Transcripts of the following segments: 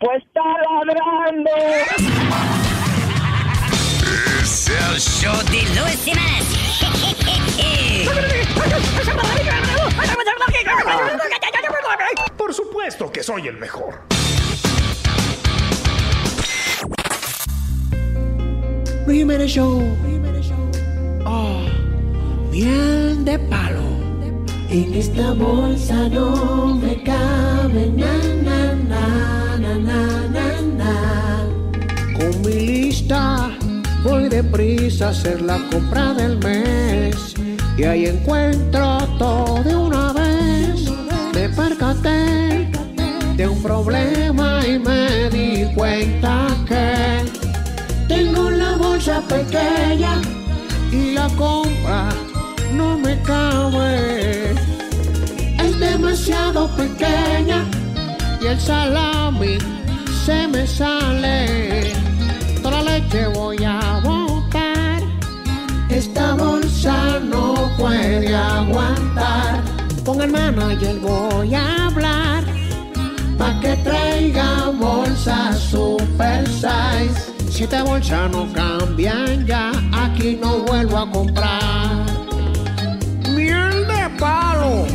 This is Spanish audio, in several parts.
Pues está ladrando. Es el show de Luis. Por supuesto que soy el mejor. Luis Jiménez Show. Oh, miel de palo. En esta bolsa no me cabe na, na, na, Con mi lista voy deprisa a hacer la compra del mes. Y ahí encuentro todo de una vez. Me percaté de un problema y me di cuenta que tengo la bolsa pequeña y la compra no me cabe. Es demasiado pequeña y el salami se me sale. Toda la leche voy a botar. Esta bolsa no puede aguantar. Con el manager voy a hablar pa' que traiga bolsas super size. Siete bolsas no cambian ya, aquí no vuelvo a comprar. Miel de palo,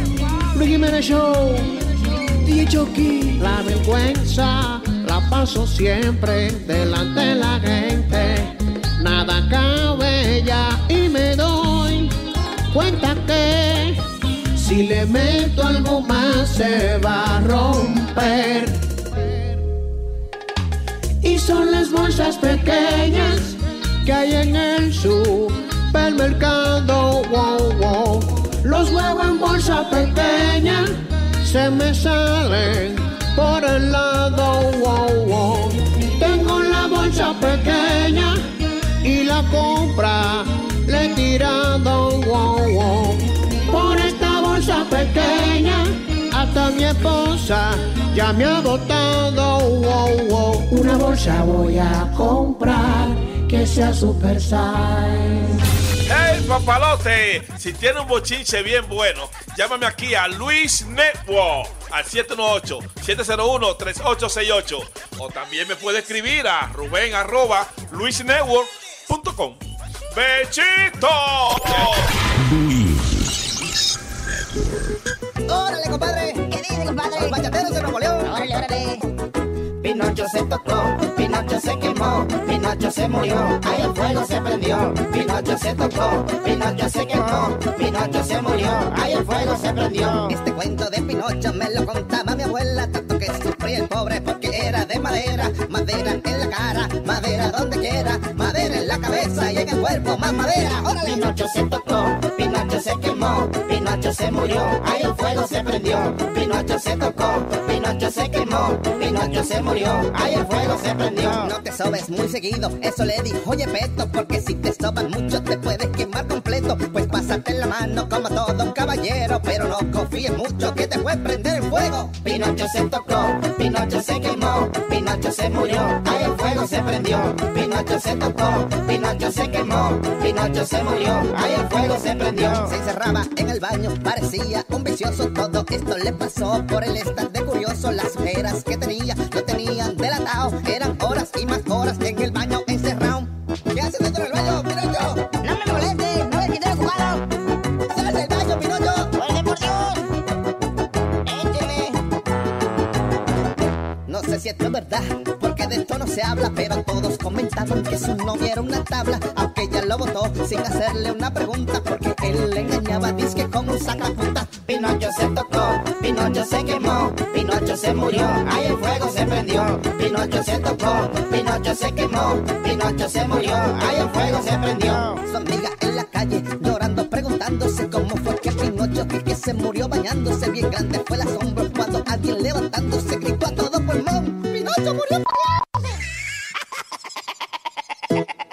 Luis Show, DJ Chucky. La vergüenza la paso siempre delante de la gente. Nada cabe ya y me doy cuenta que si le meto algo más se va a romper. Y son las bolsas pequeñas que hay en el supermercado. Wow, wow. Los huevos en bolsa pequeña se me salen por el lado. Wow, wow. Tengo la bolsa pequeña y la compra le he tirado. Wow, wow. Por esta bolsa pequeña hasta mi esposa ya me ha botado. Wow, wow. Una bolsa voy a comprar que sea super size. ¡Hey, papalote! Si tiene un bochinche bien bueno, llámame aquí a Luis Network al 718-701-3868. O también me puede escribir a Rubén arroba luisnetwork.com. ¡Bechito! ¡Órale, compadre! ¿Qué dice, compadre? Los bachateros de Nuevo León. ¡Órale, órale! Pinocho se tocó, Pinocho se quemó, Pinocho se murió, ahí el fuego se prendió. Pinocho se tocó, Pinocho se quemó, Pinocho se murió, ahí el fuego se prendió. Este cuento de Pinocho me lo contaba mi abuela, tanto que sufría el pobre porque era de madera, madera en la cara, madera donde quiera, la cabeza y en el cuerpo más madera. ¡Órale! Pinocho se tocó, Pinocho se quemó, Pinocho se murió, ahí el fuego se prendió. Pinocho se tocó, Pinocho se quemó, Pinocho se murió, ahí el fuego se prendió. No te sobes muy seguido, eso le dijo oye Peto, porque si te sobas mucho te puedes quemar completo. Pues pásate la mano como todo un caballero, pero no confíes mucho que te puede prender el fuego. Pinocho se tocó, Pinocho se quemó, Pinocho se murió, ahí el fuego se prendió. Pinocho se tocó, Pinocho se quemó, Pinocho se murió, ahí el fuego se prendió. Se encerraba en el baño, parecía un vicioso. Todo esto le pasó por el estar de curioso. Las veras que tenía lo tenían delatado. Eran horas y más horas en el baño encerrado. ¿Qué haces dentro del baño, Pinocho? No me molestes, no ves que estoy ocupado. ¡Sal Pinocho! ¡Órale, por. No sé si esto es verdad, no se habla, pero todos comentaban que su novia era una tabla, aunque ella lo votó sin hacerle una pregunta, porque él le engañaba, disque con un sacapunta. Pinocho se tocó, Pinocho se quemó, Pinocho se murió, ahí el fuego se prendió. Pinocho se tocó, Pinocho se quemó, Pinocho se murió, ahí el fuego se prendió. Su amiga en la calle llorando, preguntándose cómo fue que Pinocho que, que se murió bañándose bien grande fue el asombro cuando alguien levantándose gritó a todo pulmón. ¡Pinocho murió!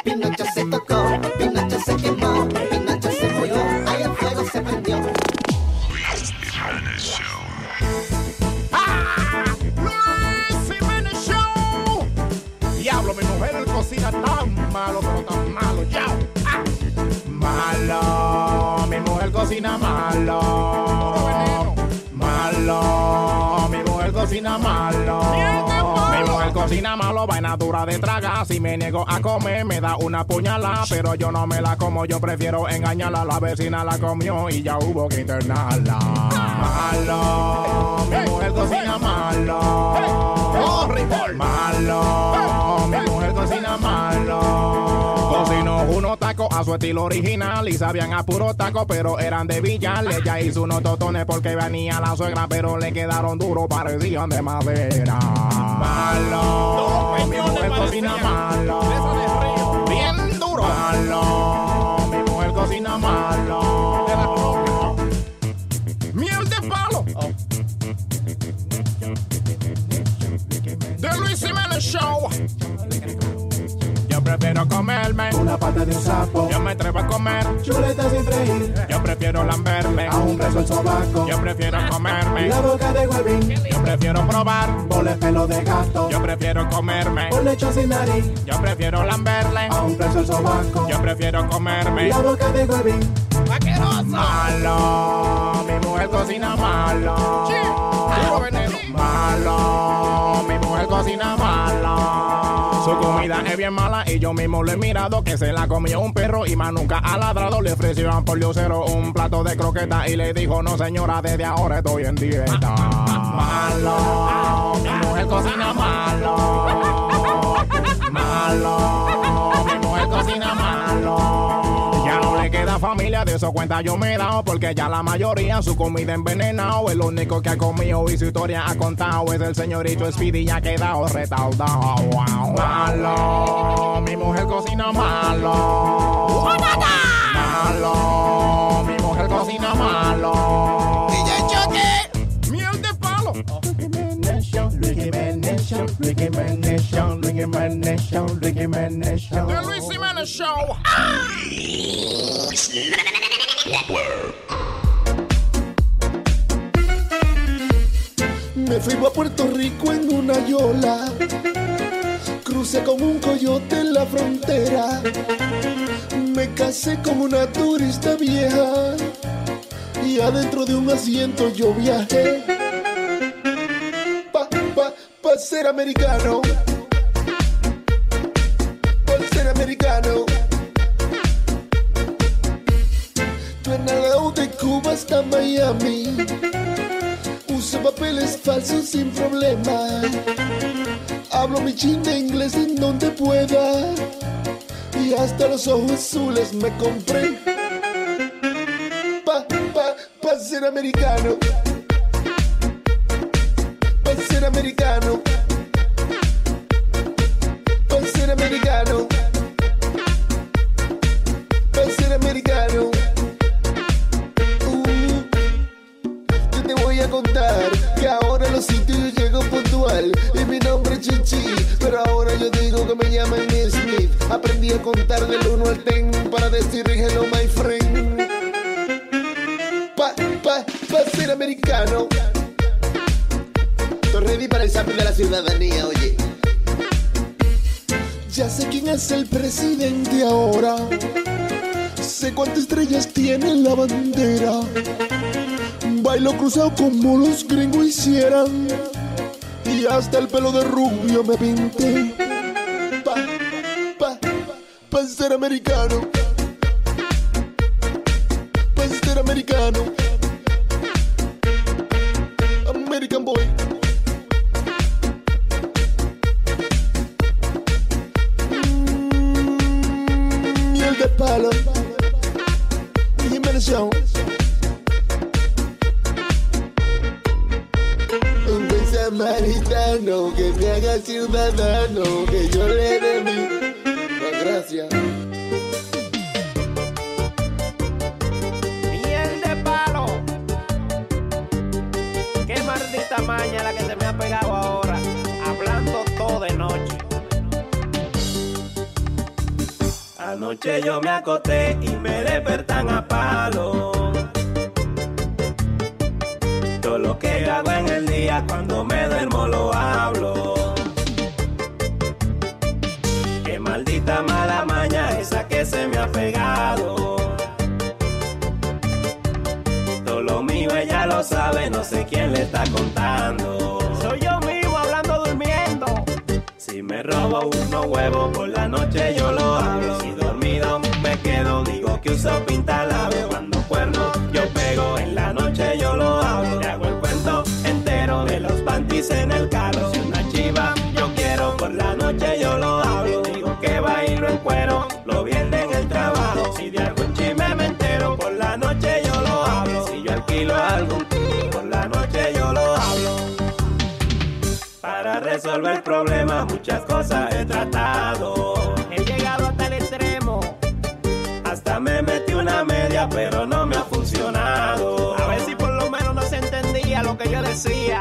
Pinocho se tocó, Pinocho se quemó, Pinocho se murió, ahí el fuego se prendió. ¡Ah! ¡Luis Jiménez Show! Diablo, mi mujer cocina tan malo, pero tan malo, ya. Malo, mi mujer cocina malo. Malo, mi mujer cocina malo. Cocina malo, vaina dura de traga. Si me niego a comer, me da una puñalada. Pero yo no me la como, yo prefiero engañarla. La vecina la comió y ya hubo que internarla. Malo, mi mujer cocina malo. Malo, a su estilo original y sabían a puro taco, pero eran de Villar. Ella hizo unos totones porque venía la suegra, pero le quedaron duros, parecían de madera. Malo, mi mujer cocina malo. Bien duro. Malo, mi mujer cocina malo. Miel de palo. The Luis Jiménez Show. Yo prefiero comerme Una pata de un sapo. Yo me atrevo a comer. Chuleta sin freír. Yo prefiero lamberme. A un beso el sobaco. Yo prefiero comerme. La boca de Guavín. Yo prefiero probar. Pole pelo de gato. Yo prefiero comerme. Por lecho sin nariz. Yo prefiero lamberle. A un beso el sobaco. Yo prefiero comerme. La boca de Guavín. Malo, mi mujer cocina malo. Malo, mi mujer cocina malo. Comida es bien mala y yo mismo lo he mirado que se la comió un perro y más nunca ha ladrado. Le ofrecieron por diosero un plato de croqueta y le dijo, no señora, desde ahora estoy en dieta. Malo, mi mujer cocina malo. Malo, familia, de eso cuenta yo me he dado, porque ya la mayoría su comida envenenado. El único que ha comido y su historia ha contado es el señorito Speedy, ya ha quedado retardado. Wow. Malo, mi mujer cocina malo. Malo, Show. Luis Jiménez Show. Luis Jiménez Show. Luis Jiménez Show. The Luis Jiménez Show. Me fui a Puerto Rico en una yola. Crucé con un coyote en la frontera. Me casé con una turista vieja. Y adentro de un asiento yo viajé. Pa, pa, pa ser americano. Pa ser americano. Trasladado de Cuba hasta Miami. Uso papeles falsos sin problema. Hablo mi chin de inglés en donde pueda. Y hasta los ojos azules me compré. Pa, pa, pa ser americano. Americano. Pa ser americano. Pa ser americano. Uh, yo te voy a contar que ahora los sitios llego puntual y mi nombre es Chichi, pero ahora yo digo que me llaman Smith. Aprendí a contar del 1 al 10 para decir hello my friend. Pa, pa, pa ser americano. Ready para el examen de la ciudadanía, oye. Ya sé quién es el presidente ahora. Sé cuántas estrellas tiene la bandera. Bailo cruzado como los gringos hicieran. Y hasta el pelo de rubio me pinté. Pa, pa, pa ser americano. Pa ser americano.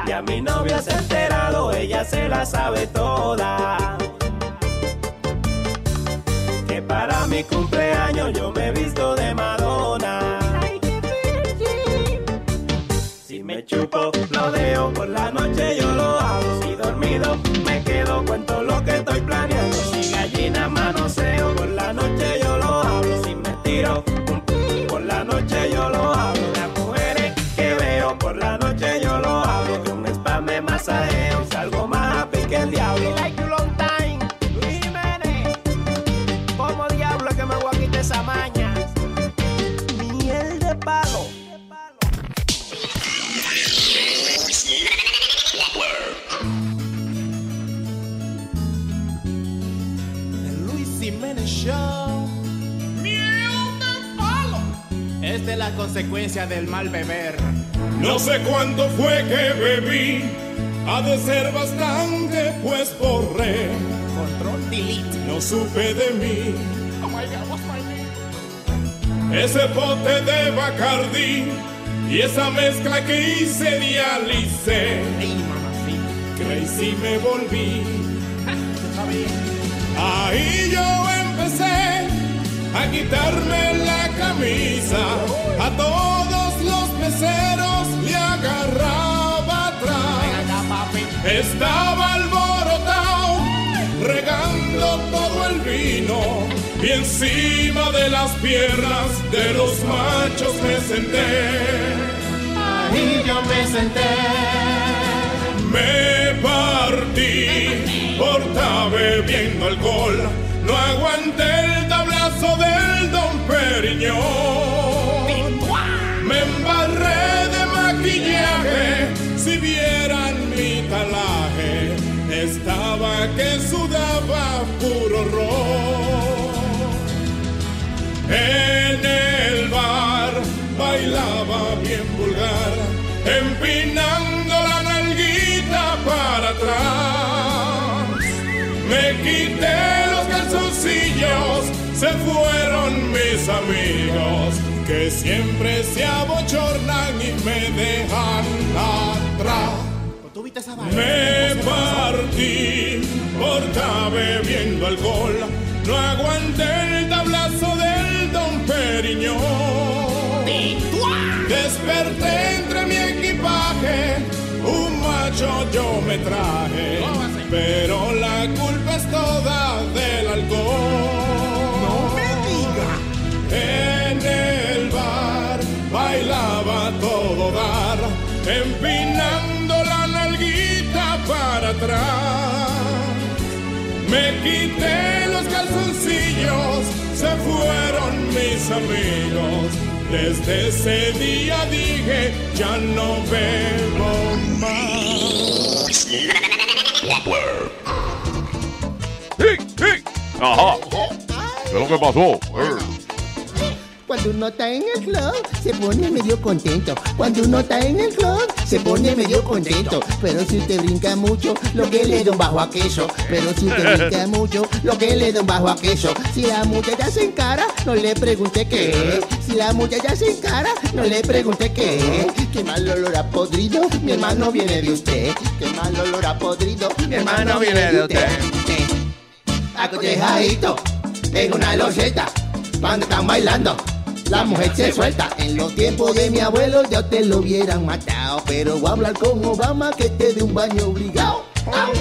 Decía. Y a mi novia se ha enterado, ella se la sabe toda. Que para mi cumpleaños la consecuencia del mal beber. No sé cuánto fue que bebí, ha de ser bastante, pues borré. Control delete. No supe de mí. Oh my god, what's my name? Ese pote de Bacardi y esa mezcla que hice dialicé. Ey, mamacita. Crazy me volví. Ahí a quitarme la camisa. A todos los meseros le agarraba atrás. Estaba alborotado, regando todo el vino. Y encima de las piernas de los machos me senté. Ahí yo me senté. Me partí por estar bebiendo alcohol. No aguanté el del Don Periñón. Me embarré de maquillaje. Si vieran mi talaje, estaba que sudaba puro ron. En se fueron mis amigos, que siempre se abochornan y me dejan atrás. Me partí por bebiendo alcohol. No aguanté el tablazo del Don Periñón. Desperté entre mi equipaje. Un macho yo me traje. Pero la culpa es toda En el bar bailaba todo dar, empinando la nalguita para atrás. Me quité los calzoncillos, se fueron mis amigos. Desde ese día dije, ya no bebo más. Ajá. ¿Qué es lo que pasó? Eh. Cuando uno está en el club, se pone medio contento. Cuando uno está en el club, se pone medio contento. Pero si usted brinca mucho, lo que le da un bajo a queso. Pero si usted brinca mucho, lo que le da un bajo a queso. Si la muchacha se encara, no le pregunte qué. Si la muchacha se encara, no le pregunte qué. Qué mal olor a podrido, mi hermano viene de usted. Qué mal olor a podrido, mi hermano viene de usted. Acotejadito en una loseta, cuando están bailando. La mujer se suelta. En los tiempos de mi abuelo ya te lo hubieran matado. Pero voy a hablar con Obama que te dé un baño obligado. Au.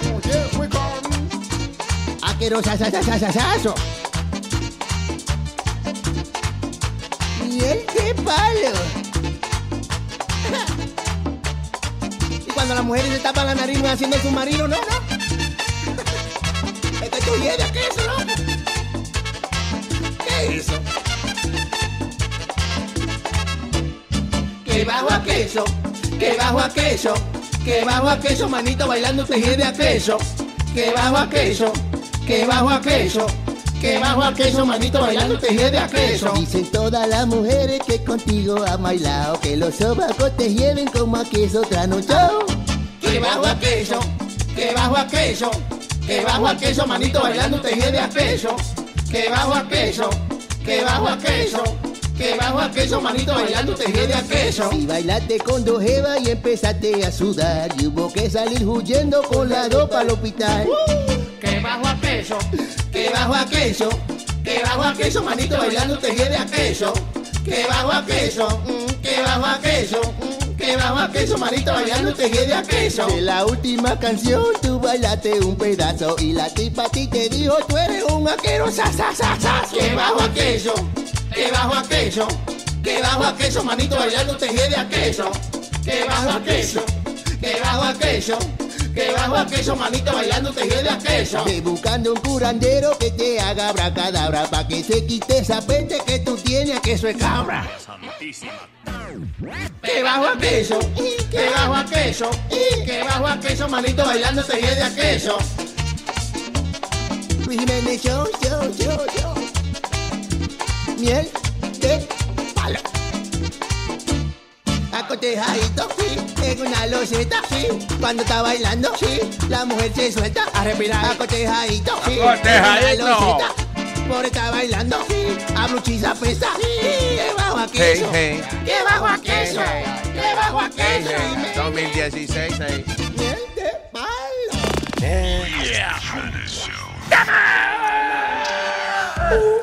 Aquerosa, sa, sa, sa, sa. Miel palo. cuando las mujeres se tapan la nariz haciendo el submarino, no, no. Es de queso, ¿no? ¿Qué es eso? Que bajo a queso, que bajo a queso, que bajo a queso, manito bailando te de a queso. Que bajo a queso, que bajo a queso. Que bajo a queso, manito bailando te de a queso. Dicen todas las mujeres que contigo han bailado, que los sobacos te lleven como a queso trasnochado. Que bajo a queso, que bajo a queso, que bajo a queso, manito bailando te de a queso. Que bajo a queso, que bajo a queso. Que bajo a queso, manito bailando te de a queso. Y bailaste con dos jevas y empezaste a sudar. Y hubo que salir huyendo con la dopa al hospital. Que bajo a queso, que bajo a queso, que bajo a queso, manito bailando te de a queso. Que bajo a queso, mm, que bajo a queso, mm, que bajo a queso, manito bailando te de a queso. De la última canción tú bailaste un pedazo y la tipa a ti te dijo tú eres un aquero, sa, sa, sa, sa. Que bajo a queso, que bajo a queso, que bajo a queso, manito bailando te de a queso. Que bajo a queso, que bajo a queso. Que bajo a queso, manito bailando te de a queso. Ve buscando un curandero que te haga bracadabra pa' que se quite esa peste que tú tienes, que eso es cabra. Que bajo a queso, que bajo a queso, que bajo a queso, manito bailando te de a queso. Luis Jiménez show, show, show. Miel de palo. Acotejadito, sí, en una loseta, sí. Cuando está bailando, sí, la mujer se suelta a respirar. Acotejadito, sí, Acotejadito. en una loseta. Por estar bailando, sí, a bluchiza pesa, sí, que bajo a queso. Hey, Que bajo a queso, que bajo a queso. 2016, hey. Miel de palo. All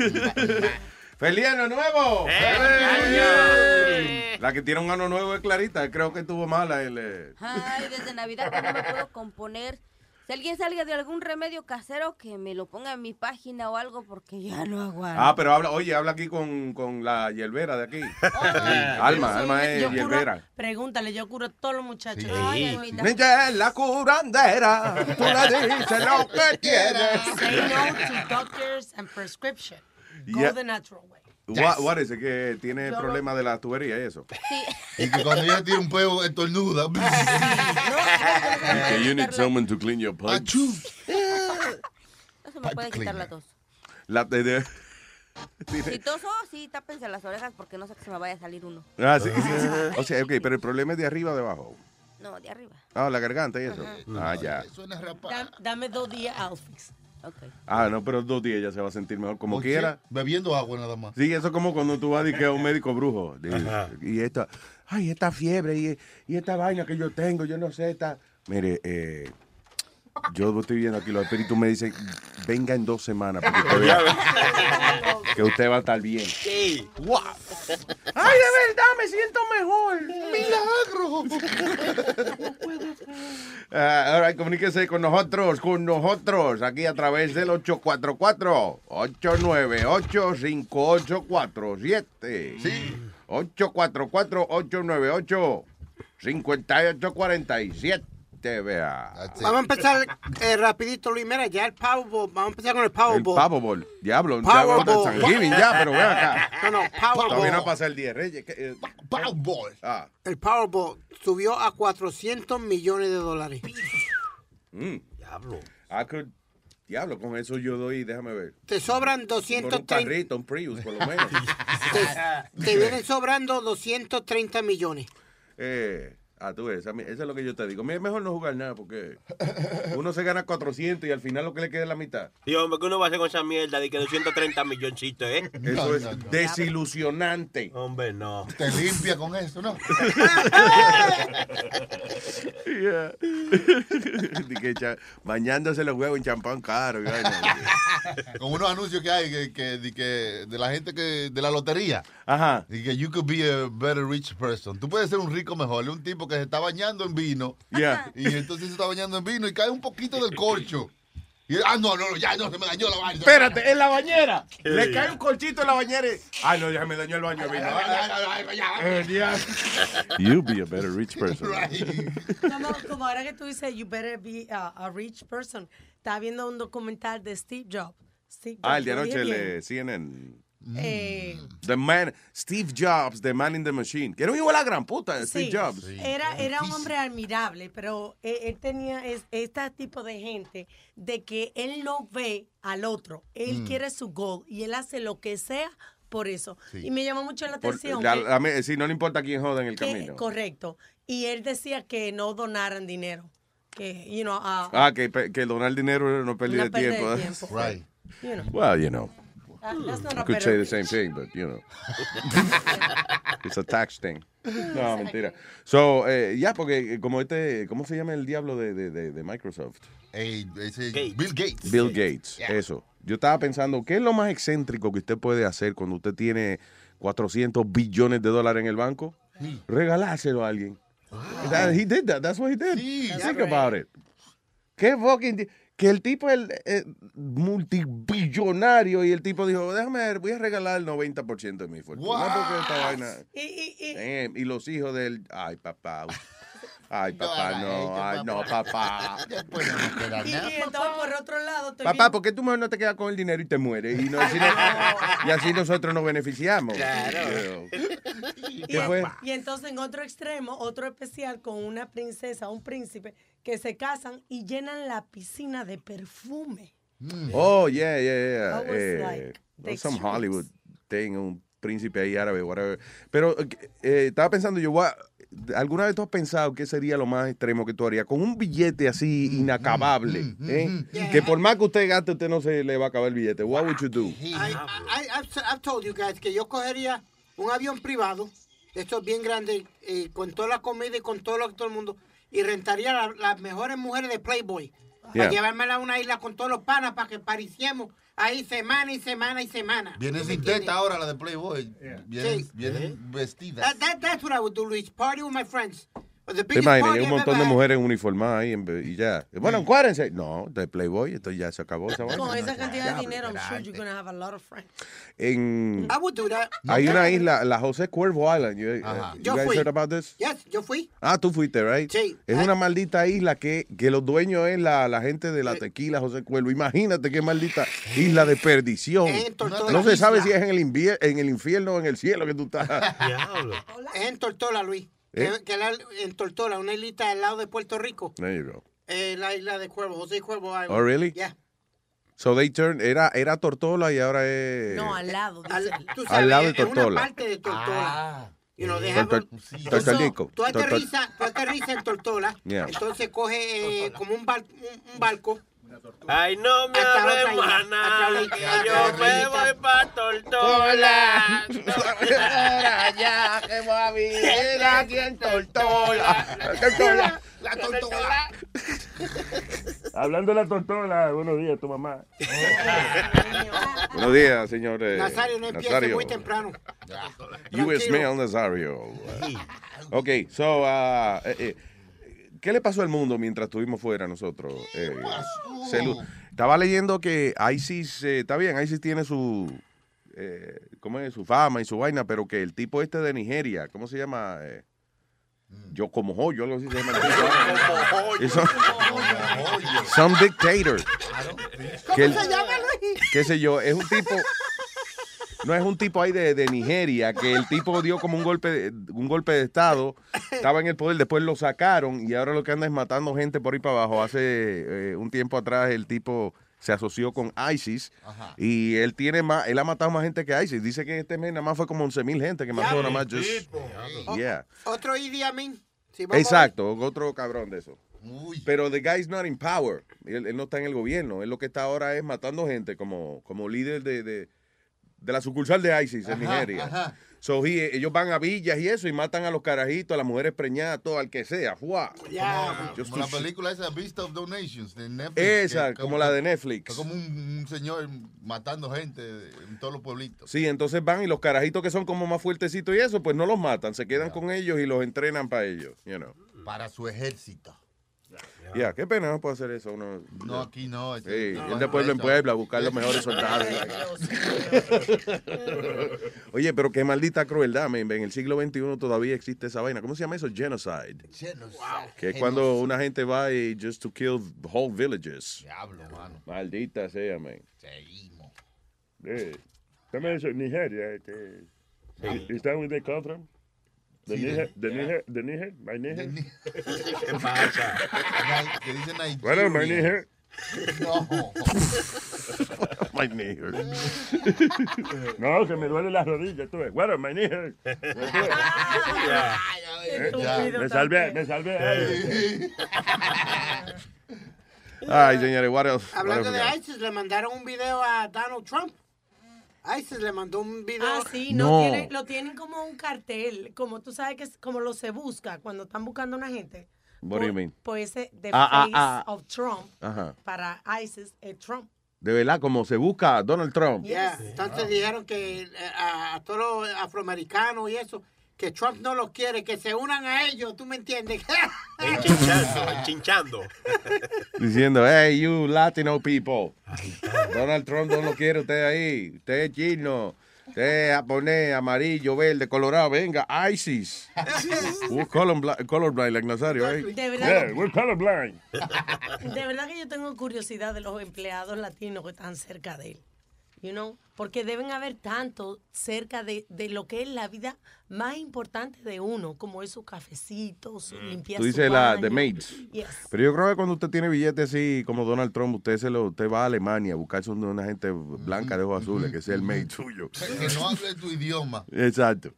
¡Feliz año nuevo! ¡Eh! La que tiene un año nuevo es Clarita. Creo que estuvo mala. El, eh, Ay, desde Navidad que no me puedo componer. Si alguien salga de algún remedio casero, que me lo ponga en mi página o algo, porque ya no aguanto. Ah, pero habla, oye, habla aquí con, con la hierbera de aquí. Alma, Alma es Yo curo- hierbera. Pregúntale, yo curo a todos los muchachos. Ella es la curandera. Tú le dices lo que quieres. Say no to doctors and prescription. Go Yeah. the natural way. What, it? Que tiene Yo lo- problema de la tubería y eso. Y que cuando ella tiene un peo estornuda. Que you need someone to clean your pipes. No se me puede quitar la tos. La, de- Si toso, sí, tápense las orejas porque no sé que se me vaya a salir uno. Ah, sí. O sea, ok, pero el problema es de arriba o de abajo. No, de arriba. Ah, la garganta y eso. Ah, ya. Dam- Dame dos días, I'll Ah, no, pero dos días ya se va a sentir mejor como quiera. Bebiendo agua nada más. Sí, eso es como cuando tú vas y que a un médico brujo. de- y esta, ay, esta fiebre y, y esta vaina que yo tengo, yo no sé, esta. Mire, eh, yo estoy viendo aquí, los espíritus me dicen, venga en dos semanas porque usted vea que usted va a estar bien. Wow. Ay, de verdad, me siento mejor. Milagro. Ah, all right, comuníquese con nosotros, con nosotros, aquí a través del 844-898-5847. Sí. 844-898-5847. Vea. Vamos a empezar eh, rapidito, Luis. Mira, ya el Powerball. Vamos a empezar con el El Powerball. Powerball. Diablo, Powerball. Diablo de Thanksgiving ya, pero ve acá. No, no, Powerball. Todavía no pasa el día de Reyes. ¿qué, eh? Powerball. Ah. El Powerball subió a 400 millones de dólares. Mm. Diablo. I could- Diablo, con eso yo doy, déjame ver. Te sobran Por un 230. carrito, un Prius, por lo menos. Te, te vienen sobrando 230 millones. Eh, ah, tú ves, eso es lo que yo te digo. Mira, Es mejor no jugar nada porque uno se gana 400 y al final lo que le queda es la mitad. Y hombre, ¿qué uno va a hacer con esa mierda de que 230 milloncitos, eh? Eso es desilusionante. Hombre, no. Te limpia con eso, ¿no? Yeah. Di que cha- bañándose los huevos en champán caro. Con unos anuncios que hay que, que, de, que- de la gente que de la lotería. Ajá. Y que you could be a better rich person. Tú puedes ser un rico mejor. Un tipo que se está bañando en vino. Yeah. Y entonces se está bañando en vino y cae un poquito del corcho. Y, ah, no, no, ya no, se me dañó la vaina. Espérate, en la bañera. Le cae un colchito en la bañera y... Ay, no, ya me dañó el baño de vino. Eh, ya. You be a better rich person. Como, como ahora que tú dices, you better be a, a rich person. Estaba viendo un documental de Steve Jobs. Steve Ah, el de Jobs, anoche le. CNN. Eh, The man, Steve Jobs, The Man in the Machine. Que era un hijo de la gran puta, Steve Sí, Jobs. Era, era un hombre admirable, pero él, él tenía es- este tipo de gente de que él no ve al otro. Él Mm. quiere su goal y él hace lo que sea por eso. Sí. Y me llamó mucho la Por- atención. sí, no le importa quién joda en el que- camino. correcto. Y él decía que no donaran dinero. Que, you know, a- Ah, que, que donar dinero no pérdida Una de pérdida tiempo. de tiempo. Right. you know. Well, you know. Ah, that's not I a could say the same thing, but you know. It's a tax thing. No, mentira. So, eh, ya, porque eh, como este, ¿cómo se llama el diablo de, de, de, de Microsoft? Bill Gates. Bill Gates, eso. Yo estaba pensando, ¿qué es lo más excéntrico que usted puede hacer cuando usted tiene 400 billones de dólares en el banco? Regalárselo a alguien. That- he did that. That's what he did. Think that's about it. ¿Qué fucking... di- Que el tipo es el, eh, multibillonario y el tipo dijo, déjame ver, voy a regalar el 90% de mi fortuna. No, porque esta vaina... Y, y, y, Damn, y los hijos del... Ay, papá. Ay, papá, no. Ay, no, papá. y- y entonces por otro lado estoy Papá, ¿por qué tu mujer no te queda con el dinero y te muere? Y, no, así, no- y así nosotros nos beneficiamos. Claro. ¿Qué Y, fue? y entonces en otro extremo, otro especial con una princesa, un príncipe, que se casan y llenan la piscina de perfume. Oh, yeah, yeah, yeah. Was Eh, like some. Hollywood thing, un príncipe ahí árabe, whatever. Pero eh, estaba pensando yo, what- ¿alguna vez tú has pensado qué sería lo más extremo que tú harías? Con un billete así inacabable, ¿eh? que por más que usted gaste, usted no se le va a acabar el billete. What would you do? I, I, I've, I've told you guys que yo cogería un avión privado, esto es bien grande, eh, con toda la comida y con todo lo que todo el mundo, y rentaría la- las mejores mujeres de Playboy. Yeah. Para llevármela a una isla con todos los panas para que pariciemos ahí semana y semana y semana. Vienen ¿Tú me sin teta ahora la de Playboy. Sí. vestidas. That, that, that's what I would do, Luis. Party with my friends. Party Un montón de mujeres uniformadas ahí en- y ya. Bueno, encuádrense. No, de Playboy, esto ya se acabó esa. Con esa cantidad de dinero, I'm sure you're to have a lot of friends. En, I would do that. hay una isla, la José Cuervo Island. You, eh, you Yo guys fui. heard about this? Yes, yo fui. Ah, tú fuiste, right? Sí. Es una maldita isla que, que los dueños es la, la gente de la tequila, José Cuervo. Imagínate qué maldita isla de perdición. En No se sabe si es en el, en el infierno o en el cielo que tú estás. Es en Tortola, Luis. ¿Eh? Que, que la- en Tortola, una islita al lado de Puerto Rico. There you go. Eh, la isla de Cuervo, José Cuervo Island. Oh, really? Yeah. So they turn, era, era Tortola y ahora es... No, al lado. Al, tú Al lado de Tortola. una parte de Tortola. You know, they have Tortol- a- Tortolico. Tú aterrizas tú aterrizas en Tortola, Yeah. entonces coge eh, como un, bar- un, un barco. Ay, no me hable, isla, que yo me voy pa' Tortola. ya, que voy a vivir aquí en Tortola. Tortola. La tortola. Hablando de la tortola, buenos días, tu mamá. buenos días, señor. eh, Nazario, no empiece Nazario. muy temprano. U.S. Mail Nazario. Ok, so, uh, eh, eh, ¿qué le pasó al mundo mientras estuvimos fuera nosotros? Eh, estaba leyendo que ISIS, eh, está bien, ISIS tiene su, eh, ¿cómo es? Su fama y su vaina, pero que el tipo este de Nigeria, ¿cómo se llama? Eh, yo como joyo, algo así se llama. Some dictator. Que el- llama, Luis? qué sé yo, es un tipo, no es un tipo ahí de, de Nigeria, que el tipo dio como un golpe, de, un golpe de estado, estaba en el poder, después lo sacaron y ahora lo que anda es matando gente por ahí para abajo. Hace eh, un tiempo atrás el tipo se asoció con ISIS y él tiene más, él ha matado más gente que ISIS. Dice que este mes nada más fue como 11 mil gente que mató nada más. just- yeah. Otro Idi Amin. Si Exacto, otro cabrón de eso. Pero the guy's not in power. Él, él no está en el gobierno. Él lo que está ahora es matando gente como, como líder de, de, de la sucursal de ISIS en Ajá, Nigeria. ajá. So, he- ellos van a villas y eso y matan a los carajitos, a las mujeres preñadas, todo, al que sea. ¡Fua! Como, Just como to la película esa Beast of Donations de Netflix. Esa, como la de Netflix. Es como un, un señor matando gente en todos los pueblitos. Sí, entonces van y los carajitos que son como más fuertecitos y eso, pues no los matan, se quedan con ellos y los entrenan para ellos, you know. Para su ejército. Ya, qué pena no puedo hacer eso. Uno, No, aquí no. Sí, este- ir no, de pueblo en pueblo a buscar los mejores soldados. Oye, pero qué maldita crueldad, man. En el siglo XXI todavía existe esa vaina. ¿Cómo se llama eso? Genocide. Que es cuando una gente va y just to kill whole villages. Diablo, mano. Maldita sea, man. Seguimos. Eh, dame eso, Nigeria. Este, ¿Is that where they come from? The Sí, Niger, de- the Niger, the Niger, my Niger. ¿Qué pasa? Que dice Nigeria. Bueno, my Niger. No. my nigger. No, que me duele las rodillas, tú ves. Bueno, my Niger. Ya. Eh, Estúpido Me salvé, me salvé. Ay, señores, what else? What Hablando else we de? ISIS, le mandaron un video a Donald Trump. ISIS le mandó un video. Ah, sí, no. No. tiene- lo tienen como un cartel, como tú sabes que es como lo se busca cuando están buscando a una gente. What do you mean? Pues ese The Ah, ah, Face ah. of Trump Ajá. para ISIS es Trump. De verdad, como se busca a Donald Trump. Yeah, Entonces dijeron que eh, a, a todos los afroamericanos y eso, que Trump no los quiere, que se unan a ellos, ¿tú me entiendes? Chinchando, chinchando. Diciendo, hey, you Latino people. Donald Trump no lo quiere usted ahí. Usted es chino. Usted es japonés, amarillo, verde, colorado. Venga, ISIS. We're colorblind, colorblind like Nazario, eh? De verdad, Yeah, we're colorblind. de verdad que yo tengo curiosidad de los empleados latinos que están cerca de él. You know? Porque deben haber tanto cerca de, de lo que es la vida más importante de uno, como es su cafecito, su limpieza. Mm. Tú dices la de maids. Yes. Pero yo creo que cuando usted tiene billetes así como Donald Trump, usted se lo, usted va a Alemania a buscarse una, una gente blanca de ojos azules, que sea el maid suyo. Que no hable tu idioma. Exacto.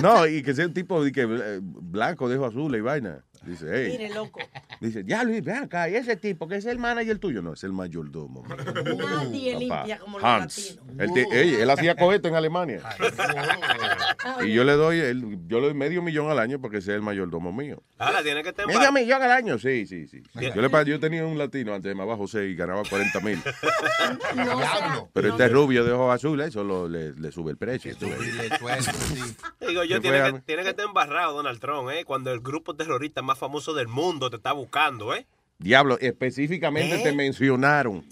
No, y que sea un tipo de que, eh, blanco de ojos azules y vaina. Dice, hey. Mire, loco. Dice, ya Luis, ven acá, y ese tipo que es el manager tuyo. No, es el mayordomo. man. Nadie limpia como los Hans. latinos. Él, te- ey, él hacía cohetes en Alemania. Y yo le doy el, yo le doy medio millón al año porque sea el mayordomo mío. Ahora tiene que estar en ¿Medio millón al año? Sí, sí, sí. Yo, le, yo tenía un latino antes, se llamaba José y ganaba 40 mil. No, Pero este rubio de ojos azules, eso lo- le, le sube el precio. tú ves. Digo yo, ¿Qué tiene fue, que, tiene que estar embarrado Donald Trump, ¿eh? Cuando el grupo terrorista más famoso del mundo te está buscando, ¿eh? Diablo, específicamente ¿Eh? te mencionaron.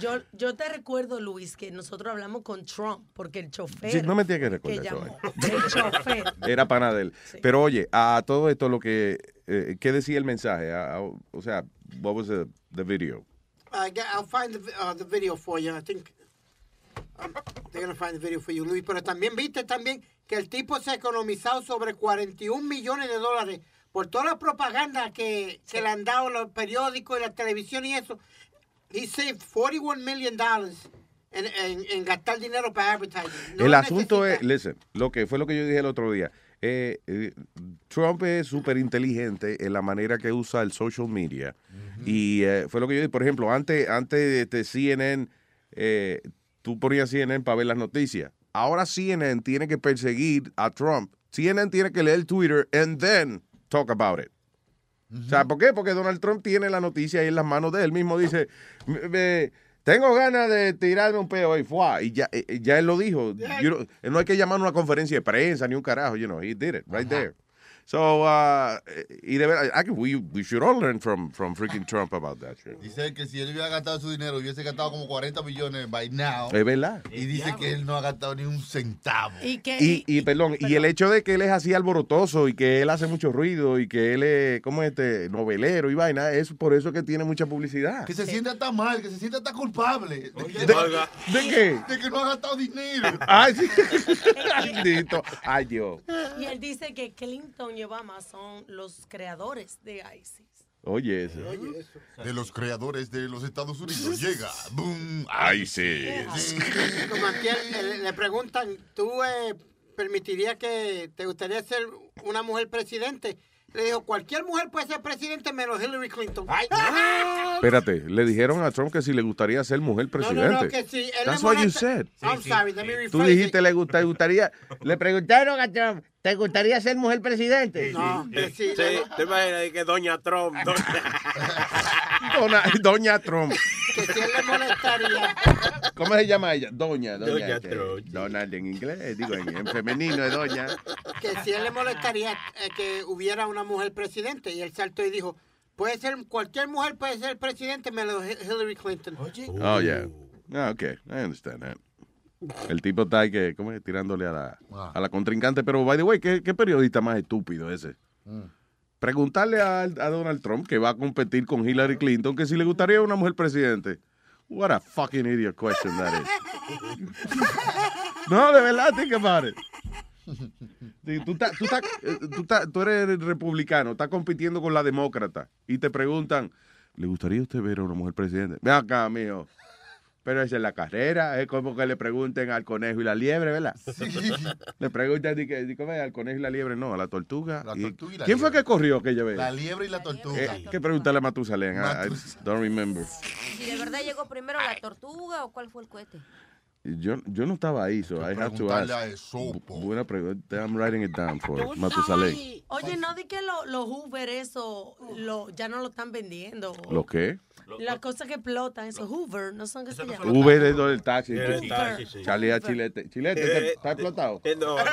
Yo, yo te recuerdo, Luis, que nosotros hablamos con Trump, porque el chofer. Sí, no me tiene que recordar eso. llamó, El chofer. Era pana de él. Pero oye, a todo esto lo que, eh, ¿qué decía el mensaje? A- a- o sea, what was the, the video? I'll find the, uh, the video for you. I think um, they're gonna find the video for you, Luis. Pero también viste también que el tipo se ha economizado sobre 41 millones de dólares por toda la propaganda que, que le han dado los periódicos y la televisión y eso. He saved 41 million dollars en, en, en gastar dinero para advertising. No el asunto necesita. es, listen, lo que fue lo que yo dije el otro día. Eh, eh, Trump es súper inteligente en la manera que usa el social media. Y eh, fue lo que yo dije, por ejemplo, antes, antes de este CNN, eh, tú ponías CNN para ver las noticias. Ahora CNN tiene que perseguir a Trump. CNN tiene que leer Twitter and then talk about it. O sea, ¿por qué? Porque Donald Trump tiene la noticia ahí en las manos de él. Él mismo dice, "Me- tengo ganas de tirarme un peo y fue. Y ya, eh, ya él lo dijo. You know, no hay que llamar a una conferencia de prensa ni un carajo. You know, he did it right there. So, uh, y de verdad, I can- we, we should all learn from, from freaking Trump about that shit. Dice que si él hubiera gastado su dinero, hubiese gastado como 40 millones by now. Es verdad. Y dice que él no ha gastado ni un centavo. Y que. Y, y perdón, y el hecho de que él es así alborotoso y que él hace mucho ruido y que él es, como este, novelero y vaina, es por eso que tiene mucha publicidad. Que se sienta tan mal, que se sienta tan culpable. De, ¿De, ¿de qué? de que no ha gastado dinero. Ay, sí. Bendito. Ay, Dios. Y él dice que Clinton y Obama son los creadores de ISIS. Oye, eso. De los creadores de los Estados Unidos llega. Boom. Ay, sí. Como aquí le, le preguntan, ¿tú eh, permitirías que te gustaría ser una mujer presidente? le dijo, cualquier mujer puede ser presidente menos Hillary Clinton. Espérate, le dijeron a Trump que si le gustaría ser mujer No, no, presidente. no, que si él That's le what you said. I'm sorry, let me Tú it. dijiste le gusta- gustaría, le preguntaron a Trump, ¿te gustaría ser mujer presidente? No, si Sí, te imaginas que Doña Trump. Doña... Dona- Doña Trump. que si él le molestaría. ¿Cómo se llama ella? Doña, doña. Doña Trump. Donald en inglés, digo en, en femenino es doña. que si él le molestaría eh, que hubiera una mujer presidente y él saltó y dijo puede ser cualquier mujer puede ser presidente menos Hi- Hillary Clinton Oh, yeah. Ah, ok, I understand that. El tipo está ahí que, ¿cómo es? Tirándole a la, a la contrincante. Pero, by the way, ¿qué, qué periodista más estúpido ese? Preguntarle a, a Donald Trump que va a competir con Hillary Clinton que si le gustaría una mujer presidente. What a fucking idiot question that is. no, de verdad, think about it. Tú, eh, tú eres republicano, estás compitiendo con la demócrata y te preguntan, ¿le gustaría usted ver a una mujer presidente? Ven acá, mijo. Pero esa es la carrera, es como que le pregunten al conejo y la liebre, ¿verdad? Le preguntan, di que, di, ¿cómo es? al conejo y la liebre, no, a la tortuga. La Y- tortuga y la ¿Quién fue liebre. que corrió aquella vez? La liebre y la tortuga. Eh, ¿Qué preguntarle a Matusalén? I- I don't remember. Si de verdad llegó primero la tortuga o cuál fue el cohete. Yo, yo no estaba ahí, so I have to ask. Buena pregunta. I'm writing it down for Matusalén. Oye, no di que lo- los Hoover eso lo, ya no lo están vendiendo. ¿Lo qué? Las cosas que explotan, esos Hoover, no son que se llaman. Uber es lo del taxi. El taxi, sí. Charlie a Chilete. Chilete, ¿está- ¿está explotado? Eh, No, no,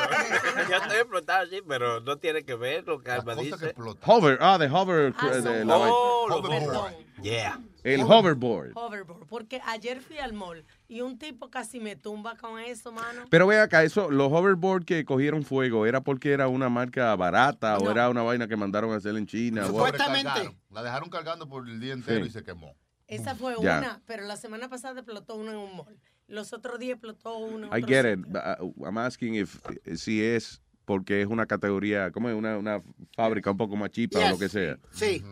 ya estoy explotado, sí, pero no tiene que ver lo que Alma dice. Hover, ah, de hover. Ah, de la Oh, Perdón. Yeah. El hoverboard. Hoverboard. Porque ayer fui al mall y un tipo casi me tumba con eso, mano. Pero ve acá, eso, los hoverboard que cogieron fuego, ¿era porque era una marca barata o era una vaina que mandaron a hacer en China? o- Sobrecargaron. La dejaron cargando por el día entero Sí. y se quemó. Esa fue Ya. una, pero la semana pasada explotó uno en un mall. Los otros días explotó uno en I otro get sitio. it. but, uh, I'm asking if, si es porque es una categoría, ¿cómo es? Una, una fábrica un poco más chipa o lo que sea. sí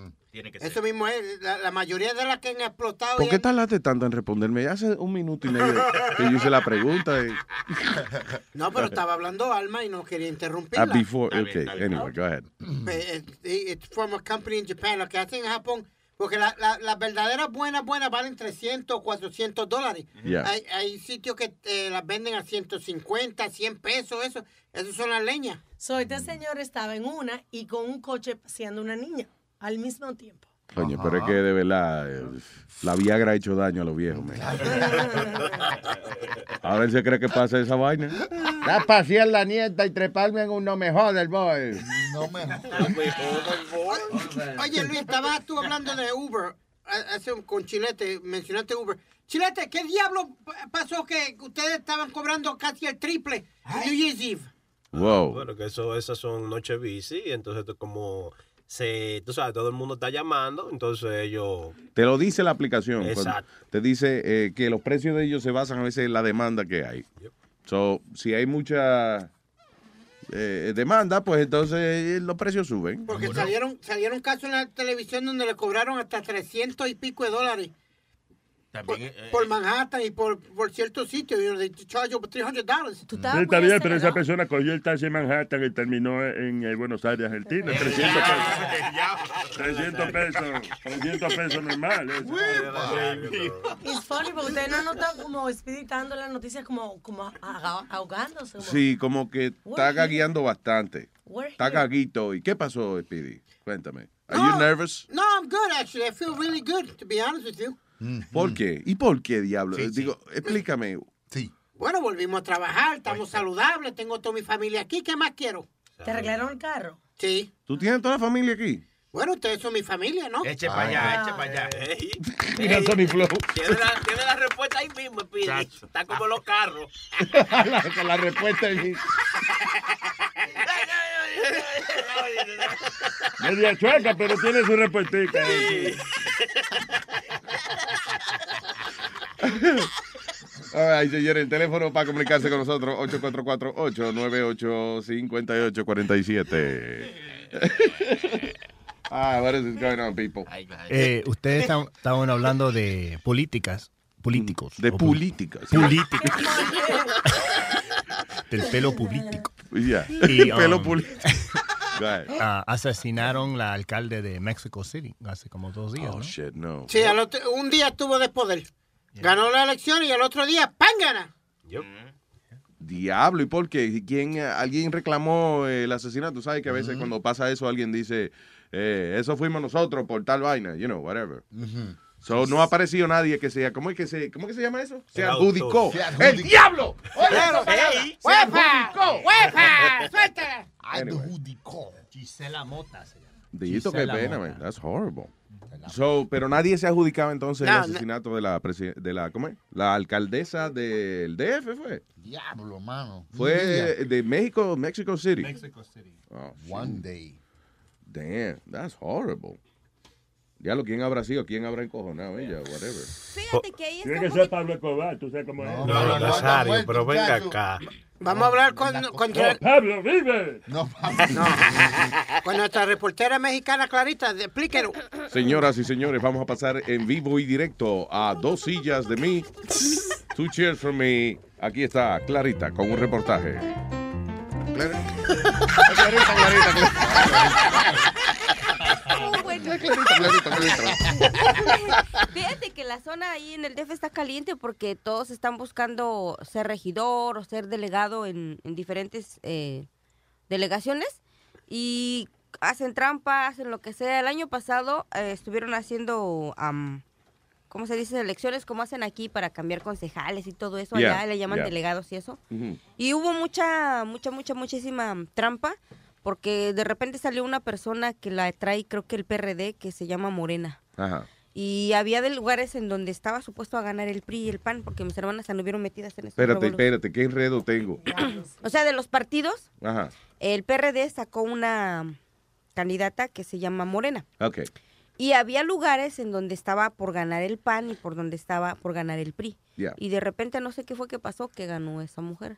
eso mismo es la, la mayoría de las que han explotado ¿Por qué tardaste tanto en responderme? Hace un minuto y medio que yo hice la pregunta. y- no pero estaba hablando Alma y no quería interrumpirla Ah, before, okay, anyway, go ahead. It's from a company in Japan. Lo que hacen en Japón, porque la- la- las verdaderas buenas, buenas valen 300, 400 dólares. Yeah. Hay, hay sitios que eh, las venden a 150, 100 pesos, eso. Esas son las leñas. So, este señor estaba en una y con un coche paseando una niña al mismo tiempo. Coño, pero es que de verdad eh, la Viagra ha hecho daño a los viejos. man. Ahora él se cree que pasa esa vaina. Da pasear la nieta y treparme en un no me joder, boy. No me Oye, Luis, estabas tú hablando de Uber. Hace un, con Chilete, mencionaste Uber. Chilete, ¿qué diablo pa- pasó que ustedes estaban cobrando casi el triple en New Year's Eve? Wow. Bueno, que eso, esas son noches bici, entonces tú como se, tú sabes, todo el mundo está llamando, entonces ellos... Te lo dice la aplicación. Exacto. Te dice eh, que los precios de ellos se basan a veces en la demanda que hay. So, si hay mucha eh, demanda, pues entonces eh, los precios suben. Porque salieron, salieron casos en la televisión donde le cobraron hasta 300 y pico de dólares. Por, por Manhattan y por, por ciertos sitios. You know, they charge over 300 dollars. Sí, está bien, pero esa persona cogió el taxi en Manhattan y terminó en eh, Buenos Aires, Argentina. 300 pesos. 300 pesos. 300 pesos normal. Es funny porque ustedes no notan como expeditando las noticias como, como ahogándose. Sí, como que está gagueando bastante. Está gaguito. ¿Y qué pasó, Speedy? Cuéntame. Are you nervous? No, I'm good actually. I feel really good, to be honest with you. ¿Por qué? ¿Y por qué, diablo? Digo, explícame. Sí. Bueno, volvimos a trabajar, estamos saludables, tengo toda mi familia aquí. ¿Qué más quiero? ¿Te arreglaron el carro? Sí. ¿Tú tienes toda la familia aquí? Bueno, ustedes son mi familia, ¿no? Eche para allá, eche para allá. Mira, Tony Flow. Tiene la, tiene la respuesta ahí mismo, Speedy. Está como los carros. Con la respuesta ahí. Media chueca, pero tiene su respuestica. Ay, señores, el teléfono para comunicarse con nosotros, 844-898-5847. ah, what is going on, people? Eh, ustedes están- estaban hablando de políticas, políticos. De políticas. Políticos. Del pelo político. Ya. Y, Pelo um, político. ah, asesinaron la alcalde de Mexico City hace como dos días. Oh, ¿no? shit, no. Sí, al otro- un día estuvo de poder. Ganó la elección y al otro día, ¡pam! gana. Diablo, ¿y por qué? ¿Y ¿Quién, eh, alguien reclamó el asesinato? ¿Sabes que a veces cuando pasa eso alguien dice, eh, eso fuimos nosotros por tal vaina, you know, whatever. So, no ha aparecido nadie que sea, ¿cómo es que se, cómo es que se llama eso? Se adjudicó. autor. Se adjudicó. ¡El diablo! Oye, adjudicó. ¡Huepa! ¡Suéltala! Adjudicó. Gisela Mota se llama. Dito, qué pena, man. That's horrible. So, pero nadie se ha adjudicado entonces No, el no. asesinato de la presi- de la ¿cómo es? La alcaldesa del DF fue. Diablo, mano. Fue de México, Mexico City. Mexico City. Oh, One day. Damn, that's horrible. Diablo, ¿quién habrá sido? ¿Quién habrá encojonado ella? Whatever. Fíjate que ahí Tiene que ser Pablo Escobar, tú sabes cómo es. No, no, Nazario, pero venga acá. Vamos a hablar con, No, Pablo, vive. No, con nuestra reportera mexicana Clarita. Explíquelo. Señoras y señores, vamos a pasar en vivo y directo a dos sillas de mí. Two chairs from me. Aquí está Clarita con un reportaje. Clarita, Clarita, Clarita, Clarita. Clarita, Clarita. Fíjate que la zona ahí en el DF está caliente porque todos están buscando ser regidor o ser delegado en, en diferentes eh, delegaciones y hacen trampa, hacen lo que sea. El año pasado eh, estuvieron haciendo, am, ¿cómo se dice? Elecciones como hacen aquí para cambiar concejales y todo eso. Yeah, Allá le llaman yeah. delegados y eso. Y hubo mucha, mucha, mucha, muchísima trampa porque de repente salió una persona que la trae, creo que el PRD, que se llama Morena. Ajá. Y había de lugares en donde estaba supuesto a ganar el PRI y el PAN porque mis hermanas anduvieron metidas en eso. Espérate, espérate, ¿qué enredo tengo? O sea, de los partidos, Ajá. el PRD sacó una candidata que se llama Morena. Ok. Y había lugares en donde estaba por ganar el PAN y por donde estaba por ganar el PRI. Yeah. Y de repente no sé qué fue que pasó que ganó esa mujer.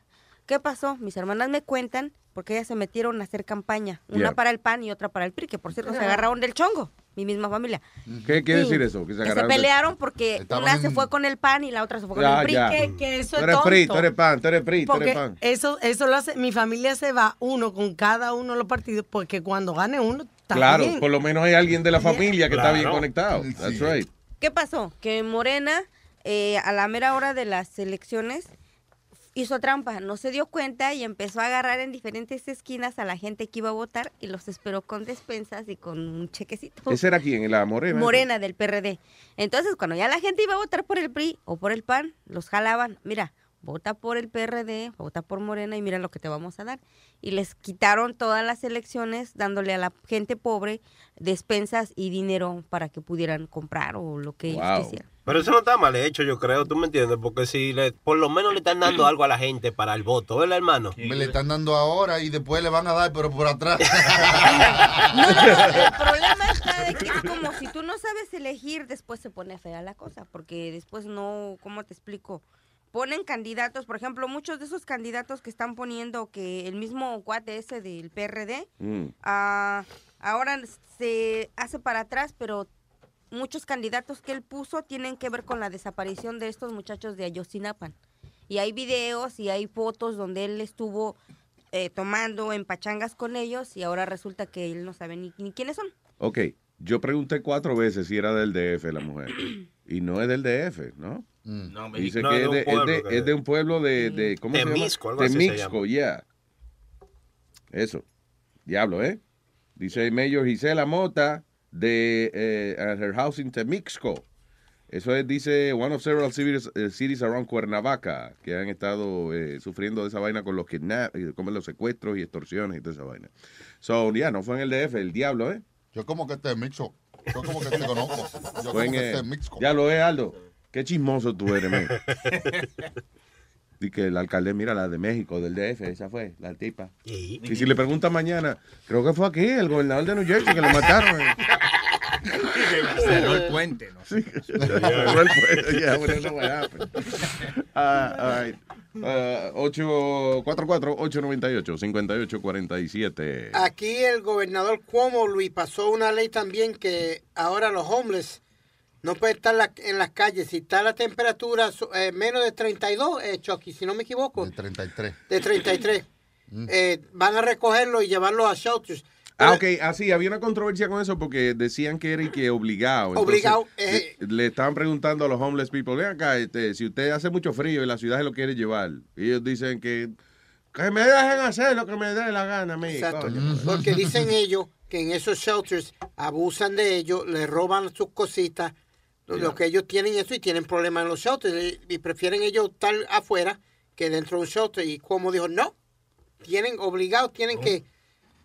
¿Qué pasó? Mis hermanas me cuentan porque ellas se metieron a hacer campaña. Una Yeah. para el PAN y otra para el PRI, que por cierto se agarraron del chongo, mi misma familia. ¿Qué quiere Sí. decir eso? Que se Que se agarraron de- pelearon porque Estaban una se fue con el PAN y la otra se fue con Ya, el PRI. ya. Que, que eso Tú es eres PRI, tonto. tú eres PAN, tú eres PRI, tú eres PAN. eso, eso lo hace, mi familia se va uno con cada uno de los partidos, porque cuando gane uno, está Claro, bien. por lo menos hay alguien de la familia que está bien conectado. That's right. ¿Qué pasó? Que Morena, eh, a la mera hora de las elecciones, hizo trampa, no se dio cuenta y empezó a agarrar en diferentes esquinas a la gente que iba a votar y los esperó con despensas y con un chequecito. ¿Ese era quién? ¿La morena? Morena del PRD. Entonces, cuando ya la gente iba a votar por el PRI o por el PAN, los jalaban. Mira, vota por el PRD, vota por Morena y mira lo que te vamos a dar. Y les quitaron todas las elecciones dándole a la gente pobre despensas y dinero para que pudieran comprar o lo que ellos Wow. quisieran. Pero eso no está mal hecho, yo creo, ¿tú me entiendes? Porque si le, por lo menos le están dando algo a la gente para el voto, ¿verdad, hermano? Me le están dando ahora y después le van a dar, pero por atrás. El problema está de que es como si tú no sabes elegir, después se pone fea la cosa, porque después no, ¿cómo te explico? Ponen candidatos, por ejemplo, muchos de esos candidatos que están poniendo que el mismo cuate ese del PRD, Mm. ah, ahora se hace para atrás, pero muchos candidatos que él puso tienen que ver con la desaparición de estos muchachos de Ayotzinapan. Y hay videos y hay fotos donde él estuvo eh, tomando en pachangas con ellos y ahora resulta que él no sabe ni, ni quiénes son. Ok, yo pregunté cuatro veces si era del DF la mujer. Y no es del DF, ¿no? No, Dice no, que de es un de, es de- que- es de un pueblo de, de ¿cómo se llama? algo así se Temixco, llama. yeah. Eso. Diablo, ¿eh? Dice Mayor Gisela Mota de eh, at her house in Temixco. Eso es, dice, one of several cities, eh, cities around Cuernavaca que han estado eh, sufriendo de esa vaina con los kidnap, eh, como los secuestros y extorsiones y toda esa vaina. So, ya, no fue en el DF, el diablo, ¿eh? Yo como que te mixo. Yo como que te conozco. Yo como que eh, te mixco. ya lo es, Aldo. Qué chismoso tú eres, man. Y que el alcalde, mira, la de México, del DF, esa fue, la tipa. Y si le pregunta mañana, creo que fue aquí, el gobernador de New Jersey, que lo mataron. eh. Cerró el puente, ¿no? Sí, cerró el puente, yeah, what happened. Ah, all right. Ah, 844-898-5847. Aquí el gobernador Cuomo, Luis, pasó una ley también que ahora los homeless no pueden estar la- en las calles. Si está la temperatura eh, menos de 32, eh, Chucky, si no me equivoco, De 33. de 33, eh, van a recogerlo y llevarlo a shelters. Ah, ok, así, había una controversia con eso porque decían que era y que obligado. Entonces, Obligado, eh. le, le estaban preguntando a los homeless people, ven acá, este, si usted hace mucho frío y la ciudad se lo quiere llevar. Y ellos dicen que, que me dejen hacer lo que me dé la gana a mí. Exacto. coño. Porque dicen ellos que en esos shelters abusan de ellos, les roban sus cositas, lo- lo que ellos tienen eso y tienen problemas en los shelters y, y prefieren ellos estar afuera que dentro de un shelter. Y como dijo, no, tienen obligados, tienen que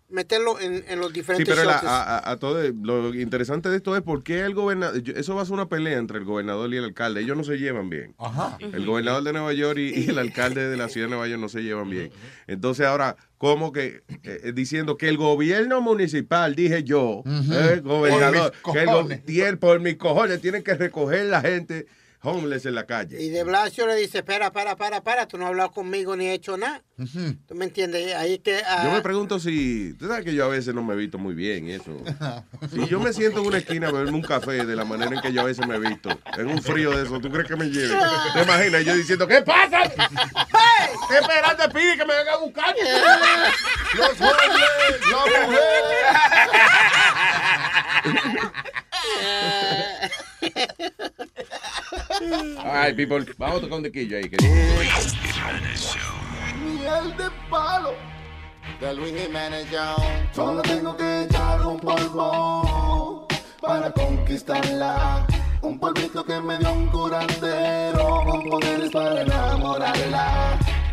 meterlo en, en los Sí, diferentes pero la- shelters. a, todo, lo interesante de esto es por qué el gobernador, eso va a ser una pelea entre el gobernador y el alcalde, ellos no se llevan bien. Ajá. El gobernador de Nueva York y, y el alcalde de la ciudad de Nueva York no se llevan bien. Entonces ahora, como que eh, eh, diciendo que el gobierno municipal, dije yo, eh, gobernador, Por mis que el por mis cojones, tienen que recoger la gente homeless en la calle. Y de Blasio le dice, espera, para, para, para, tú no has hablado conmigo ni hecho nada. ¿Tú me entiendes? Ahí que... ah, Yo me pregunto si, tú sabes que yo a veces no me he visto muy bien eso. Si yo me siento en una esquina a beberme un café de la manera en que yo a veces me he visto, en un frío de eso, ¿tú crees que me lleve? ¿Te imaginas? Yo diciendo, ¿qué pasa? ¿Qué esperante pide que me venga a buscar? Los hombres, la Ay, people, vamos a tocar un tequillo ahí. Que... Miel de palo. De Luis Jiménez. Solo tengo que echar un polvo para conquistarla. Un polvito que me dio un curandero con poderes para enamorarla.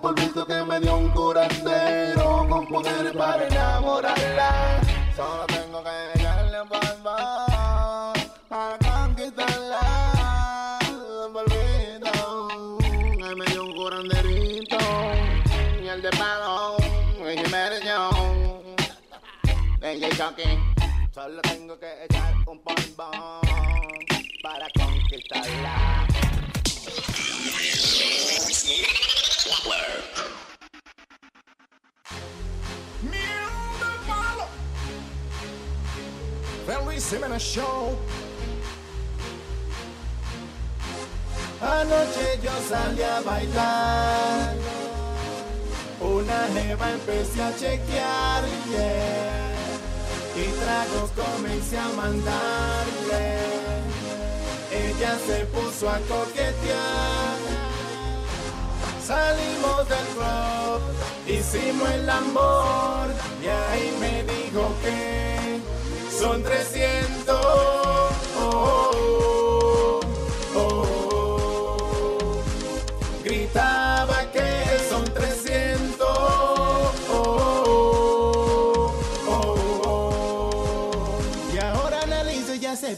Polvito que me dio un curandero con poderes para enamorarla. Solo tengo que echarle un polvo para conquistarla. Un polvito que me dio un curanderito. Y el de palo, Show. DJ Chucky. Solo tengo que echar un polvo Luis Jiménez Show. Anoche yo salí a bailar. Una jeva empecé a chequear, yeah. Y tragos comencé a mandarle. Ella se puso a coquetear. Salimos del club, hicimos el amor. Y ahí me dijo que son 300. Oh, oh,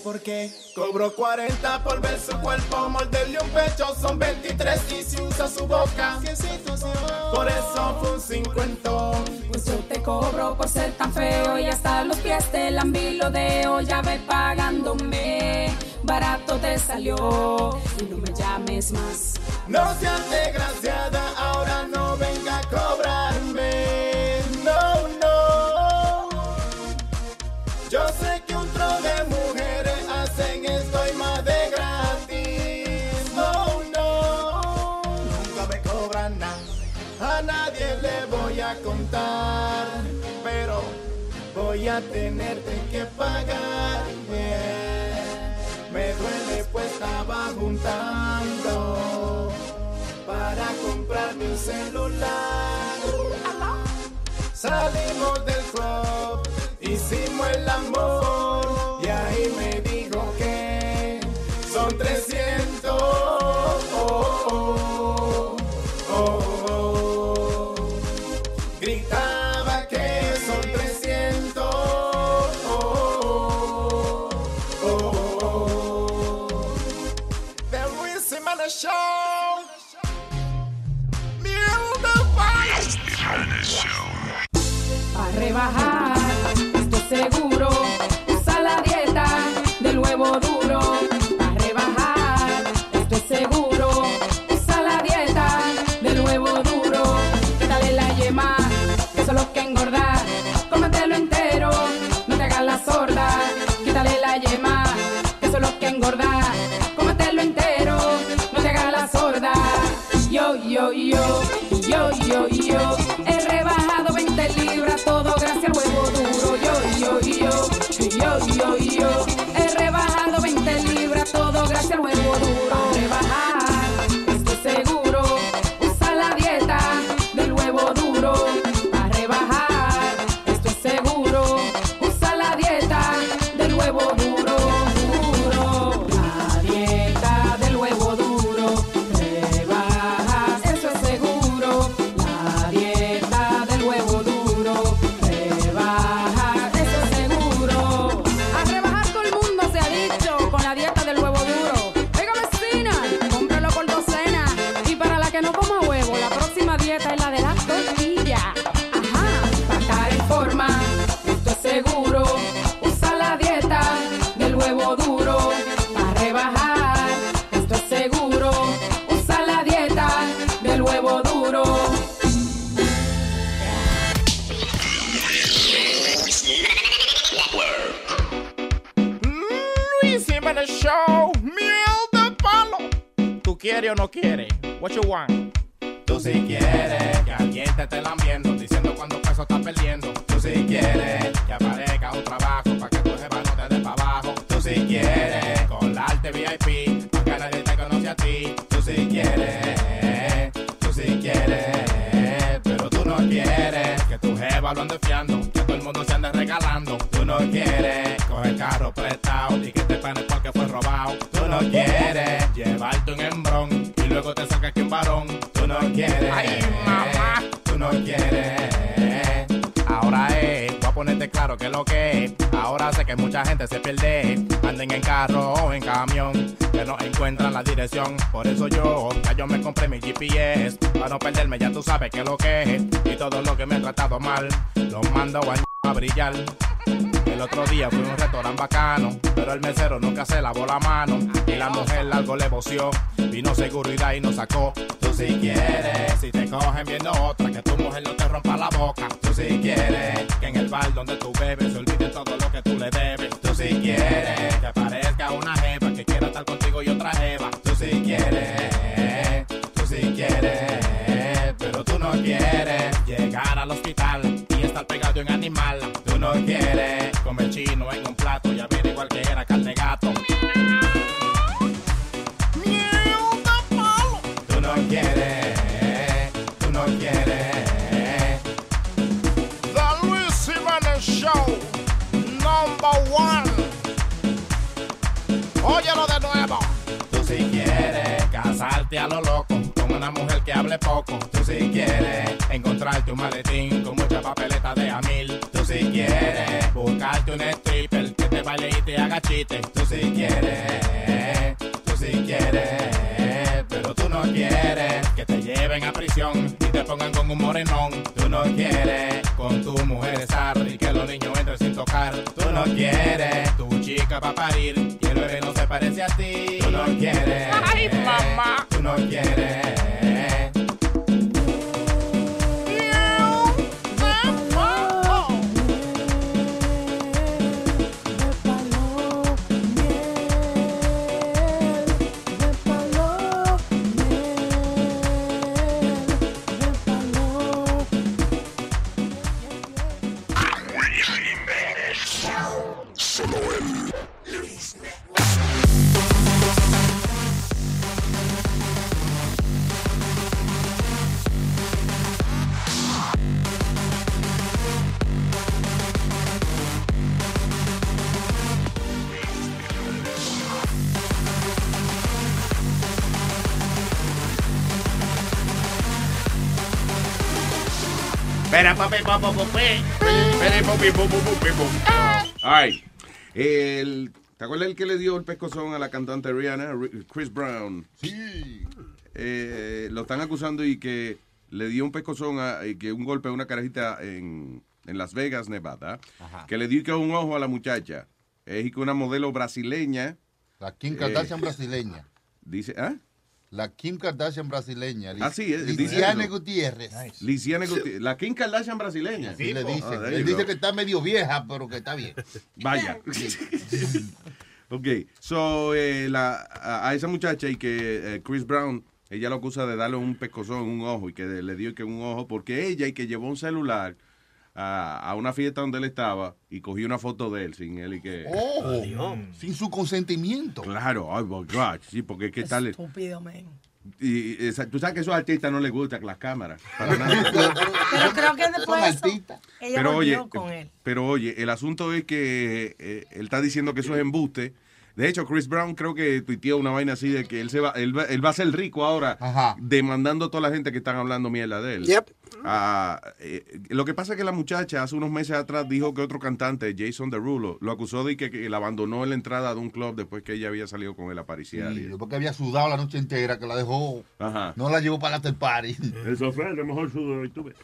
y ya sé por qué. Cobro 40 por ver su cuerpo, morderle un pecho son 23 y si usa su boca. Por eso fue un 50. Pues yo te cobro por ser tan feo y hasta los pies te lambilodeo. Ya ve pagándome, barato te salió y no me llames más. No seas desgraciada, ahora no venga a cobrarme. A contar. Pero voy a tenerte que pagar. yeah. Me duele pues estaba juntando para comprarme un celular. Salimos del club, hicimos el amor. tú sabes que lo que. Y todo lo que me han tratado mal, los mando a, a brillar. El otro día fui a un restaurante bacano, pero el mesero nunca se lavó la mano. Y la mujer algo le voció, vino seguridad y nos sacó. Tú si quieres, si te cogen viendo otra, que tu mujer no te rompa la boca. Tú si quieres, que en el bar donde tú bebes se olvide todo lo que tú le debes. Tú si quieres, que que le dio el pescozón a la cantante Rihanna, Chris Brown. Sí. Eh, lo están acusando y que le dio un pescozón a, que un golpe a una carajita en, en Las Vegas, Nevada, que le dio que un ojo a la muchacha. Es que una modelo brasileña. La Kim Kardashian eh, brasileña. Dice, ¿ah? La Kim Kardashian brasileña. Ah, sí, es, Lisiane dice Gutiérrez. Nice. Lisiane Gutiérrez. La Kim Kardashian brasileña. Sí, le dice. Oh, dice que está medio vieja, pero que está bien. Vaya. ok, so eh, la, a, a esa muchacha y que eh, Chris Brown, ella lo acusa de darle un pescozón en un ojo y que le dio que un ojo porque ella y que llevó un celular a, a una fiesta donde él estaba y cogió una foto de él sin él y que... Oh, sin su consentimiento. Claro, ay, my God, sí, porque es que tal... Estúpido, man. Y, esa- tú sabes que a esos artistas no les gustan las cámaras. Para nada. Pero creo que después de eso, ella Pero oye, con él. pero oye, el asunto es que eh, él está diciendo que eso es embuste. De hecho, Chris Brown creo que tuiteó una vaina así de que él se va, él va, él va a ser rico ahora, demandando a toda la gente que están hablando mierda de él. Yep. Ah, eh, lo que pasa es que la muchacha hace unos meses atrás dijo que otro cantante, Jason Derulo, lo acusó de que, que la abandonó en la entrada de un club después que ella había salido con él a pariciar. Sí, porque había sudado la noche entera, que la dejó. Ajá. No la llevó para after party. Eso fue, a lo mejor sudo y tuve.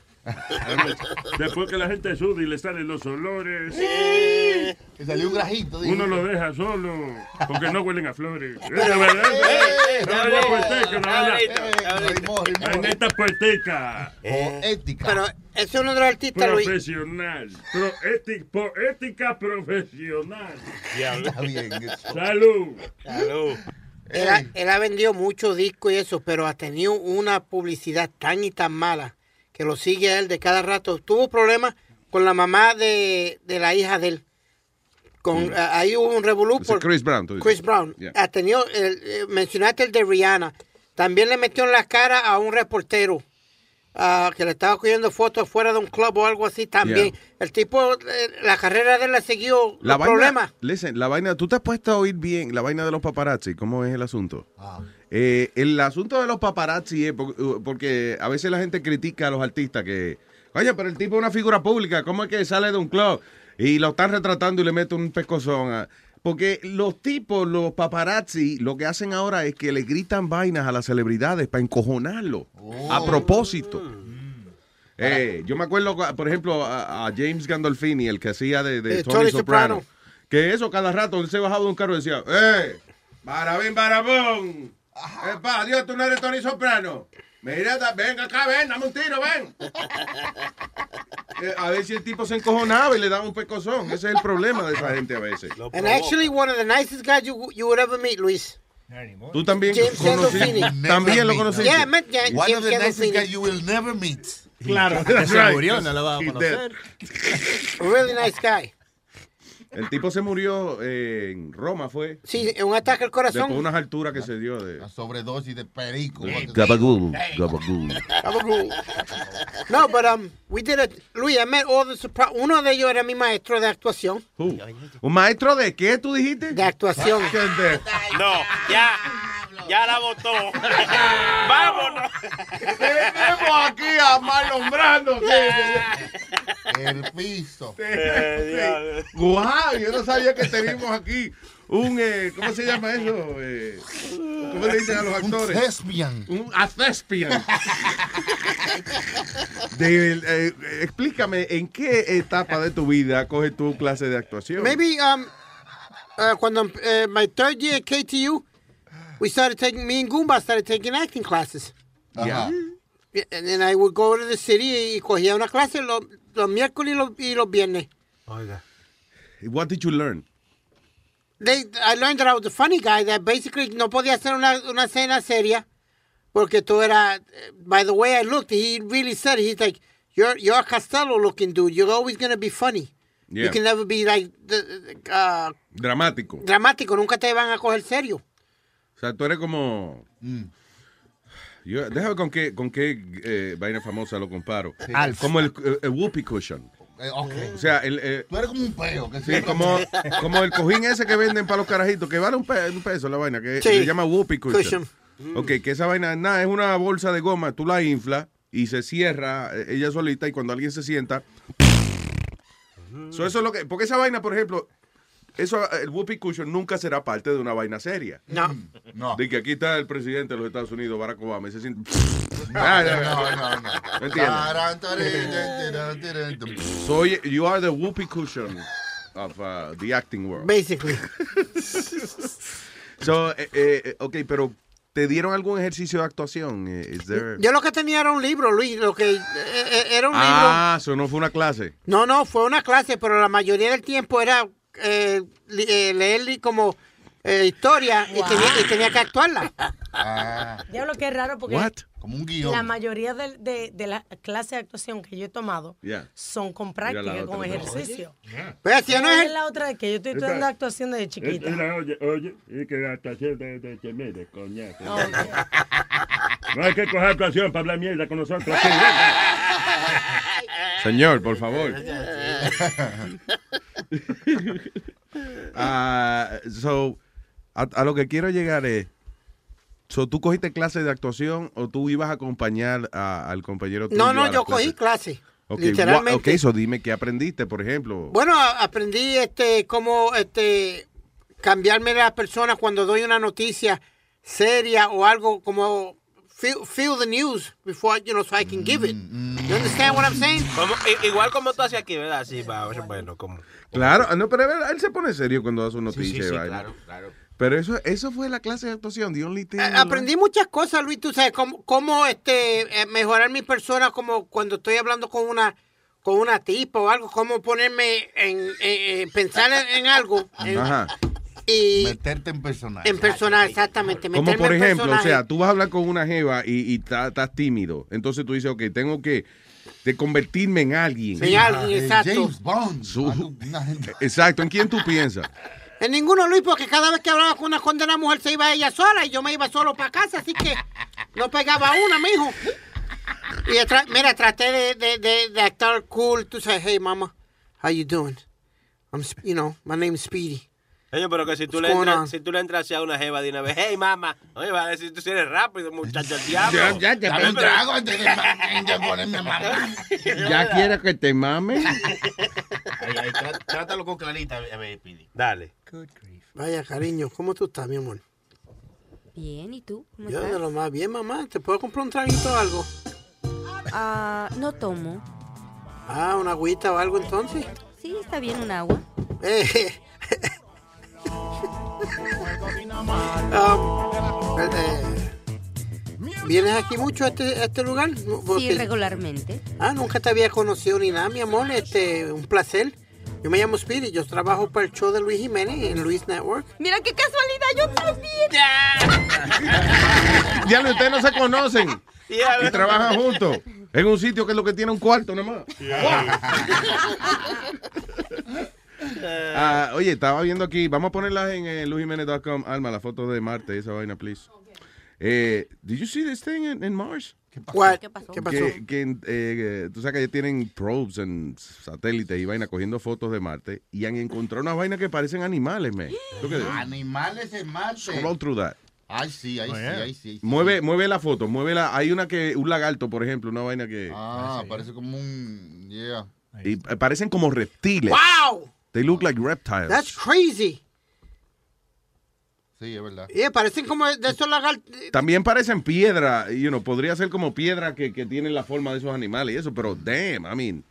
Después que la gente suda y le salen los olores. Que salió un grajito. Uno lo deja solo porque no huelen a flores. Es la verdad. Eh, No eh, vaya eh, puerteca, no vaya. eh, rimó, rimó. En esta puerteca. Poética. Pero ese es uno de los artistas, Luis. Profesional. Pro ética, poética profesional. Está bien. Salud. Él ha, él ha vendido muchos discos y eso, pero ha tenido una publicidad tan y tan mala que lo sigue a él de cada rato. Tuvo problemas con la mamá de, de la hija de él. Con, eh, ahí hubo un revolú por Chris Brown, tú dices. Chris Brown. Yeah. Ha tenido, el- eh, mencionaste el de Rihanna. También le metió en la cara a un reportero ah, que le estaba cogiendo fotos fuera de un club o algo así también. Yeah. El tipo, eh, la carrera de él le siguió La los vaina, problemas. listen, la vaina, tú te has puesto a oír bien la vaina de los paparazzi, ¿cómo es el asunto? Eh, el asunto de los paparazzi es por- porque, a veces la gente critica a los artistas que, oye, pero el tipo es una figura pública, ¿cómo es que sale de un club? Y lo están retratando y le meten un pescozón. a- porque los tipos, los paparazzi, lo que hacen ahora es que le gritan vainas a las celebridades para encojonarlo. A propósito. Eh, yo me acuerdo, por ejemplo, a, a James Gandolfini, el que hacía de, de Eh, Tony, Tony Soprano, Soprano. que eso cada rato él se bajaba de un carro y decía, ¡eh! ¡Barabín, barabón! ¡Epa, Dios, tú no eres Tony Soprano! Mira, da- ven acá, ven, dame un tiro, ven. Eh, a ver si el tipo se encojonaba y le daba un pescozón. Ese es el problema de esa gente a veces. And actually, one of the nicest guys you, you would ever meet, Luis. Tú también James conocí- Gandolfini. también lo conociste. Yeah, I met Ja- One James of the nicest Gandolfini. guys you will never meet. Claro, se right. murió, no lo va a conocer. Really nice guy. El tipo se murió eh, en Roma, fue. Sí, en un ataque al Después de corazón. unas alturas que se dio de... La sobredosis de perico. Gabagool, gabagool. No, but um, we did it. Luis, I met all the surpri- Uno de ellos era mi maestro de actuación. Who? ¿Un maestro de qué tú dijiste? De actuación. ¿Qué de- No, ya, ya la votó. Vámonos. Tenemos aquí a Marlon Brando. El piso. Guau, yo no sabía que teníamos aquí un, eh, ¿cómo se llama eso? Eh, ¿Cómo le dicen a los Un actores? thespian. Un a thespian. Eh, explícame, ¿en qué etapa de tu vida coges tu clase de actuación? Maybe um, uh, cuando uh, my third year at KTU, we started taking, me and Goomba started taking acting classes. Yeah, And then I would go to the city y cogía una clase los, los miércoles y los, y los viernes. Oiga. What did you learn? They, I learned that I was a funny guy, that basically no podía hacer una, una escena seria porque tú era, by the way I looked, he really said, he's like, you're, you're a Costello looking dude, you're always going to be funny. Yeah. You can never be like, the- uh, Dramático. dramático, nunca te van a coger serio. O sea, tú eres como... Yo, déjame con qué, con qué eh, vaina famosa lo comparo. Alf. Como el, el whoopee cushion. Eh, ok. O sea, el, eh, Tú eres como un peo. Que sí, como, como el cojín ese que venden para los carajitos, que vale un, pe- un peso la vaina, que Sí. se llama whoopee cushion. Cushion. Ok, que esa vaina, nada, es una bolsa de goma, tú la inflas y se cierra eh, ella solita y cuando alguien se sienta... So, eso es lo que, porque esa vaina, por ejemplo, eso, el whoopee cushion nunca será parte de una vaina seria. No. No. De que aquí está el presidente de los Estados Unidos, Barack Obama, y se siente... No, no, no, no. ¿Me entiendes? So you are the whoopee cushion of uh, the acting world. Basically. So, eh, eh, ok, pero ¿te dieron algún ejercicio de actuación? Eh, Is there- Yo lo que tenía era un libro, Luis. Lo que eh, eh, era un libro. Ah, eso no fue una clase. No, no, fue una clase, pero la mayoría del tiempo era eh, li- eh, leer como eh, historia y, tenía, y tenía que actuarla. Ya lo que es raro porque What? Como un la mayoría de, de, de las clases de actuación que yo he tomado Yeah. son con práctica, otra, con ejercicio. Pues, si no es la otra de que yo estoy estudiando actuación desde chiquita. Era, oye, oye, y que la actuación de, de. Ok. No hay que coger actuación para hablar mierda con nosotros. Señor, por favor. Ah, so, a, a lo que quiero llegar es, so, ¿tú cogiste clases de actuación o tú ibas a acompañar a- al compañero tuyo No, no, yo cogí clases? clase. Ok, literalmente. ok, so dime qué aprendiste, por ejemplo. Bueno, aprendí este cómo este cambiarme de las personas cuando doy una noticia seria o algo como feel, feel the news before you know so I can give it. You understand what I'm saying? Como- igual como tú haces aquí, ¿verdad? Sí, va, bueno, como... Claro, no, pero él se pone serio cuando hace una noticia. sí, claro, claro. Pero eso, eso fue la clase de actuación, the only. Aprendí muchas cosas, Luis, tú sabes, cómo, cómo, este, eh, mejorar mi persona, como cuando estoy hablando con una con una tipa o algo, cómo ponerme en, en- en pensar en, en algo en- Ajá. Y Meterte en personaje. en personaje, exactamente. Como por ejemplo, o sea, tú vas a hablar con una jeva y, estás tímido. Entonces tú dices, ok, tengo que de convertirme en alguien. En alguien, Eh, exacto. James Bond. Su- exacto, ¿en quién tú piensas? En ninguno, Luis, porque cada vez que hablaba con una condena mujer se iba ella sola y yo me iba solo para casa, así que no pegaba una, mijo. Y tra- mira, traté de, de, de, de actuar cool. Tú sabes, hey, mama, how you doing? I'm, Sp- you know, my name's Speedy. Oye, pero que si tú, le entras, si tú le entras a una jeva de una vez, hey, mamá, oye, va a decir tú si eres rápido, muchacho, el diablo. Ya, ya, ya, Dame un trago antes de, de ponerme a mamar. ¿Ya quieres que te mame? Trátalo con clarita, a ver, Pidi. Dale. Vaya, cariño, ¿cómo tú estás, mi amor? Bien, ¿y tú? ¿Cómo Yo de estás? lo más bien, mamá. ¿Te puedo comprar un traguito o algo? Ah, no tomo. Ah, una agüita o algo entonces. Sí, está bien un agua. Eh, um, eh, ¿Vienes aquí mucho a este, a este lugar? Sí, Porque- regularmente. Ah, nunca te había conocido ni nada, mi amor. Este, un placer. Yo me llamo Speedy, yo trabajo para el show de Luis Jiménez en Luis Network. Mira qué casualidad, yo también. Ya ustedes no se conocen y trabajan juntos en un sitio que es lo que tiene un cuarto nada más. Ah, oye, estaba viendo aquí, vamos a ponerlas en eh, luisjimenez.com, Alma, la foto de Marte, esa vaina, please. Eh, did you see this thing in, in Mars? What? ¿Qué pasó? ¿Qué pasó? Que, que, eh, eh, tú sabes que ya tienen probes en satélites y vaina cogiendo fotos de Marte y han encontrado unas vainas que parecen animales, man. ¿Tú qué dices? Animales en Marte. Scroll through that. Ay, sí, ay, sí, ay, sí. ay, sí. Mueve, mueve la foto, mueve la. Hay una que, un lagarto, por ejemplo, una vaina que. Ah, parece como un. Yeah. y eh, parecen como reptiles. ¡Wow! They look like reptiles. That's crazy. Sí, es verdad. Yeah, parecen como de esos lagartos. También parecen piedra, you know, podría ser como piedra que, que tienen la forma de esos animales y eso, pero damn, I mean,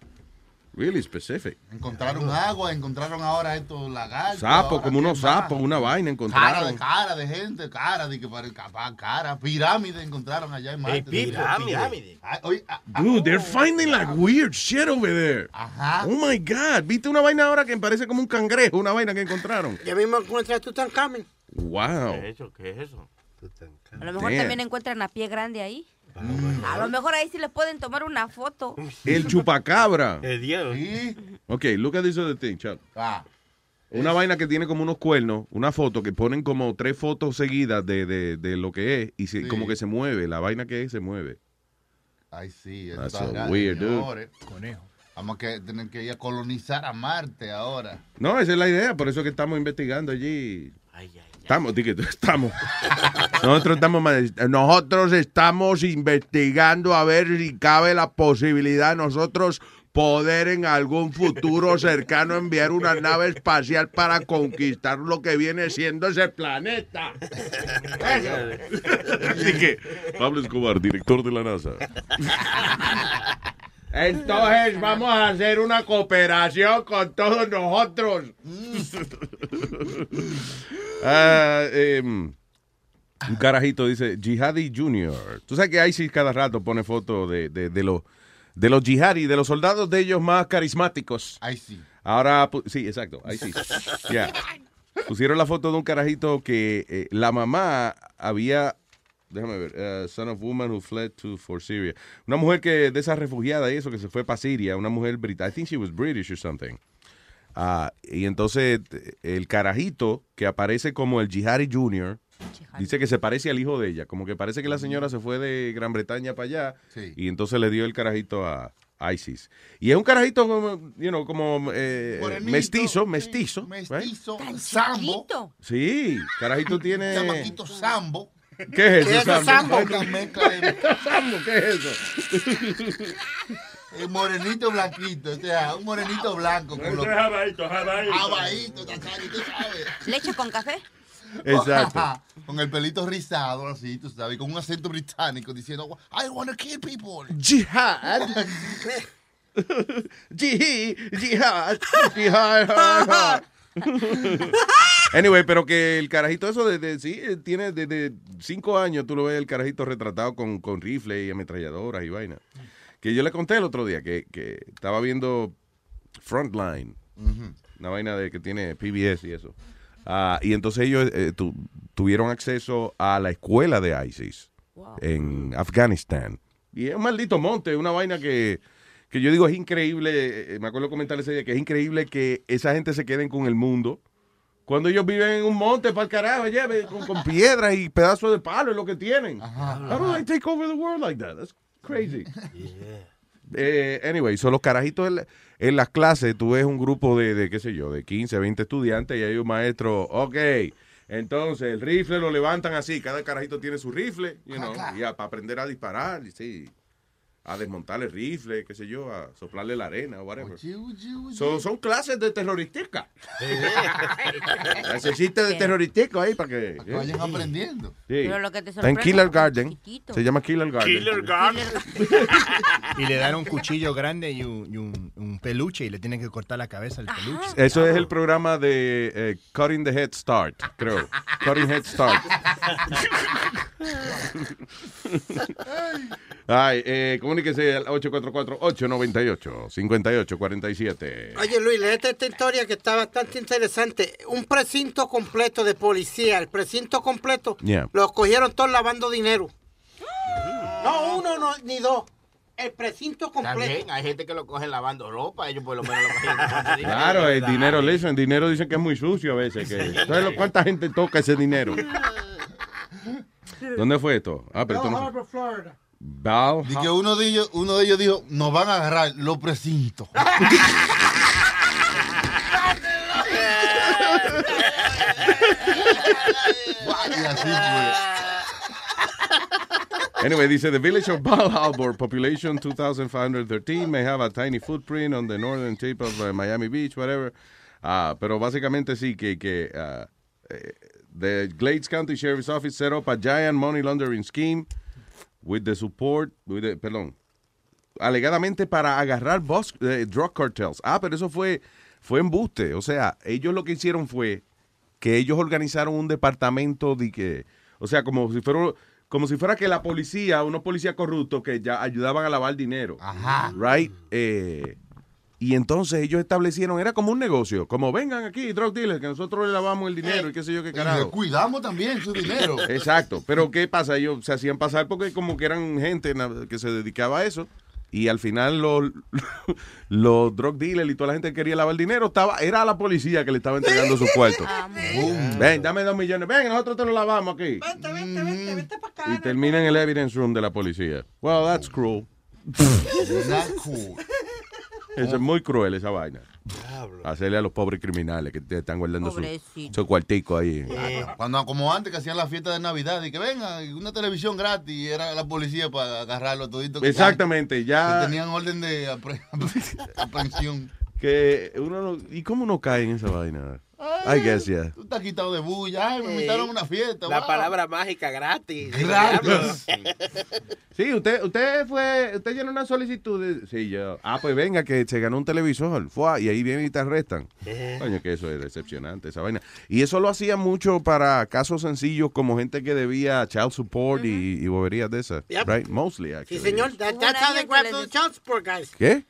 really specific. Encontraron agua, encontraron ahora estos lagartos. Sapos, como unos sapos, una vaina Cara de encontraron. cara de gente, cara de que parece capaz, cara. Pirámide encontraron allá en Marte. pirámide. Ay, oye, ah, ah, Dude, they're finding like weird shit over there. Ajá. Oh my God. ¿Viste una vaina ahora que parece como un cangrejo? Una vaina que encontraron. Ya mismo encontré a Tutankamen. Wow. ¿Qué es eso? ¿Qué es eso? A lo mejor Damn. también encuentran a pie grande ahí. A lo mejor ahí sí le pueden tomar una foto. El chupacabra. El diablo. Sí. Ok, look at this other thing, Chuck. Ah, Una vaina que tiene como unos cuernos, una foto que ponen como tres fotos seguidas de, de, de lo que es y se- Sí. como que se mueve. La vaina que es se mueve. ay, sí. eso That's so weird, dude. Vamos a que, tener que ir a colonizar a Marte ahora. No, esa es la idea, por eso es que estamos investigando allí. Estamos, di que estamos. Nosotros estamos, nosotros estamos investigando a ver si cabe la posibilidad de nosotros poder en algún futuro cercano enviar una nave espacial para conquistar lo que viene siendo ese planeta. Así que, Pablo Escobar, director de la NASA. Entonces vamos a hacer una cooperación con todos nosotros. Ah, em, un carajito dice Jihadi Junior. Tú sabes que ISIS cada rato pone fotos de, de, de los de los jihadi, de los soldados de ellos más carismáticos. ISIS. Ahora, sí, exacto, ISIS. Ya. Pusieron la foto de un carajito que eh, la mamá había, déjame ver, eh, son of woman who fled to for Syria. Una mujer que de esa refugiada y eso que se fue para Siria, una mujer británica. I think she was British or something. Ah, y entonces el carajito que aparece como el Jihadi Junior dice que se parece al hijo de ella, como que parece que la señora se fue de Gran Bretaña para allá Sí. y entonces le dio el carajito a ISIS. Y es un carajito como, you know, como eh, mestizo, mestizo. right? Mestizo, sambo. Sí, carajito tiene... Chamaquito sambo. ¿Qué es ¿Qué eso, es Sambo? sambo? ¿qué es eso? El morenito blanquito, o sea, un morenito blanco. Con los... Eso es jabaito, jabaito. Jabaito, tú sabes. ¿Leche con café? Exacto. con el pelito rizado, así, tú sabes, con un acento británico diciendo, I want to kill people. Jihad. Jihad. Jihad. Jihad. Anyway, pero que el carajito eso de, de- sí, eh, tiene desde cinco años, tú lo ves el carajito retratado con, con rifle y ametralladoras y vaina. Que yo le conté el otro día que, que estaba viendo Frontline, una vaina de que tiene PBS y eso. Ah, y entonces ellos eh, tu- tuvieron acceso a la escuela de ISIS en Afganistán. Y es un maldito monte, una vaina que, que yo digo es increíble. eh, Me acuerdo comentar ese día que es increíble que esa gente se queden con el mundo. Cuando ellos viven en un monte para el carajo, allá, ve, con, con piedras y pedazos de palo es lo que tienen. How do they take over the world like that? That's crazy. Eh, anyway, son los carajitos en, la- en las clases, tú ves un grupo de, de, qué sé yo, de 15, 20 estudiantes y hay un maestro, ok, entonces el rifle lo levantan así, cada carajito tiene su rifle, you know, y a- para aprender a disparar, y sí, a desmontar el rifle, qué sé yo, a soplarle la arena o whatever. So, son clases de terrorística. Ese chiste de terrorístico ahí para que, que vayan aprendiendo. Sí. Pero lo que te Está en Killer Garden. Se llama Killer Garden. Y le dan un cuchillo grande y un, y un- un peluche y le tienen que cortar la cabeza al peluche. Eso es el programa de eh, Cutting the Head Start, creo. Cutting Head Start. Ay, eh, comuníquese al 844-898-5847. Oye Luis, léete esta historia que está bastante interesante. Un precinto completo de policía, el precinto completo, Yeah. lo cogieron todos lavando dinero. No uno, no, ni dos. El precinto completo. También hay gente que lo coge lavando ropa, ellos por lo menos lo cogen lavando dinero. Claro, el dinero, listen, el dinero dicen que es muy sucio a veces. Que, ¿Sabes cuánta gente toca ese dinero? ¿Dónde fue esto? Ah, pero esto no Florida. Val Y que uno de ellos, uno de ellos dijo, nos van a agarrar los precintos. y así fue. Anyway, dice, the village of Bal Harbour, population 2,513, may have a tiny footprint on the northern tip of uh, Miami Beach, whatever. Ah, pero básicamente sí, que, que ah, eh, the Glades County Sheriff's Office set up a giant money laundering scheme with the support, with the- perdón, alegadamente para agarrar bus, eh, drug cartels. Ah, pero eso fue, fue embuste. O sea, ellos lo que hicieron fue que ellos organizaron un departamento de que, o sea, como si fuera, como si fuera que la policía, unos policías corruptos que ya ayudaban a lavar dinero. Ajá. Right? Eh, y entonces ellos establecieron, era como un negocio, como vengan aquí, drug dealers, que nosotros le lavamos el dinero y qué sé yo qué Y carajo. le cuidamos también su dinero. Exacto, pero ¿qué pasa? Ellos se hacían pasar porque como que eran gente que se dedicaba a eso y al final los, los drug dealers y toda la gente que quería lavar el dinero estaba, era la policía que le estaba entregando su cuarto. Ven, dame dos millones, ven, nosotros te lo lavamos aquí. Y termina en el evidence room de la policía. Well, that's cruel. Not cool. Eso es muy cruel esa vaina. Hacerle a los pobres criminales que te están guardando su, su cuartico ahí. Cuando, como antes que hacían la fiesta de Navidad y que venga, y una televisión gratis, y era la policía para agarrarlo todito. que- Exactamente, ya- que tenían orden de apre- aprehensión. Que uno no- ¿Y cómo uno cae en esa vaina? I guess, yeah. Tú estás quitado de bulla. Ay, me Eh, invitaron a una fiesta. La wow. palabra mágica gratis. Gratis. Sí, usted, usted fue, usted llenó una solicitud. de- sí, yo. Ah, pues venga, que se ganó un televisor. Fue, y ahí vienen y te arrestan. Coño, que eso es decepcionante, esa vaina. Y eso lo hacía mucho para casos sencillos como gente que debía child support y, y boberías de esas. Yep. Right? Mostly, Sí, actually. señor. That- that's how they grab those child support guys. ¿Qué?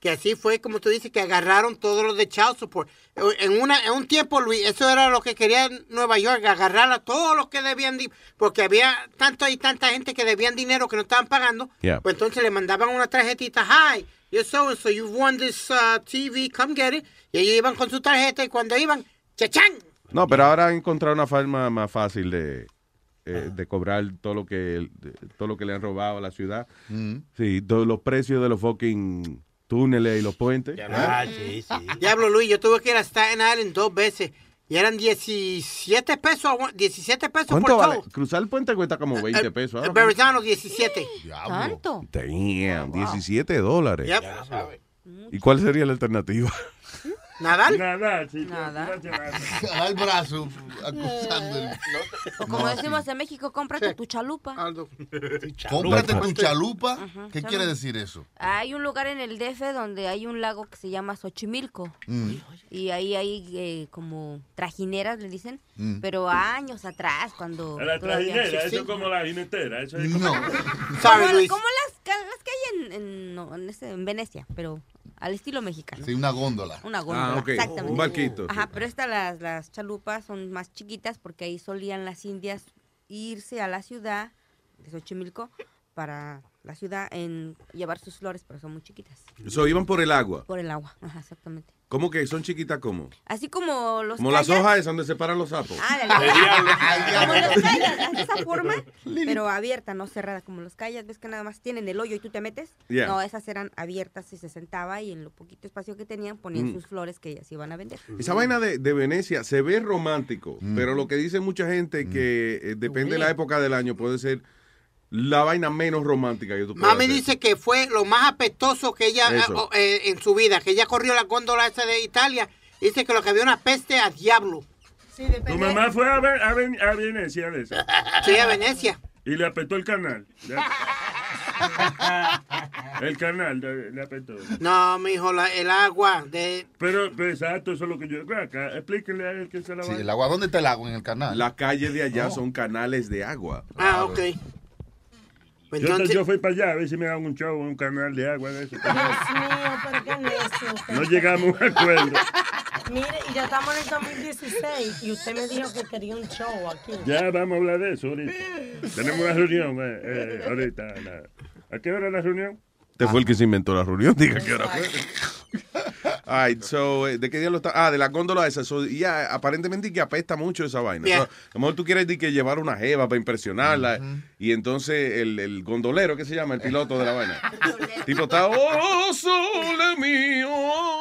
Que así fue, como tú dices, que agarraron todos los de child support. En, una, en un tiempo, Luis, eso era lo que quería Nueva York, agarrar a todos los que debían, porque había tanto y tanta gente que debían dinero que no estaban pagando. Yeah. Pues entonces le mandaban una tarjetita, hi, you're so and so, you've won this uh, TV, come get it. Y ellos iban con su tarjeta y cuando iban, chachán. No, pero ahora han encontrado una forma más fácil de, eh, de cobrar todo lo que de- todo lo que le han robado a la ciudad. Sí, todos los precios de los fucking túneles y los puentes. Ah, sí, sí. Diablo, Luis, yo tuve que ir a Staten Island dos veces y eran 17 pesos, 17 pesos por ¿Cuánto vale? todo. Cruzar el puente cuesta como 20 pesos. El ahora. Verrazano, 17. ¿Tanto? Damn, 17 dólares. Yep. ¿Y cuál sería la alternativa? ¿Nadar? Nadar, sí. Nada. Al brazo, acusando el... O como decimos en México, cómprate tu chalupa. Cómprate tu chalupa. ¿Qué quiere decir eso? Hay un lugar en el DF donde hay un lago que se llama Xochimilco. Mm. Y ahí hay eh, como trajineras, le dicen. Mm. Pero años atrás, cuando. La todavía- trajinera, eso es como la jinetera. Eso es como... Como, como las, que hay en, en, no, en ese- en Venecia, pero al estilo mexicano. Sí, una góndola. Una góndola, Ah, ok. exactamente. Un barquito. Ajá, pero estas las, las chalupas son más chiquitas porque ahí solían las indias irse a la ciudad de Xochimilco para la ciudad en llevar sus flores, pero son muy chiquitas. So, iban por el agua. Por el agua, ajá, exactamente. ¿Cómo que son chiquitas como? Así como los Como las hojas esas donde se paran los sapos. Ah, la- como los kayaks, de esa forma, pero abierta, no cerrada, como los kayaks, ves que nada más tienen el hoyo y tú te metes. Yeah. No, esas eran abiertas y se sentaba y en lo poquito espacio que tenían ponían Mm. sus flores que ellas iban a vender. Esa vaina de, de Venecia se ve romántico, Mm. pero lo que dice mucha gente que eh, depende de la época del año puede ser la vaina menos romántica que tú Mami hacer. dice que fue lo más apestoso que ella eh, eh, en su vida, que ella corrió la góndola esa de Italia. Dice que lo que había una peste a diablo. Tu mamá fue a, Ve- a, Ven- a Venecia de esa. Sí, a Venecia. Y le apretó el canal. El canal le, le apretó. No, mijo, la, el agua de... Pero, pero exacto, eso es lo que yo. Acá, explíquenle a él que se la Sí, va. el agua, ¿dónde está el agua? En el canal. Las calles de allá Oh. son canales de agua. Ah, ok. Pues Yo, entonces- yo fui para allá a ver si me dan un show en un canal de agua de eso. Dios mío, pero qué usted. No llegamos a un acuerdo. Mire, y ya estamos en el 2016 y usted me dijo que quería un show aquí. Ya vamos a hablar de eso ahorita. Tenemos una reunión eh, eh, ahorita. la- ¿A qué hora es la reunión? Este fue el que se inventó la reunión, diga que hora fue. All right, so, eh, ¿de qué día lo está? Ah, de la góndola esa. So, y ya, aparentemente que apesta mucho esa vaina. Yeah. So, a lo mejor tú quieres que llevar una jeva para impresionarla. Y entonces el, el gondolero, ¿qué se llama? El piloto de la vaina. tipo está, oh, sole mío,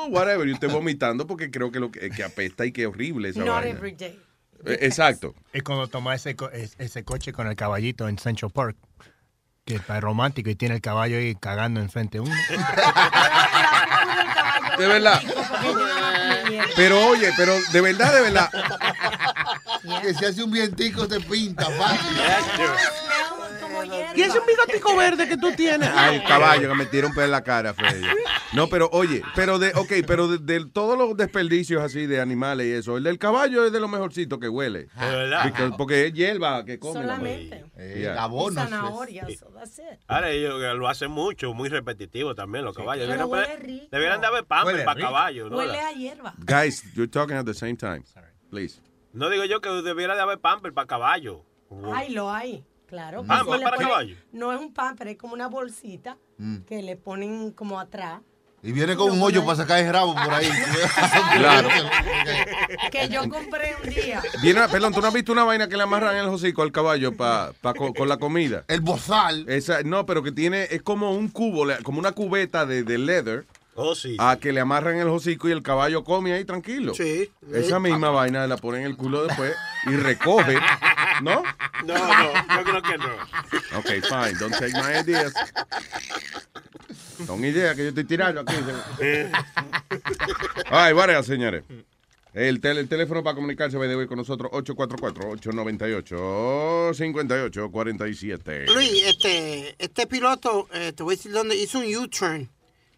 whatever. Y usted vomitando porque creo que lo que, que apesta y que horrible esa Not vaina. every day. Eh, Exacto. Es cuando toma ese, co- es- ese coche con el caballito en Central Park. Que está romántico y tiene el caballo ahí cagando enfrente de uno. De verdad. Pero oye, pero de verdad, de verdad. Que si hace un vientico te pinta, fácil. ¿Y ese un bigotico verde que tú tienes? Ay, caballo, que me tira un pelo en la cara, Freddy. No, pero oye, pero de, ok, pero de, de todos los desperdicios así de animales y eso, el del caballo es de lo mejorcito que huele. De verdad. Porque, porque es hierba que come. la Solamente. vaina. Yeah. Y zanahoria, so that's it. Ahora ellos lo hacen mucho, muy repetitivo también los caballos. Pero Debieran, huele rico. debieran de haber pamper para rico. caballos. ¿no? Huele a hierba. Guys, you're talking at the same time. Please. No digo yo que debiera de haber pamper para caballo. Ay, lo hay. Claro. Ah, para ponen- caballo. No es un pamper, es como una bolsita Mm. que le ponen como atrás. Y viene con un hoyo para sacar el rabo por ahí. Claro. Que yo compré un día. Viene, perdón, ¿tú no has visto una vaina que le amarran el hocico al caballo pa, pa co- con la comida? El bozal. Esa, no, pero que tiene, es como un cubo, como una cubeta de, de leather. Oh, sí. a que le amarran el hocico y el caballo come ahí tranquilo. Sí. Esa misma vaina la ponen en el culo después y recoge, ¿no? No, no, yo creo que no. Ok, fine, don't take my ideas. Son ideas que yo estoy tirando aquí. Ay, vale, señores. El, tel- el teléfono para comunicarse va de con nosotros 844-898-5847. Luis, este, este piloto, eh, te voy a decir dónde, hizo un U-turn,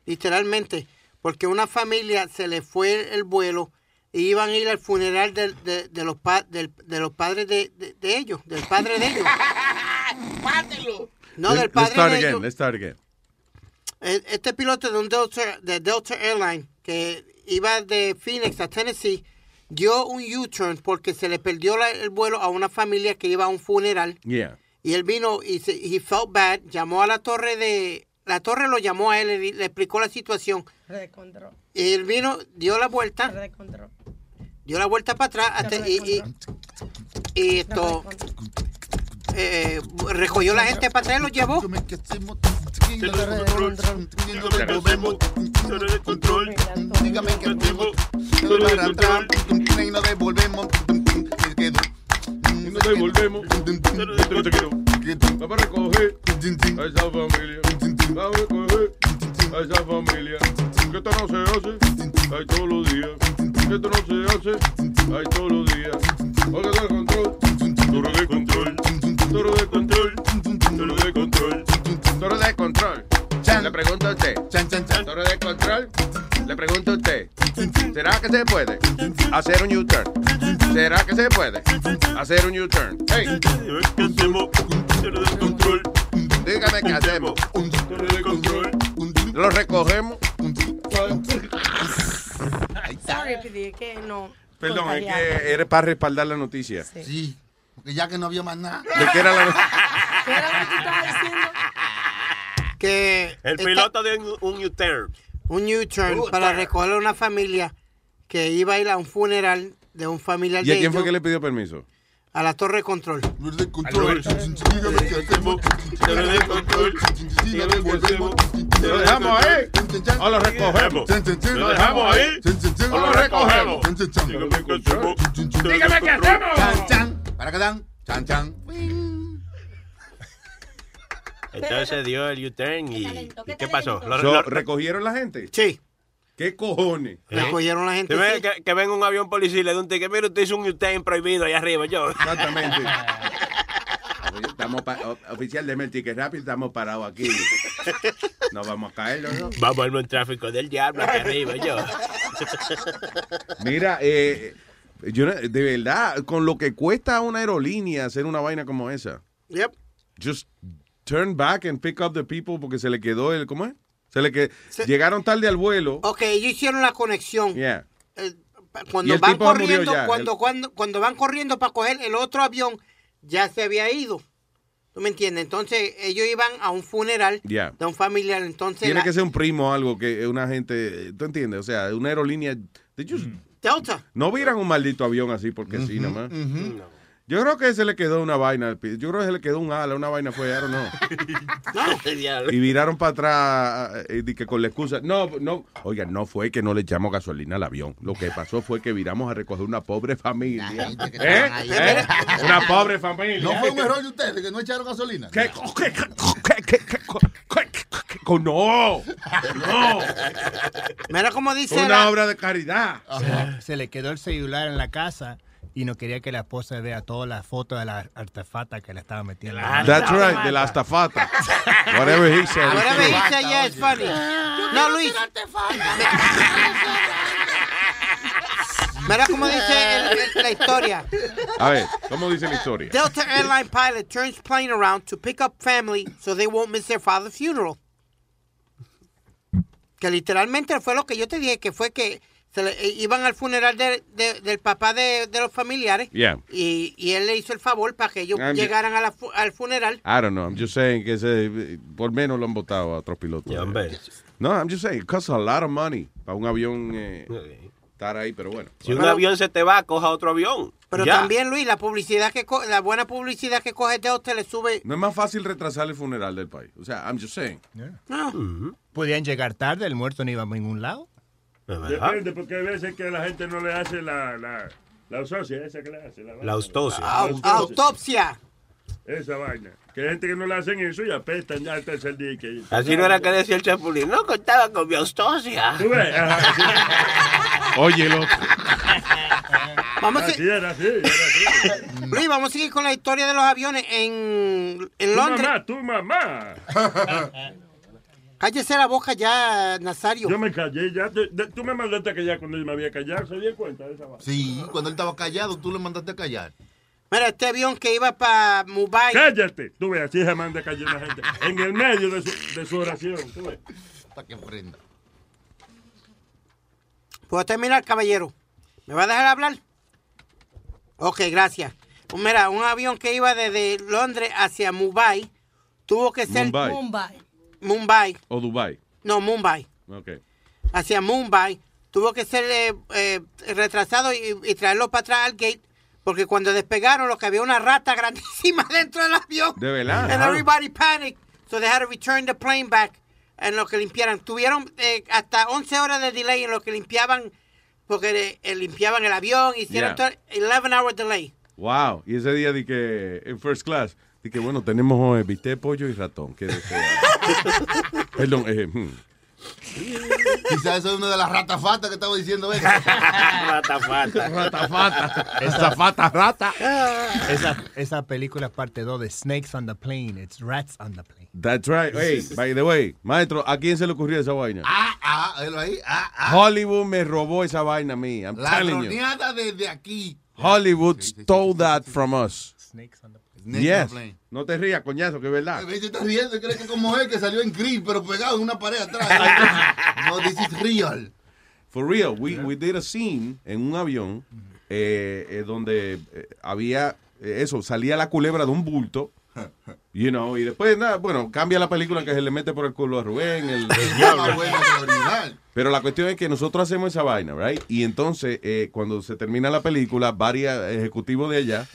literalmente, porque una familia se le fue el vuelo y iban a ir al funeral del- de, de los, pa- del- de los padres de, de- de ellos, del padre de ellos. No, del Let's padre start de again, ellos. let's start again. Eh, Este piloto de un Delta, de Delta Airline que iba de Phoenix a Tennessee dio un U-turn porque se le perdió la- el vuelo a una familia que iba a un funeral Yeah. y él vino y se, he felt bad, llamó a la torre de la torre lo llamó a él y le explicó la situación Recontrol. y él vino dio la vuelta dio la vuelta para atrás hasta- y, y- y esto eh, recogió la gente para atrás y los llevó Dígame que hacemos. Para atrás, y nos devolvemos. Y nos devolvemos. Vamos a recoger a esa familia. Vamos a recoger a esa familia. Que esto no se hace ahí todos los días. Que esto no se hace ahí todos los días. Porque está el control. Toro de control. Toro de control. Toro de control. Toro de control. Le pregunto a usted. Toro de control. Le pregunto a usted. ¿Será que se puede hacer un U-turn? ¿Será que se puede hacer un U-turn? Hey. Dígame qué hacemos. Lo recogemos. Sorry, Pidi, que no. Perdón, es que era para respaldar la noticia. Sí, porque ya que no había más nada. ¿De qué era la noticia? ¿Qué era lo que tú estabas diciendo? que El esta- piloto dio un, U-turn. un U-turn para recoger a una familia que iba a ir a un funeral de un familiar ¿Y de a quién fue que le pidió permiso? A la torre de control. ¿Lo dejamos ahí? ¿O lo recogemos? ¿Lo dejamos ahí? ¿O lo recogemos? Dígame qué hacemos. Chan, chan. Para que dan. Chan, chan. Entonces dio el U-turn y, ¿y ¿qué pasó? Lo- So, lo- ¿Recogieron la gente? Sí. ¿Qué cojones? Recogieron la gente. Si ve sí. que, que venga un avión policía y le da un ticket, mira, usted hizo un U-turn prohibido allá arriba, yo. Exactamente. Estamos oficial de el ticket rápido, estamos parados aquí. No vamos a caer, ¿no? Vamos a armar un tráfico del diablo aquí arriba, yo. Mira, eh, yo no- de verdad, con lo que cuesta a una aerolínea hacer una vaina como esa, Yep. just turn back and pick up the people porque se le quedó el, ¿cómo es? Se le que llegaron tarde al vuelo. Ok, ellos hicieron la conexión. Yeah. Eh, cuando van corriendo, ya. cuando, El- cuando, cuando van corriendo para coger el otro avión, ya se había ido. ¿Tú me entiendes? Entonces ellos iban a un funeral Yeah. de un familiar. Entonces Tiene la- que ser un primo o algo que una gente, ¿tú entiendes? O sea, una aerolínea, just- Delta. no vieran un maldito avión así porque sí, nomás. Yo creo que se le quedó una vaina, yo creo que se le quedó un ala, una vaina fue, don't know. Y viraron para atrás eh, di que con la excusa. No, no, oiga, no fue que no le echamos gasolina al avión. Lo que pasó fue que viramos a recoger una pobre familia. ¿Eh? ¿Eh? Una pobre familia. No fue un error de ustedes que no echaron gasolina. ¿Qué? ¿Qué? ¿Qué? ¿Qué? ¿Qué? ¿Qué? No, no. Mira cómo dice Una la- obra de caridad. Se, se le quedó el celular en la casa y no quería que la esposa vea todas las fotos de la artefacta que le estaba metiendo. That's right, de la astafata. Whatever he said. Whatever he said, yeah, it's funny. No, Luis. Mira cómo dice el- el- la historia. A ver, ¿cómo dice la historia? Delta airline pilot turns plane around to pick up family so they won't miss their father's funeral. Que literalmente fue lo que yo te dije, que fue que se le- eh, iban al funeral de- de- del papá de, de los familiares Yeah. y, y él le hizo el favor para que ellos I'm- llegaran a la fu- al funeral. I don't know. I'm just saying que ese, por menos lo han votado a otros pilotos. No, I'm just saying, it costs a lot of money para un avión eh, estar ahí, pero bueno. Si un avión se te va, coja otro avión. Pero Ya. también, Luis, la publicidad que co- la buena publicidad que coge Delta le sube. No es más fácil retrasar el funeral del país. O sea, I'm just saying. No. Podían llegar tarde, el muerto no iba a ningún lado. Depende, porque hay veces que la gente no le hace la, la, la autopsia, esa que le hace. La, vaina. autopsia. La Au- autopsia. Esa vaina. Que hay gente que no le hacen eso y apestan ya el tercer día. Que, Así no era que decía el chapulín. No contaba con mi austosia. ¿Tú ves? Ajá, sí. Oye, loco. Vamos a, Así era, así, era así. Luis, vamos a seguir con la historia de los aviones en, en Tu Londres. mamá, tu mamá. Cállese la boca ya, Nazario. Yo me callé ya. Tú, de- tú me mandaste a callar cuando yo me había callado. ¿Se dio cuenta de esa vaina? Sí, cuando él estaba callado, tú le mandaste a callar. Mira, este avión que iba para Mumbai. Cállate. Tú ves, así se manda a callar la gente. En el medio de su, de su oración. Tú ves. Para que aprenda. ¿Puedo terminar, caballero? ¿Me va a dejar hablar? Ok, gracias. Pues Mira, un avión que iba desde Londres hacia Mumbai tuvo que ser... Mumbai. Mumbai. Mumbai. O Dubai. No, Mumbai. Ok. Hacia Mumbai. Tuvo que ser eh, eh, retrasado y, y traerlo para atrás al gate. Porque cuando despegaron, lo que había una rata grandísima dentro del avión. De verdad. And everybody panicked. So they had to return the plane back. En lo que limpiaran. Tuvieron eh, hasta 11 horas de delay en lo que limpiaban. Porque eh, limpiaban el avión. Hicieron Yeah. todo, 11 hours delay. Wow. Y ese día di que en first class, di que bueno, tenemos hoy bistec, pollo y ratón. ¿Qué desea? Perdón, eh, hmm. Quizás eso es una de las ratafatas que estaba diciendo él. ratafata. Ratafata. Esa fata rata. Esa, esa película es parte 2 de Snakes on the Plane. It's Rats on the Plane. That's right. Hey, by the way, maestro, ¿a quién se le ocurrió esa vaina? Ah, ah, él ahí. Ah, ah. Hollywood me robó esa vaina a mí. I'm La telling you. desde aquí. Hollywood stole that from us. Snakes on the yes. No te rías, coñazo, que es verdad. A veces está riendo y cree que como él que salió en Creed, pero pegado en una pared atrás. no, this is real. For real, we, we did a scene en un avión eh, eh, donde eh, había eh, eso, salía la culebra de un bulto. You know, y después, nada, bueno, cambia la película que se le mete por el culo a Rubén, el, el diablo. Pero la cuestión es que nosotros hacemos esa vaina, right? Y entonces, eh, cuando se termina la película, varios ejecutivos de allá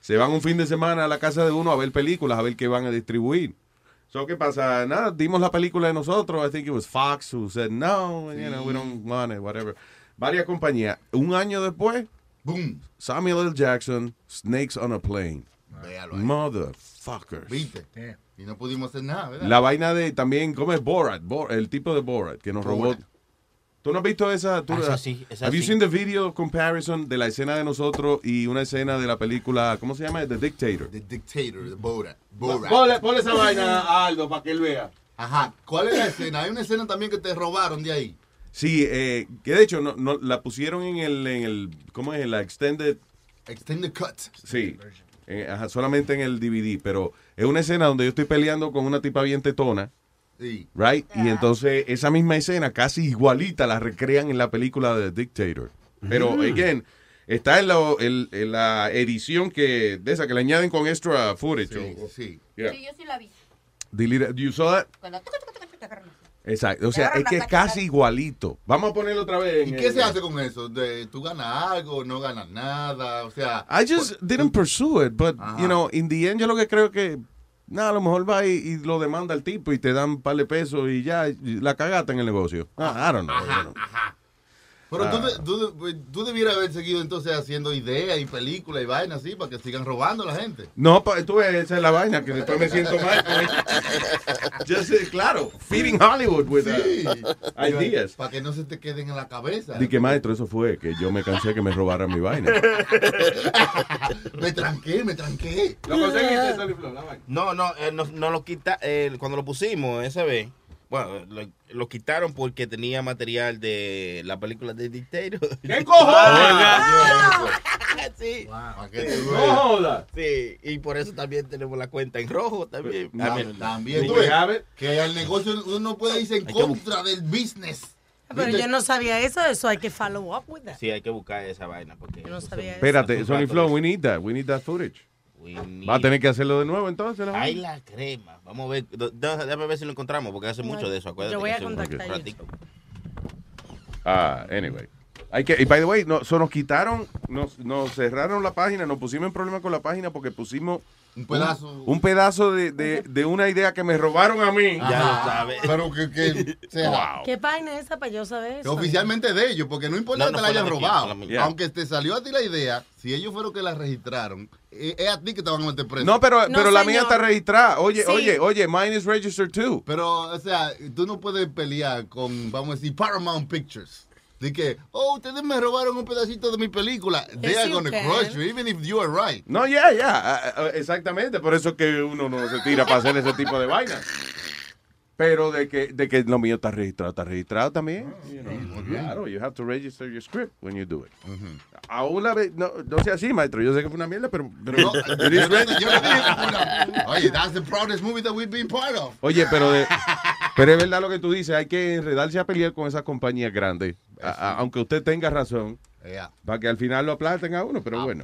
se van un fin de semana a la casa de uno a ver películas, a ver qué van a distribuir. So, ¿qué pasa? Nada, dimos la película de nosotros. I think it was Fox who said, no, you know, we don't want it, whatever. Varias compañías. Un año después, boom. Samuel L. Jackson, Snakes on a Plane. Véalo ahí. Motherfuckers. ¿Viste? Y no pudimos hacer nada, ¿verdad? La vaina de también, ¿cómo es Borat? Bor- el tipo de Borat que nos robó. ¿Tú no has visto esa? tú- Ah, esa sí, esa have you seen the video comparison de la escena de nosotros y una escena de la película, ¿cómo se llama? The Dictator. The Dictator, the Borat. Borat. Ponle, ponle esa vaina a Aldo para que él vea. Ajá. ¿Cuál es la escena? Hay una escena también que te robaron de ahí. Sí, eh, que de hecho no, no- la pusieron en el, en el, ¿cómo es? En la extended, Extended cut. sí, eh, ajá, solamente en el DVD, pero es una escena donde yo estoy peleando con una tipa bien tetona. Sí. Right? Y entonces esa misma escena casi igualita la recrean en la película de Dictator. Pero, Mm. again, está en la, en- en la edición que, de esa que le añaden con extra footage. o- Sí. Yeah. Sí, yo sí la vi. Delete- you saw that? Cuando tucu, tucu, tucu, te agarran. Exacto. O sea, es que es casi igualito. Vamos a ponerlo otra vez. ¿Y qué el- se hace con eso? De, ¿Tú ganas algo? ¿No ganas nada? O sea... I just didn't pursue it, but, Ajá. you know, in the end yo lo que creo que, nada, a lo mejor va y, lo demanda el tipo y te dan un par de pesos y ya, la cagata en el negocio. Ah, I know. Pero tú, Ah. de- tú, de- pues, tú debieras haber seguido entonces haciendo ideas y películas y vainas así para que sigan robando a la gente. No, pa- tú ves, esa es la vaina, que después me siento mal. Yo sé, claro, feeding Hollywood with uh, ideas. Para que no se te queden en la cabeza. Di que maestro, eso fue, que yo me cansé que me robaran mi vaina. me tranqué, me tranqué. ¿Lo conseguiste, Soliflor, la vaina? No, no, eh, no, no lo quita, eh, cuando lo pusimos esa vez, bueno, lo, lo quitaron porque tenía material de la película de Dictator. ¿Qué cojones? sí. Que Sí. tú veas. jodas. Sí, y por eso también tenemos la cuenta en rojo también. Ta- Ah, También, tú que ves, que al negocio uno puede irse en Hay contra del business. Pero ¿Viste? yo no sabía eso, eso hay que follow up with that. Sí, hay que buscar esa vaina porque Yo no sabía eso. Espérate, Sony Flow, we need that, we need that footage. Va a tener que hacerlo de nuevo entonces. la Ay, vaina? la crema. Vamos a ver, déjame ver si lo encontramos porque hace mucho de eso, acuérdate. Yo voy a contactar. Ah, anyway. Hay que, y by the way, no, so nos quitaron, nos, nos cerraron la página, nos pusimos en problema con la página porque pusimos Un pedazo. Un, un pedazo de, de- de una idea que me robaron a mí. Ya lo sabes. Pero que, que sea. ¿Qué página es esa para yo saber eso? oficialmente de ellos, porque no importa No, que te la hayan robado. la. Aunque te salió a ti la idea, si ellos fueron que la registraron, eh, es a ti que te van a meter preso. No, pero, pero la mía está registrada. Oye, Sí. oye, oye, mine is registered too. Pero, o sea, tú no puedes pelear con, vamos a decir, Paramount Pictures. De que, oh, ustedes me robaron un pedacito de mi película. They Yes, are gonna can. crush you, even if you are right. No, ya, ya, ah, ah, exactamente. Por eso que uno no se tira para hacer ese tipo de vaina. Pero de que, de que lo mío está registrado, está registrado también. you know. Claro, you have to register your script when you do it. Aún la vez, no, no sea así, maestro. Yo sé que fue una mierda, pero, pero No, yo no dije una- Oye, that's the proudest movie that we've been part of. Oye, pero de, pero es verdad lo que tú dices, hay que enredarse a pelear con esas compañías grandes, a- a- aunque usted tenga razón, Yeah. para que al final lo aplasten a uno, pero bueno.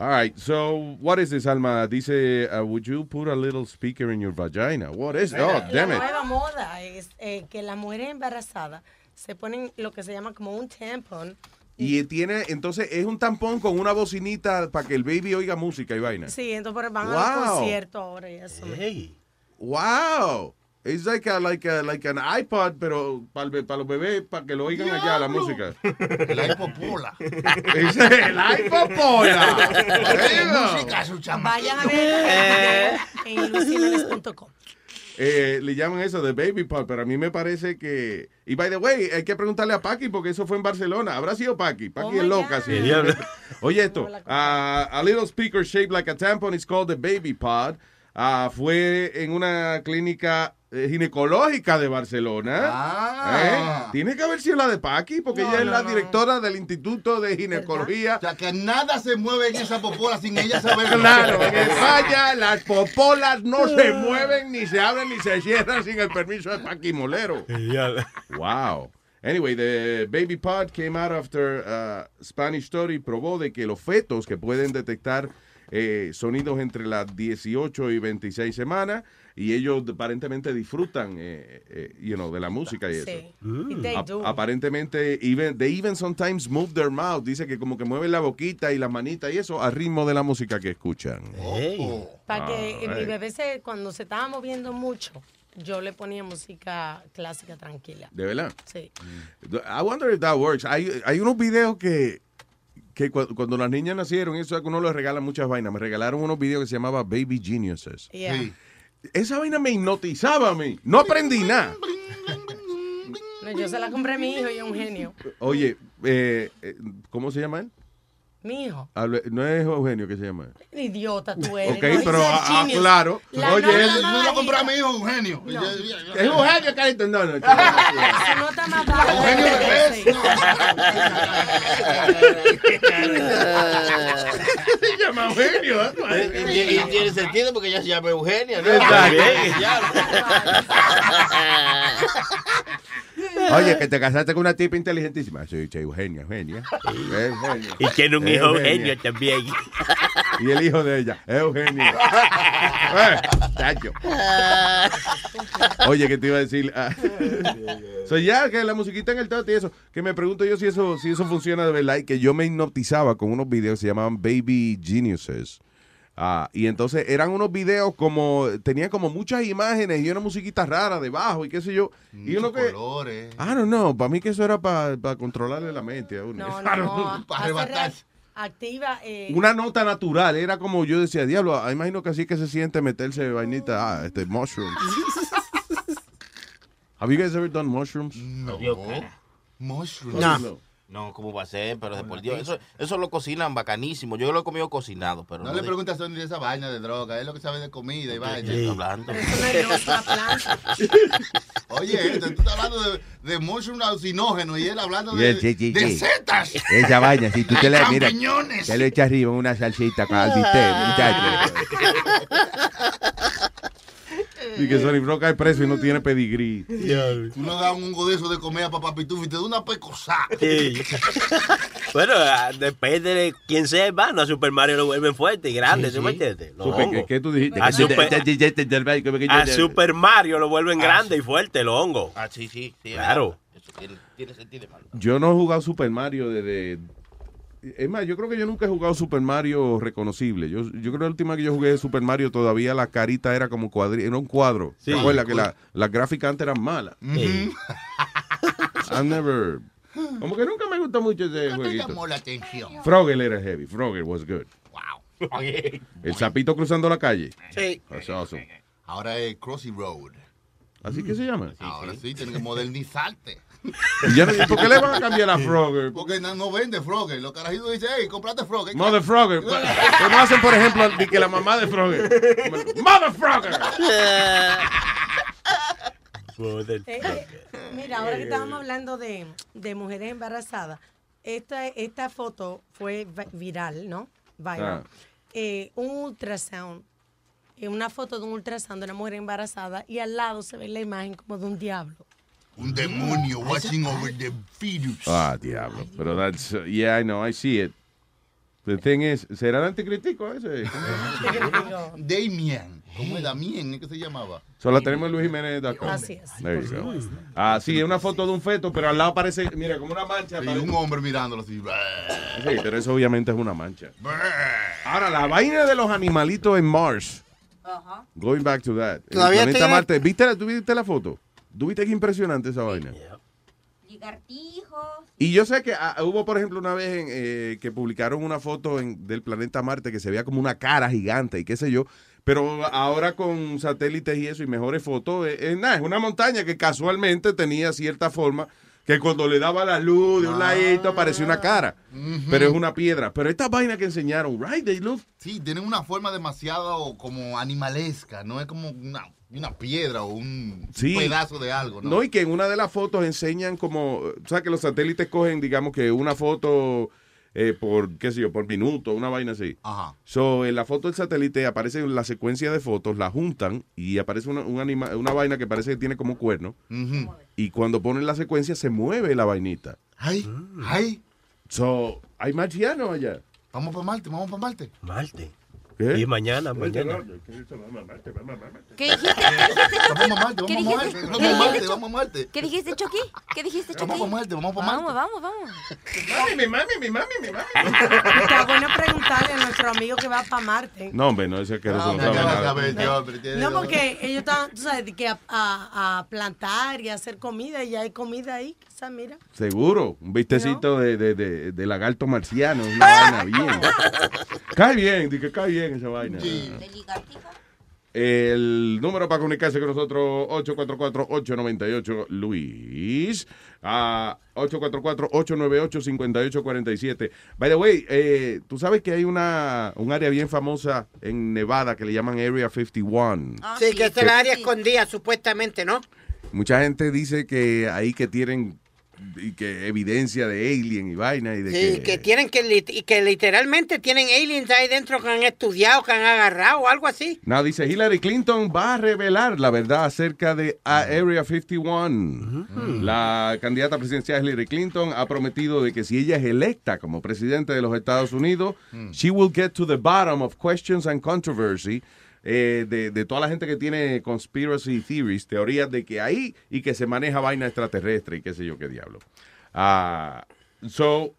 All right, so what is this, Alma? Dice, uh, would you put a little speaker in your vagina? What is that? Oh, La damn it. nueva moda es eh, que las mujeres embarazadas se ponen lo que se llama como un tampon. Y tiene, entonces, es un tampón con una bocinita para que el baby oiga música y vaina. Sí, entonces van Wow. a los conciertos ahora y eso. Wow. It's like a, like a, like an iPod, pero para los bebés, para que lo oigan allá la música. El iPopola. Ese es el iPopola. música, su Vayan a ver en luisimenez.com. Eh, le llaman eso de baby pod, pero a mí me parece que... Y by the way, hay que preguntarle a Paqui porque eso fue en Barcelona. ¿Habrá sido Paqui? Paqui Oh es my loca, God. sí. Oye esto, ah, a little speaker shaped like a tampon is called the baby pod. Ah, fue en una clínica eh, ginecológica de Barcelona. Ah. ¿Eh? Tiene que haber sido la de Paqui porque No, ella es no, la no. directora del Instituto de Ginecología. O sea, que nada se mueve en esa popola sin ella saber. Claro, en España las popolas no se mueven, ni se abren, ni se cierran sin el permiso de Paqui Molero. Wow. Anyway, the baby pod came out after uh, Spanish Story probó de que los fetos que pueden detectar eh, sonidos entre las 18 y 26 semanas y ellos aparentemente disfrutan eh, eh, you know, de la música y eso. Sí. Ap- do. aparentemente, even, they even sometimes move their mouth. Dice que como que mueven la boquita y las manitas y eso al ritmo de la música que escuchan. Para que Ah, mi bebé se, cuando se estaba moviendo mucho, yo le ponía música clásica tranquila. ¿De verdad? Sí. I wonder if that works. Hay, hay unos videos que, que cu- cuando las niñas nacieron, eso es que uno les regala muchas vainas. Me regalaron unos videos que se llamaba Baby Geniuses. Yeah. Sí. Esa vaina me hipnotizaba a mí. No aprendí nada. No, yo se la compré a mi hijo y es un genio. Oye, eh, eh, ¿cómo se llama él? Mi hijo. No es Eugenio que se llama. Idiota tú eres. Ok, no pero ah, ah, claro. La Oye, nota él- más No lo compré a mi hijo, Eugenio. Es Eugenio, carito. No, no. Su nota más. Eugenio Bebés. Se llama Eugenio. Y, y- y tiene sentido porque ella se llama Eugenia, ¿no? Exacto. Oye, que te casaste con una tipa inteligentísima. Sí, Eugenia, Eugenia. Eugenia. Y tiene un hijo Eugenia. genio también. Y el hijo de ella, Eugenio. Eh, tacho. Oye, que te iba a decir. Ah, so, ya que la musiquita en el tate y eso, que me pregunto yo si eso, si eso funciona de verdad y que yo me hipnotizaba con unos videos que se llamaban Baby Geniuses. Ah, y entonces eran unos videos como, tenían como muchas imágenes y una musiquita rara debajo y qué sé yo. Y uno que, colores. I don't know, para mí que eso era para controlarle la mente a uno. No, I no, don't no. know. Para arrebatar. Activa. Eh, Una nota natural, era como yo decía, diablo, ah, imagino que así que se siente meterse vainita, ah, este, mushrooms. Have you guys ever done mushrooms? No. Mushroom. No. No, ¿cómo va a ser? Pero de por Dios, eso, eso lo cocinan bacanísimo. Yo lo he comido cocinado, pero No no, le de- preguntes a Sony de esa vaina de droga, es lo que sabe de comida y vaina. estoy hablando. Oye, tú estás hablando de, de mushroom alucinógeno y él hablando de, yeah. setas. Esa vaina, si tú te la mira, Champiñones. te lo echas arriba en una salsita con al bistec, muchacho. Y que Sony Flow cae preso y no tiene pedigrí. Tú no das un hongo de eso de comer a papá pitufo y te da una pecosá. Sí. bueno, ah, depende de quién sea, hermano. A Super Mario lo vuelven fuerte y grande, Sí, ¿tú me entiendes? ¿qué- qué tú dijiste? A Super, a Super Mario lo vuelven Ah, grande y fuerte, los hongos. Ah, sí, sí. sí Claro. Eso tiene, tiene sentido, hermano. Yo no he jugado Super Mario desde Es más, yo creo que yo nunca he jugado Super Mario reconocible. Yo, yo creo que la última que yo jugué de Super Mario todavía la carita era como cuadri era un cuadro. Sí. ¿Te acuerdas que la- las gráficas antes eran malas? Sí. I never... Como que nunca me gustó mucho ese ¿Qué te jueguito. llamó la atención? Frogger era heavy. Frogger was good. Wow. El sapito cruzando la calle. Sí. That's awesome. Ahora es Crossy Road. ¿Así que se llama? Ahora sí, tienen que modernizarte. Y ya no- ¿Por qué le van a cambiar a Frogger? Porque no, no vende Frogger. Los carajitos dicen, hey, comprate Frogger. Mother Frogger. ¿Cómo hacen, por ejemplo, de que la mamá de Frogger? Mother Frogger. Eh, eh, mira, ahora que estábamos hablando de, de mujeres embarazadas, esta, esta foto fue vi- viral, ¿no? Viral. Ah. Eh, un ultrasound, eh, una foto de un ultrasound de una mujer embarazada y al lado se ve la imagen como de un diablo. Un demonio watching over the fetus. Ah, diablo. Pero that's, uh, yeah, I know, I see it. The thing is, ¿será el anticritico ese? Damien. ¿Cómo es Damien? ¿Qué se llamaba? Solo tenemos en Luis Jiménez. Así es. There you go. Ah, sí, es una foto de un feto, pero al lado parece, mira, como una mancha. Y un hombre mirándolo así. Sí, pero eso obviamente es una mancha. Ahora, la vaina de los animalitos en Mars. Going back to that. El Todavía planeta tiene- Marte. ¿Viste la, ¿Tú viste la foto? ¿Tú viste qué impresionante esa vaina? Y yo sé que ah, hubo, por ejemplo, una vez en, eh, que publicaron una foto en- del planeta Marte que se veía como una cara gigante y qué sé yo. Pero ahora con satélites y eso y mejores fotos, eh, eh, nada, es una montaña que casualmente tenía cierta forma que cuando le daba la luz de un ladito parecía una cara. Pero es una piedra. Pero esta vaina que enseñaron, right, they look Sí, tienen una forma demasiado como animalesca. No es como una, una piedra o un Sí. pedazo de algo, ¿no? No, y que en una de las fotos enseñan como, o sea, que los satélites cogen, digamos que una foto eh, por, qué sé yo, por minuto, una vaina así. Ajá. So, en la foto del satélite aparece la secuencia de fotos, la juntan y aparece una, un anima- una vaina que parece que tiene como cuerno. Ujú. Y cuando ponen la secuencia se mueve la vainita. Ay, ay. So, hay marcianos allá. Vamos para Marte, vamos para Marte. Marte. ¿Qué? Y mañana, mañana. ¿Qué dijiste? ¿Qué dijiste, Chucky? Vamos a Marte, ¿Qué vamos a dijiste? Marte, vamos ¿Qué a dijiste, Marte, Chucky? vamos a. ¿Qué dijiste, Chucky? ¿Qué dijiste, Chucky? Vamos para Marte, vamos para Marte. Vamos, vamos, vamos. Mami, mi mami, mi mami, mi mami. Está bueno preguntarle a nuestro amigo que va para Marte. No, hombre, no, ese que no, No, sabe porque ellos están, tú sabes, que a, a- a plantar y a hacer comida y ya hay comida ahí, quizás, mira. Seguro, un vistecito de, de, de, de lagarto marciano, una vaina bien. cae bien, que cae bien esa vaina. El número para comunicarse con nosotros, 844-898-Luis. Ah, 844-898-5847. By the way, eh, tú sabes que hay una, un área bien famosa en Nevada que le llaman Area 51. sí, que esta es la área escondida, supuestamente, ¿no? Mucha gente dice que ahí que tienen y que evidencia de alien y vaina y de Sí, que, que tienen que, lit- y que literalmente tienen aliens ahí dentro que han estudiado, que han agarrado, algo así. No, dice Hillary Clinton va a revelar la verdad acerca de Area 51. La candidata presidencial Hillary Clinton ha prometido de que si ella es electa como presidente de los Estados Unidos, she will get to the bottom of questions and controversy eh, de, de toda la gente que tiene conspiracy theories, teorías de que hay y que se maneja vaina extraterrestre y qué sé yo qué diablo. Ah, so,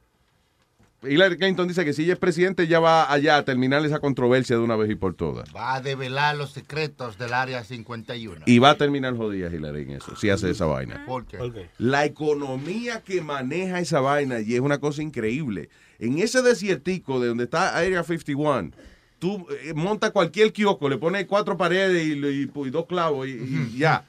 Hillary Clinton dice que si ella es presidente, ya va allá a terminar esa controversia de una vez y por todas. Va a develar los secretos del área 51. Y va a terminar jodida Hillary en eso, si hace esa vaina. ¿Por qué? La economía que maneja esa vaina y es una cosa increíble. En ese desiertico de donde está Area 51, tú eh, montas cualquier kiosco, le pones cuatro paredes y, y- y dos clavos y, y ya.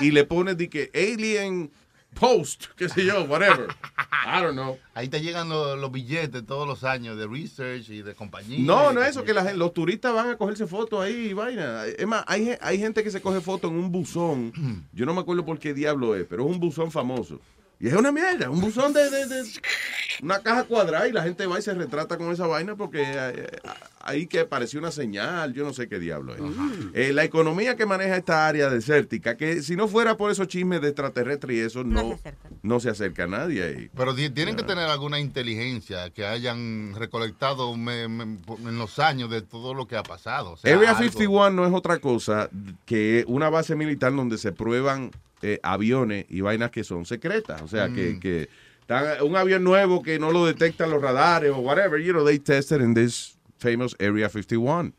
Y, y le pones de que Alien Post, qué sé yo, whatever. I don't know. Ahí te llegan los, los billetes todos los años de research y de compañía. No, no es eso, que la los turistas van a cogerse fotos ahí y vaina. Es más, hay, hay gente que se coge fotos en un buzón. Yo no me acuerdo por qué diablo es, pero es un buzón famoso. Y es una mierda, un buzón de, de- de- una caja cuadrada y la gente va y se retrata con esa vaina porque eh, ahí que apareció una señal, yo no sé qué diablo es. Eh, la economía que maneja esta área desértica, que si no fuera por esos chismes de extraterrestres y eso, no, no se acerca a nadie ahí. Pero ti- tienen que tener alguna inteligencia que hayan recolectado me- me- en los años de todo lo que ha pasado. O sea, Area algo. 51 no es otra cosa que una base militar donde se prueban eh, aviones y vainas que son secretas. O sea, que, Mm. que Están- un avión nuevo que no lo detectan los radares o whatever, you know, they tested in this famous Area 51.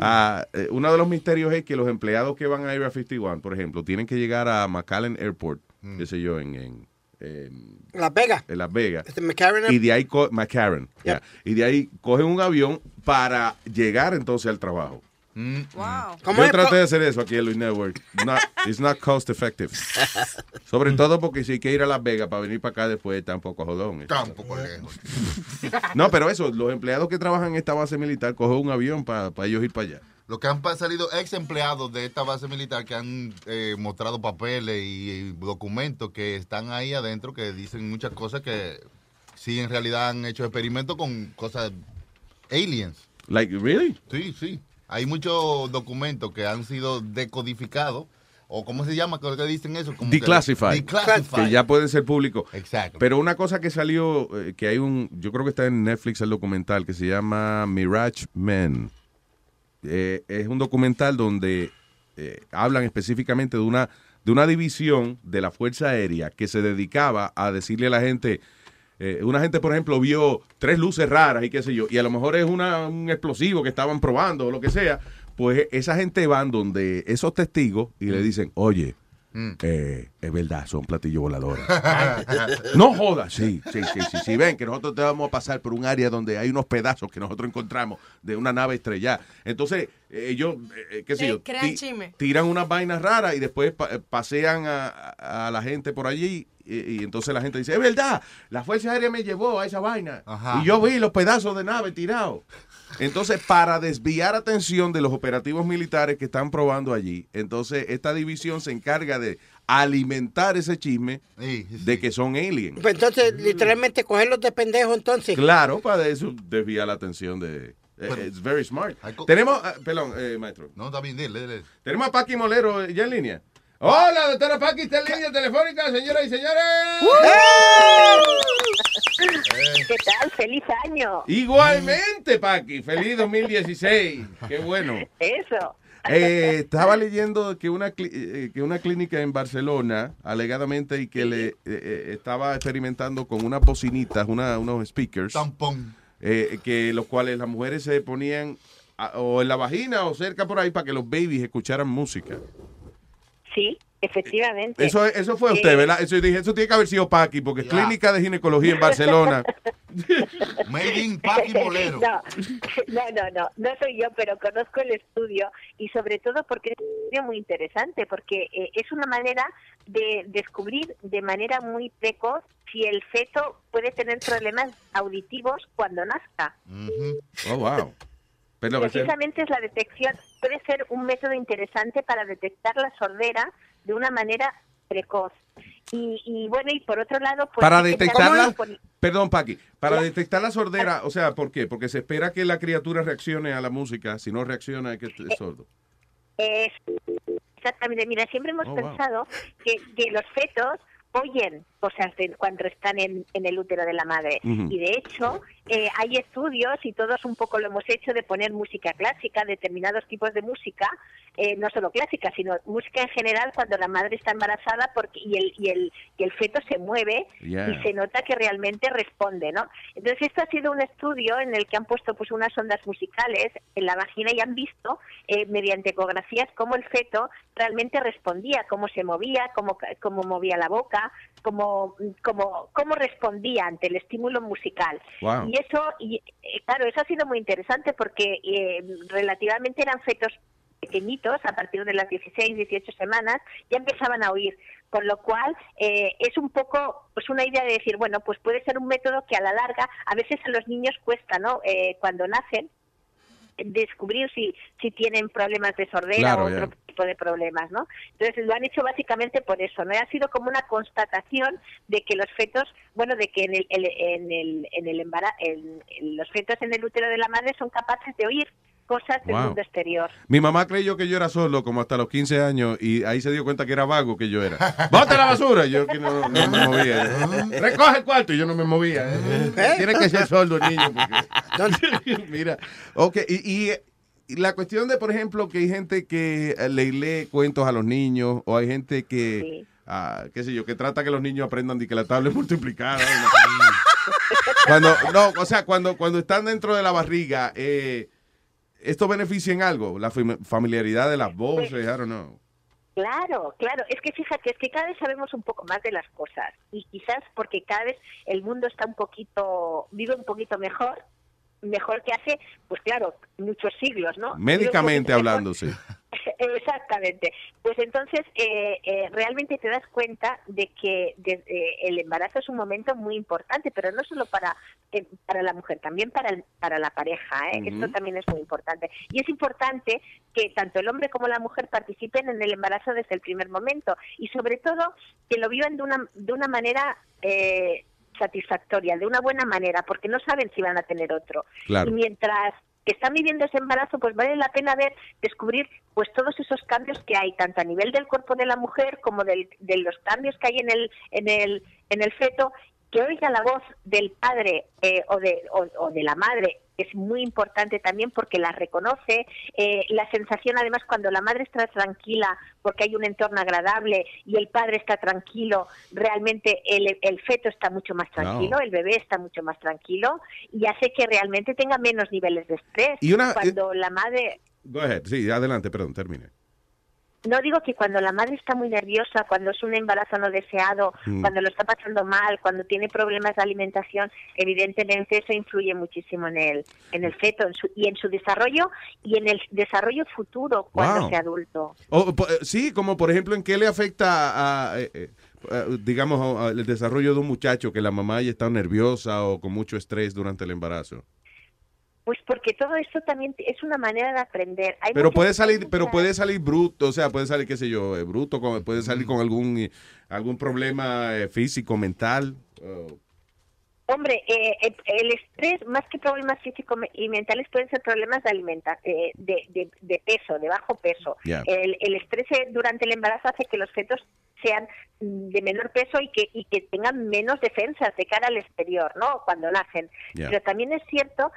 Ah, eh, uno de los misterios es que los empleados que van a Area 51, por ejemplo, tienen que llegar a McAllen Airport, qué sé yo, en, en, en- Las Vegas. en Las Vegas. Este McCarran Y de ahí, co- McCarran, yeah. y de ahí cogen un avión para llegar entonces al trabajo. ¿Cómo Yo traté de hacer eso aquí en Luis Network. Not, it's not cost effective. Sobre todo porque si hay que ir a Las Vegas para venir para acá después, está un poco jodón. Está un poco lejos. No, pero eso, los empleados que trabajan en esta base militar cogen un avión para ellos ir para allá. Lo que han pa- salido ex empleados de esta base militar que han eh, mostrado papeles y, y documentos que están ahí adentro que dicen muchas cosas que sí en realidad han hecho experimentos con cosas aliens. Like, really? Sí, sí. Hay muchos documentos que han sido decodificados o cómo se llama, que dicen eso, como que- Declassified. Declassified. Que ya pueden ser públicos. Exacto. Pero una cosa que salió, eh, que hay un, yo creo que está en Netflix el documental que se llama Mirage Men. Eh, es un documental donde eh, hablan específicamente de una, de una división de la Fuerza Aérea que se dedicaba a decirle a la gente, eh, una gente, por ejemplo, vio tres luces raras y qué sé yo, y a lo mejor es una, un explosivo que estaban probando o lo que sea, pues esa gente van donde esos testigos y le dicen, oye, eh, es verdad, son platillos voladores. no jodas, sí, sí, sí, sí, sí. Ven que nosotros te vamos a pasar por un área donde hay unos pedazos que nosotros encontramos de una nave estrellada. Entonces, ellos, eh, qué sé Sí, yo, crean ti- chisme. tiran unas vainas raras y después pa- pasean a- a la gente por allí. Y, y entonces la gente dice, es verdad, la Fuerza Aérea me llevó a esa vaina. Ajá. Y yo vi los pedazos de nave tirados. Entonces, para desviar atención de los operativos militares que están probando allí, entonces esta división se encarga de alimentar ese chisme de que son aliens. Pues entonces, literalmente, cogerlos de pendejo, entonces. Claro, para eso desviar la atención de... eh, It's very smart. Tenemos, ah, perdón, eh, maestro. No, está bien, dile, dile. Tenemos a Paqui Molero eh, ya en línea. Hola, doctora Paqui, está en línea telefónica, señoras y señores. ¿Qué tal? ¡Feliz año! Igualmente, Paqui, feliz 2016. Qué bueno. Eso. Eh, estaba leyendo que una, cli- eh, que una clínica en Barcelona, alegadamente, y que le eh, eh, estaba experimentando con unas bocinitas, una, unos speakers. Tampón. eh, que los cuales las mujeres se ponían a- o en la vagina o cerca por ahí para que los babies escucharan música. Sí, efectivamente. Eso, eso fue Eh, usted, ¿verdad? Eso yo dije, eso tiene que haber sido Paqui, porque es clínica de ginecología en Barcelona. Made in Paqui Molero. No, no, no, no, no soy yo, pero conozco el estudio y sobre todo porque es un estudio muy interesante, porque eh, es una manera de descubrir de manera muy precoz si el feto puede tener problemas auditivos cuando nazca. Oh, wow. Pero, ese- Precisamente es la detección, puede ser un método interesante para detectar la sordera de una manera precoz. Y, y bueno, y por otro lado, pues para detectarla, perdón, Paqui, para detectar la sordera, o sea, ¿por qué? Porque se espera que la criatura reaccione a la música, si no reacciona es que es sordo. Es, exactamente, mira, siempre hemos Oh, wow. pensado que, que los fetos oyen cosas de cuando están en, en el útero de la madre. Y de hecho, eh, hay estudios, y todos un poco lo hemos hecho, de poner música clásica, determinados tipos de música, eh, no solo clásica, sino música en general cuando la madre está embarazada porque y el, y el, y el feto se mueve Yeah. y se nota que realmente responde, ¿no? Entonces esto ha sido un estudio en el que han puesto pues unas ondas musicales en la vagina y han visto eh, mediante ecografías cómo el feto realmente respondía, cómo se movía, cómo, cómo movía la boca, cómo, cómo, cómo respondía ante el estímulo musical. Wow. Y eso, y, eh, claro, eso ha sido muy interesante porque eh, relativamente eran fetos pequeñitos, a partir de las 16, 18 semanas, ya empezaban a oír. Con lo cual, eh, es un poco pues una idea de decir, bueno, pues puede ser un método que a la larga, a veces a los niños cuesta, ¿no? Eh, cuando nacen, descubrir si, si tienen problemas de sordera Claro, o otro ya. tipo de problemas, ¿no? Entonces lo han hecho básicamente por eso, ¿no? Ha sido como una constatación de que los fetos, bueno, de que en el, el- en el, en el embara- en- en los fetos en el útero de la madre son capaces de oír cosas del Wow. mundo exterior. Mi mamá creyó que yo era sordo como hasta los 15 años y ahí se dio cuenta que era vago que yo era. ¡Bota la basura! Yo que no, no me movía. ¡Recoge el cuarto! Y yo no me movía. Tiene que ser sordo el niño. porque- Mira, ok, y, y- la cuestión de, por ejemplo, que hay gente que eh, le lee cuentos a los niños o hay gente que ah, qué sé yo, que trata que los niños aprendan de que la tabla es multiplicada. cuando, no, o sea, cuando, cuando están dentro de la barriga, eh, ¿esto beneficia en algo? La fam- familiaridad de las voces, I don't know. Claro, claro. Es que fíjate, es que cada vez sabemos un poco más de las cosas y quizás porque cada vez el mundo está un poquito, vive un poquito mejor, mejor que hace, pues claro, muchos siglos, ¿no? Médicamente hablando, sí. Exactamente. Pues entonces eh, eh, realmente te das cuenta de que de- eh, el embarazo es un momento muy importante, pero no solo para eh, para la mujer, también para el- para la pareja. ¿eh? Ujú. Esto también es muy importante. Y es importante que tanto el hombre como la mujer participen en el embarazo desde el primer momento y sobre todo que lo vivan de una de una manera eh, satisfactoria, de una buena manera, porque no saben si van a tener otro. Claro. Y mientras que están viviendo ese embarazo, pues vale la pena ver, descubrir pues todos esos cambios que hay, tanto a nivel del cuerpo de la mujer como del- de los cambios que hay en el, en el, en el feto, que oiga la voz del padre eh, o, de, o, o de la madre es muy importante también porque la reconoce, eh, la sensación además cuando la madre está tranquila porque hay un entorno agradable y el padre está tranquilo, realmente el, el feto está mucho más tranquilo, No. el bebé está mucho más tranquilo y hace que realmente tenga menos niveles de estrés. Y una- cuando la madre Go ahead. Sí, adelante, perdón, termine. No digo que cuando la madre está muy nerviosa, cuando es un embarazo no deseado, Mm. cuando lo está pasando mal, cuando tiene problemas de alimentación, evidentemente eso influye muchísimo en el, en el feto en su- y en su desarrollo y en el desarrollo futuro cuando Wow. sea adulto. O, po- eh, sí, como por ejemplo, ¿en qué le afecta, a, eh, eh, digamos, el desarrollo de un muchacho que la mamá haya estado nerviosa o con mucho estrés durante el embarazo? Pues porque todo esto también es una manera de aprender. Hay Pero puede salir, muchas- pero puede salir bruto, o sea, puede salir, qué sé yo, eh, bruto, con- puede salir con algún eh, algún problema eh, físico, mental. oh. Hombre, eh, eh, el estrés, más que problemas físicos y mentales, pueden ser problemas de alimentación, de, de, de peso, de bajo peso. El, el estrés durante el embarazo hace que los fetos sean de menor peso y que, y que tengan menos defensas de cara al exterior, ¿no? Cuando nacen. Pero también es cierto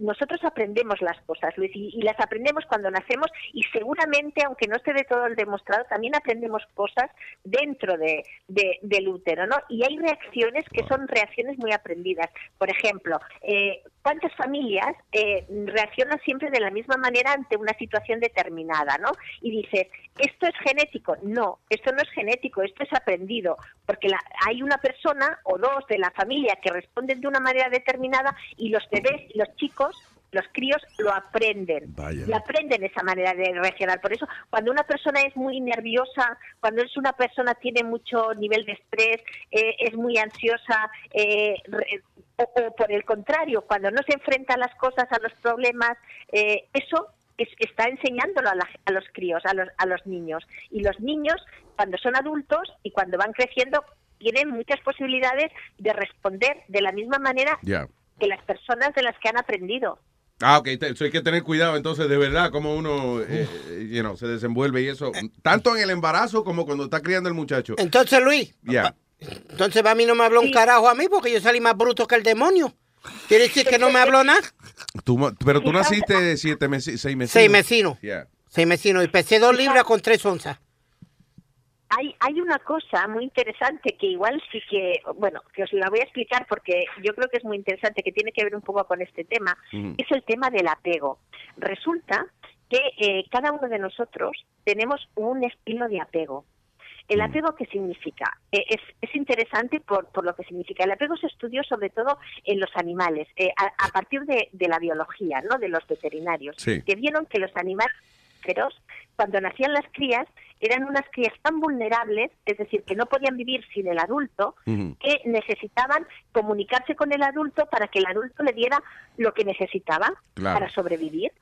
nosotros aprendemos las cosas, Luis, y, las aprendemos cuando nacemos y seguramente, aunque no esté de todo demostrado, también aprendemos cosas dentro de, de- del útero, ¿no? Y hay reacciones que son reacciones muy aprendidas. Por ejemplo, eh, ¿cuántas familias eh, reaccionan siempre de la misma manera ante una situación determinada, ¿no? Y dices, ¿esto es genético? No, esto no es genético, esto es aprendido, porque la- hay una persona o dos de la familia que responden de una manera determinada y los bebés y los chicos los críos lo aprenden, Vaya. lo aprenden esa manera de reaccionar. Por eso, cuando una persona es muy nerviosa, cuando es una persona tiene mucho nivel de estrés, eh, es muy ansiosa, eh, re- o, o por el contrario, cuando no se enfrenta a las cosas, a los problemas, eh, eso es- está enseñándolo a, la- a los críos, a los, a los niños. Y los niños, cuando son adultos y cuando van creciendo, tienen muchas posibilidades de responder de la misma manera. Que las personas de las que han aprendido. Ah, ok, eso hay que tener cuidado entonces, de verdad, como uno eh, eh, you know, se desenvuelve y eso, tanto en el embarazo como cuando está criando el muchacho. Entonces, Luis, Ya. entonces a mí no me habló un carajo a mí porque yo salí más bruto que el demonio. Quiere decir que no me habló nada. Tú pero tú naciste siete meses, seis meses. Seis mesinos. Ya. Seis mesinos y pesé dos libras con tres onzas. Hay, hay una cosa muy interesante que igual sí que, bueno, que os la voy a explicar porque yo creo que es muy interesante, que tiene que ver un poco con este tema, es el tema del apego. Resulta que eh, cada uno de nosotros tenemos un estilo de apego. ¿El apego qué significa? Eh, es, es interesante por, por lo que significa. El apego se estudió sobre todo en los animales, eh, a, a partir de, de la biología, ¿no? de los veterinarios, Sí. que vieron que los animales feroz, cuando nacían las crías, eran unas crías tan vulnerables, es decir, que no podían vivir sin el adulto, que necesitaban comunicarse con el adulto para que el adulto le diera lo que necesitaba Claro. para sobrevivir.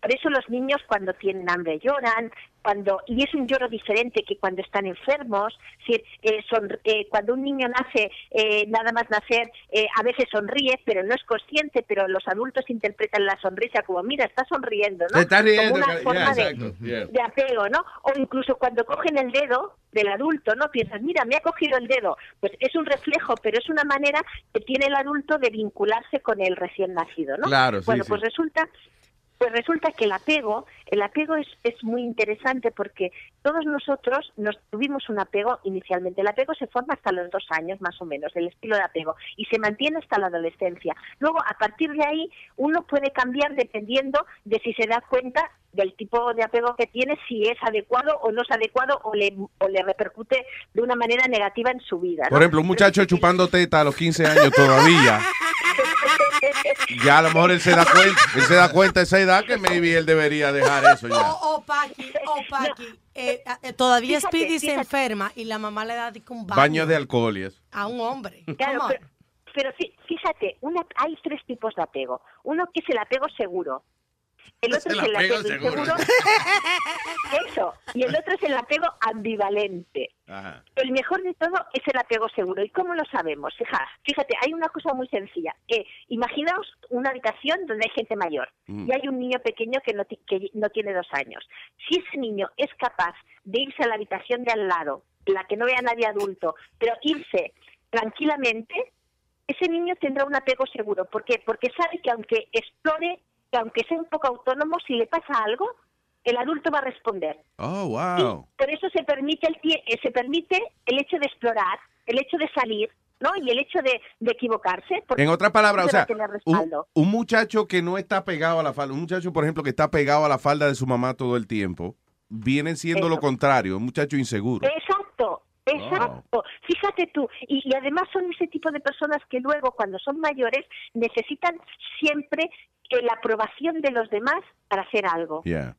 Por eso los niños cuando tienen hambre lloran, cuando y es un lloro diferente que cuando están enfermos. Es decir, eh, son- eh, cuando un niño nace, eh, nada más nacer, eh, a veces sonríe, pero no es consciente, pero los adultos interpretan la sonrisa como, mira, está sonriendo, ¿no? Riendo, Como una forma de, yeah. de apego, ¿no? O incluso cuando cogen el dedo del adulto, ¿no? Piensas, mira, me ha cogido el dedo. Pues es un reflejo, pero es una manera que tiene el adulto de vincularse con el recién nacido, ¿no? Claro, sí, Bueno, sí. pues resulta Pues resulta que el apego, el apego es, es muy interesante porque todos nosotros nos tuvimos un apego inicialmente. El apego se forma hasta los dos años, más o menos, el estilo de apego, y se mantiene hasta la adolescencia. Luego, a partir de ahí, uno puede cambiar dependiendo de si se da cuenta del tipo de apego que tiene, si es adecuado o no es adecuado o le, o le repercute de una manera negativa en su vida. ¿no? Por ejemplo, un muchacho chupando teta a los 15 años todavía. Ya a lo mejor él se da cuenta, él se da cuenta a esa edad que maybe él debería dejar eso ya. O, o Paqui, o Paqui, eh, eh, todavía Fíjate, Speedy se enferma y la mamá le da un baño, Baño de alcohol y eso. a un hombre. Claro, pero, pero fí- fíjate, una, hay tres tipos de apego. Uno que es el apego seguro. El otro es el apego seguro. inseguro. Eso. Y el otro es el apego ambivalente. Ajá. El mejor de todo es el apego seguro. ¿Y cómo lo sabemos? Fija- Fíjate, hay una cosa muy sencilla. Que imaginaos una habitación donde hay gente mayor Mm. y hay un niño pequeño que no, que no tiene dos años. Si ese niño es capaz de irse a la habitación de al lado, la que no vea a nadie adulto, pero irse tranquilamente, ese niño tendrá un apego seguro. ¿Por qué? Porque sabe que aunque explore, que aunque sea un poco autónomo, si le pasa algo, el adulto va a responder. Oh, wow. Por eso se permite el eh, se permite el hecho de explorar, el hecho de salir, ¿no? Y el hecho de, de equivocarse. porque En otras palabras, o sea, un, muchacho que no está pegado a la falda, un muchacho, por ejemplo, que está pegado a la falda de su mamá todo el tiempo, viene siendo lo contrario, un muchacho inseguro. Exacto. Fíjate tú, y, y además son ese tipo de personas que luego, cuando son mayores, necesitan siempre la aprobación de los demás para hacer algo. Yeah.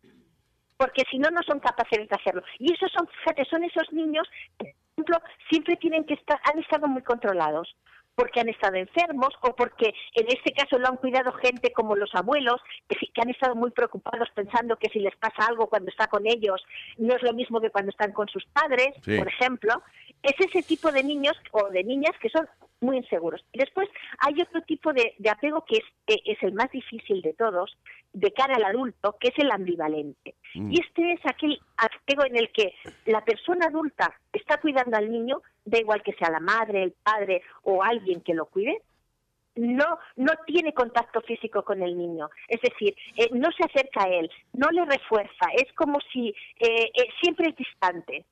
porque si no, no son capaces de hacerlo. Y esos son, fíjate, son esos niños que, por ejemplo, siempre tienen que estar, han estado muy controlados porque han estado enfermos o porque en este caso lo han cuidado gente como los abuelos, que, han estado muy preocupados pensando que si les pasa algo cuando está con ellos no es lo mismo que cuando están con sus padres, Sí. por ejemplo. Es ese tipo de niños o de niñas que son muy inseguros. Y después hay otro tipo de, de apego que es, eh, es el más difícil de todos, de cara al adulto, que es el ambivalente. Mm. Y este es aquel apego en el que la persona adulta está cuidando al niño, da igual que sea la madre, el padre o alguien que lo cuide, no, no tiene contacto físico con el niño. Es decir, eh, no se acerca a él, no le refuerza, es como si eh, eh, siempre es distante.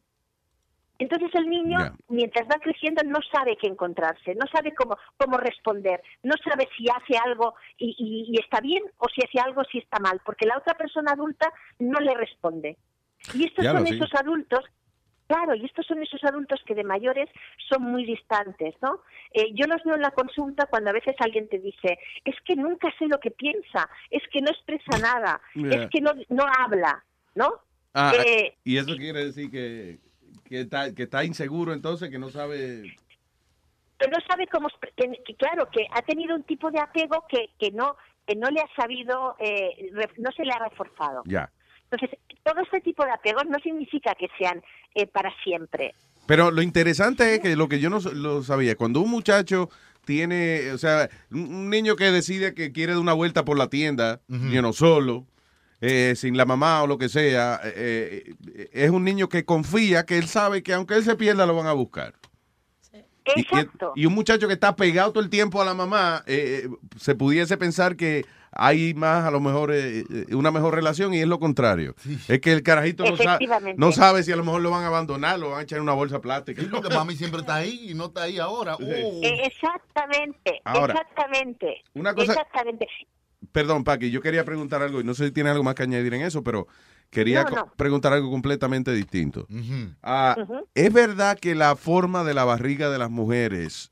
Entonces el niño, mientras va creciendo, no sabe qué encontrarse, no sabe cómo, cómo responder, no sabe si hace algo y, y- y está bien o si hace algo si está mal, porque la otra persona adulta no le responde. Y estos Ya son esos adultos, claro, y estos son esos adultos que de mayores son muy distantes, ¿no? Eh, yo los veo en la consulta cuando a veces alguien te dice, es que nunca sé lo que piensa, es que no expresa nada, Yeah. es que no, no habla, ¿no? Ah, Eh, y eso quiere decir que, que, está, que está inseguro entonces, que no sabe... que no sabe cómo, que, que claro, que ha tenido un tipo de apego que, que no que no le ha sabido, eh, no se le ha reforzado. Ya. Entonces, todo este tipo de apegos no significa que sean eh, para siempre. Pero lo interesante es que lo que yo no lo sabía, cuando un muchacho tiene, o sea, un niño que decide que quiere dar una vuelta por la tienda, you know, solo, eh, sin la mamá o lo que sea, eh, eh, es un niño que confía que él sabe que aunque él se pierda lo van a buscar. Y- Exacto. Y, un muchacho que está pegado todo el tiempo a la mamá, eh, eh, se pudiese pensar que hay más, a lo mejor, eh, eh, una mejor relación y es lo contrario. Es que el carajito no, sa- Efectivamente. no sabe si a lo mejor lo van a abandonar, lo van a echar en una bolsa plástica. porque mami siempre está ahí y no está ahí ahora. Oh. Eh, exactamente, Ahora, exactamente. una cosa- Exactamente. Perdón, Paqui, yo quería preguntar algo y no sé si tienes algo más que añadir en eso, pero quería No, co- no. preguntar algo completamente distinto. Ah. ¿Es verdad que la forma de la barriga de las mujeres,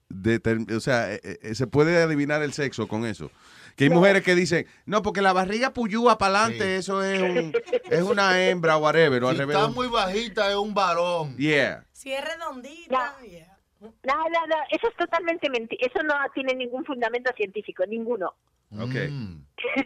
o sea, eh, eh, se puede adivinar el sexo con eso? Que hay mujeres que dicen, no, porque la barriga puyúa para adelante, eso es, un- es una hembra o whatever, o al Si revés. está muy bajita es un varón. Yeah. Si es redondita. No, no, no, eso es totalmente mentira. Eso no tiene ningún fundamento científico, ninguno. Ok.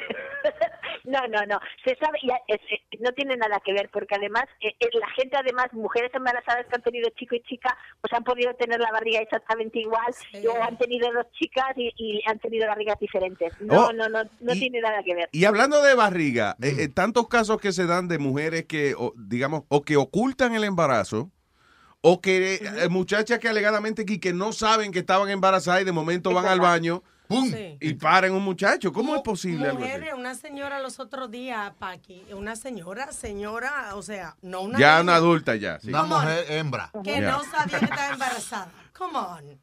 No, no, no. Se sabe, ya, es- eh, no tiene nada que ver, porque además, eh, eh, la gente, además, mujeres embarazadas que han tenido chico y chica, pues han podido tener la barriga exactamente igual, o han tenido dos chicas y, y han tenido barrigas diferentes. No, Oh, no, no, no y- tiene nada que ver. Y hablando de barriga, eh, eh, tantos casos que se dan de mujeres que, o, digamos, o que ocultan el embarazo, o que eh, muchachas que alegadamente que, que no saben que estaban embarazadas y de momento van al baño Sí. y paren un muchacho. ¿Cómo es posible algo así? Mujeres, una señora los otros días, Paqui, una señora, señora, o sea, no una Ya niña una adulta ya. sí. Una mujer hembra. que no sabía que estaba embarazada. Come on.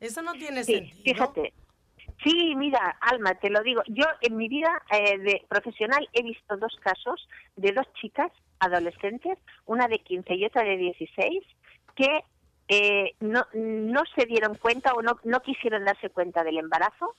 Eso no tiene Sí, sentido. fíjate. Sí, mira, Alma, te lo digo. Yo en mi vida eh, de profesional he visto dos casos de dos chicas adolescentes, una de 15 y otra de 16, que eh, no, no se dieron cuenta o no, no quisieron darse cuenta del embarazo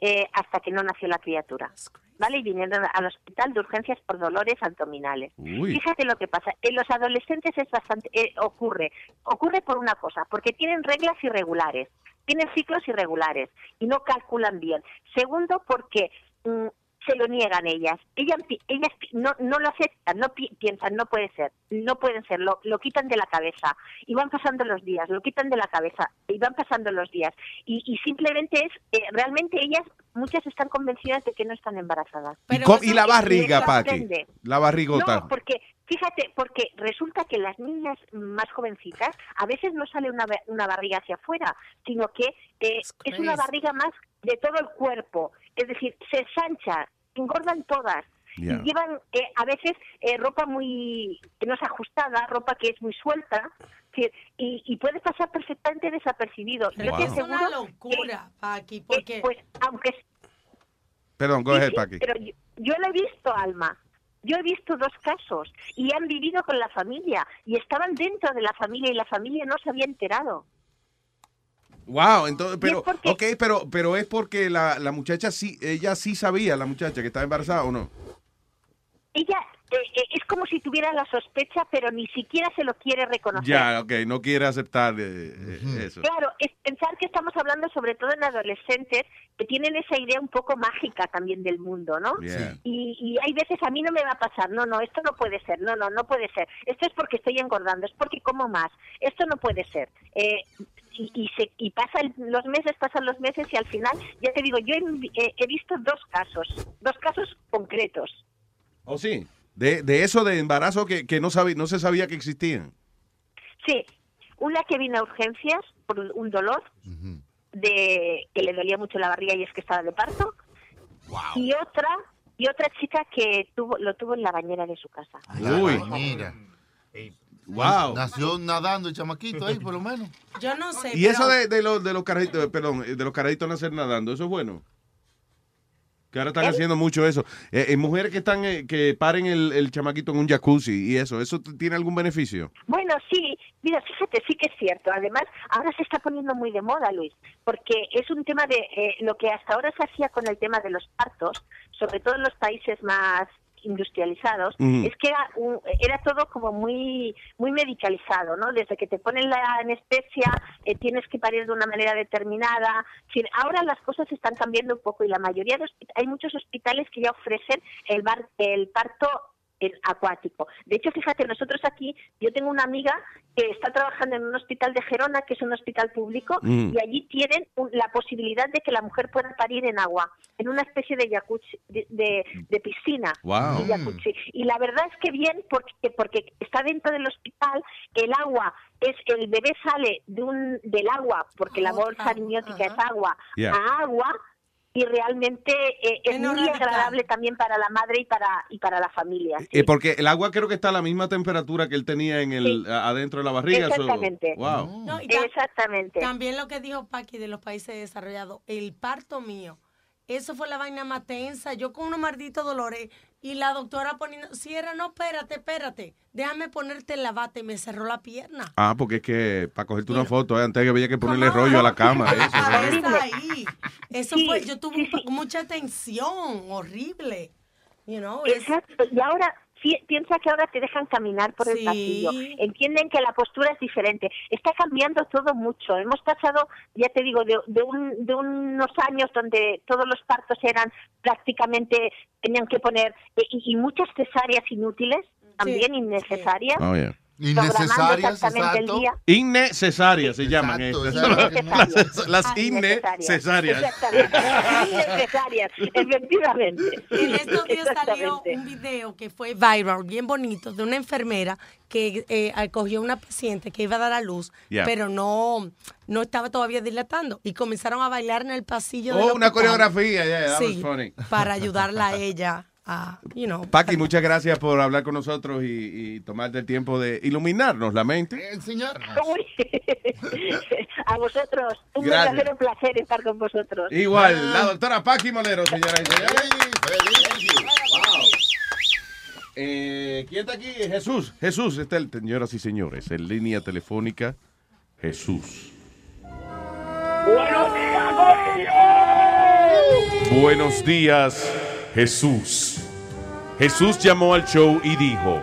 eh, hasta que no nació la criatura. ¿Vale? Y vinieron al hospital de urgencias por dolores abdominales. Uy. Fíjate lo que pasa. En los adolescentes es bastante eh, ocurre, ocurre por una cosa, porque tienen reglas irregulares, tienen ciclos irregulares y no calculan bien. Segundo, porque mm, se lo niegan ellas. Ellas, ellas pi- no, no lo aceptan, no pi- piensan, no puede ser, no pueden ser, lo, lo quitan de la cabeza y van pasando los días, lo quitan de la cabeza y van pasando los días. Y, y simplemente es, eh, realmente ellas, muchas están convencidas de que no están embarazadas. ¿Y, co- y la barriga, Paqui? La barrigota. No, porque fíjate, porque resulta que las niñas más jovencitas a veces no sale una, una barriga hacia afuera, sino que eh, es una barriga más de todo el cuerpo. Es decir, se ensancha, engordan todas. Y llevan eh, a veces eh, ropa muy que no es ajustada, ropa que es muy suelta, que- y, y puede pasar perfectamente desapercibido. Yo te Es una locura, Paqui, porque... pues aunque Perdón, go ahead, sí, Paqui. Pero yo, yo lo he visto, Alma. Yo he visto dos casos y han vivido con la familia y estaban dentro de la familia y la familia no se había enterado. Wow, entonces, pero, porque- ok, pero, pero es porque la, la muchacha sí, ella sí sabía, la muchacha, que estaba embarazada o no. Ella eh, eh, es como si tuviera la sospecha, pero ni siquiera se lo quiere reconocer. Ya, ok, no quiere aceptar eh, eh, eso. Claro, es pensar que estamos hablando sobre todo en adolescentes que tienen esa idea un poco mágica también del mundo, ¿no? Yeah. Y, y hay veces a mí no me va a pasar, no, no, esto no puede ser, no, no, no puede ser. Esto es porque estoy engordando, es porque como más, esto no puede ser. Eh, y, y, se, y pasan los meses, pasan los meses y al final, ya te digo, yo he, he- he visto dos casos, dos casos concretos. ¿O sí? De, de eso de embarazo que, que no, sabía, no se sabía que existían. Sí, una que vino a urgencias por un- un dolor de que le dolía mucho la barriga y es que estaba de parto. Y otra y otra chica que tuvo lo tuvo en la bañera de su casa. Uy. Mira. Wow. Nació nadando el chamaquito ahí, por lo menos. Yo no sé. Y pero- eso de, de los de los carajitos, eh, perdón, eh, de los carajitos nacer nadando, eso es bueno. Que ahora están ¿Eh? haciendo mucho eso. Eh, eh, mujeres que están eh, que paren el, el chamaquito en un jacuzzi y eso, ¿eso tiene algún beneficio? Bueno, sí, mira, fíjate, sí que es cierto. Además, ahora se está poniendo muy de moda, Luis, porque es un tema de eh, lo que hasta ahora se hacía con el tema de los partos, sobre todo en los países más industrializados, es que era, un- era todo como muy muy medicalizado, ¿no? Desde que te ponen la anestesia, eh, tienes que parir de una manera determinada. Ahora las cosas están cambiando un poco y la mayoría de hay muchos hospitales que ya ofrecen el, bar- el parto en acuático. De hecho, fíjate, nosotros aquí, yo tengo una amiga que está trabajando en un hospital de Gerona, que es un hospital público, Mm. y allí tienen un- la posibilidad de que la mujer pueda parir en agua, en una especie de jacuzzi, de, de- de piscina. Wow. de jacuzzi. Y la verdad es que bien, porque, porque está dentro del hospital, el agua es, el bebé sale de un, del agua, porque la bolsa amniótica es agua, Yeah. a agua, y realmente eh, es muy agradable también para la madre y para y para la familia. sí. Eh, porque el agua creo que está a la misma temperatura que él tenía en el Sí. adentro de la barriga. Exactamente. wow. No, y tam- Exactamente. También lo que dijo Paqui de los países desarrollados, el parto mío, eso fue la vaina más tensa, yo con unos malditos dolores y la doctora poniendo, si era, no, espérate, espérate, déjame ponerte la bata y me cerró la pierna. Ah, porque es que para cogerte una foto, eh, antes había que ponerle rollo a la cama. Eso, ahí. Eso Sí, fue, yo tuve mucha tensión, horrible. You know, es- Exacto. Y ahora piensa que ahora te dejan caminar por el Sí. pasillo. Entienden que la postura es diferente. Está cambiando todo mucho. Hemos pasado, ya te digo, de, de, un- de unos años donde todos los partos eran prácticamente tenían que poner eh, y, y muchas cesáreas inútiles, también innecesarias. Oh, yeah. Innecesarias, exactamente el día. Innecesarias se llaman Exacto, estas. innecesarias. Las, las Ah, innecesarias. Innecesarias, efectivamente. En estos días salió un video que fue viral, bien bonito, de una enfermera que eh, acogió a una paciente que iba a dar a luz, Yeah. pero no, no estaba todavía dilatando. Y comenzaron a bailar en el pasillo Oh, una hospital. coreografía, yeah, that was Sí, funny. para ayudarla a ella a, you know. Paqui, muchas gracias por hablar con nosotros y, y tomarte el tiempo de iluminarnos la mente. Enseñarnos. A vosotros, un Gracias. verdadero placer estar con vosotros. Igual, la doctora Paqui Molero, señoras y señores. Eh, ¿Quién está aquí? Jesús. Jesús está el, señoras y señores, en línea telefónica. Jesús. Buenos días, Jesús. Jesús llamó al show y dijo.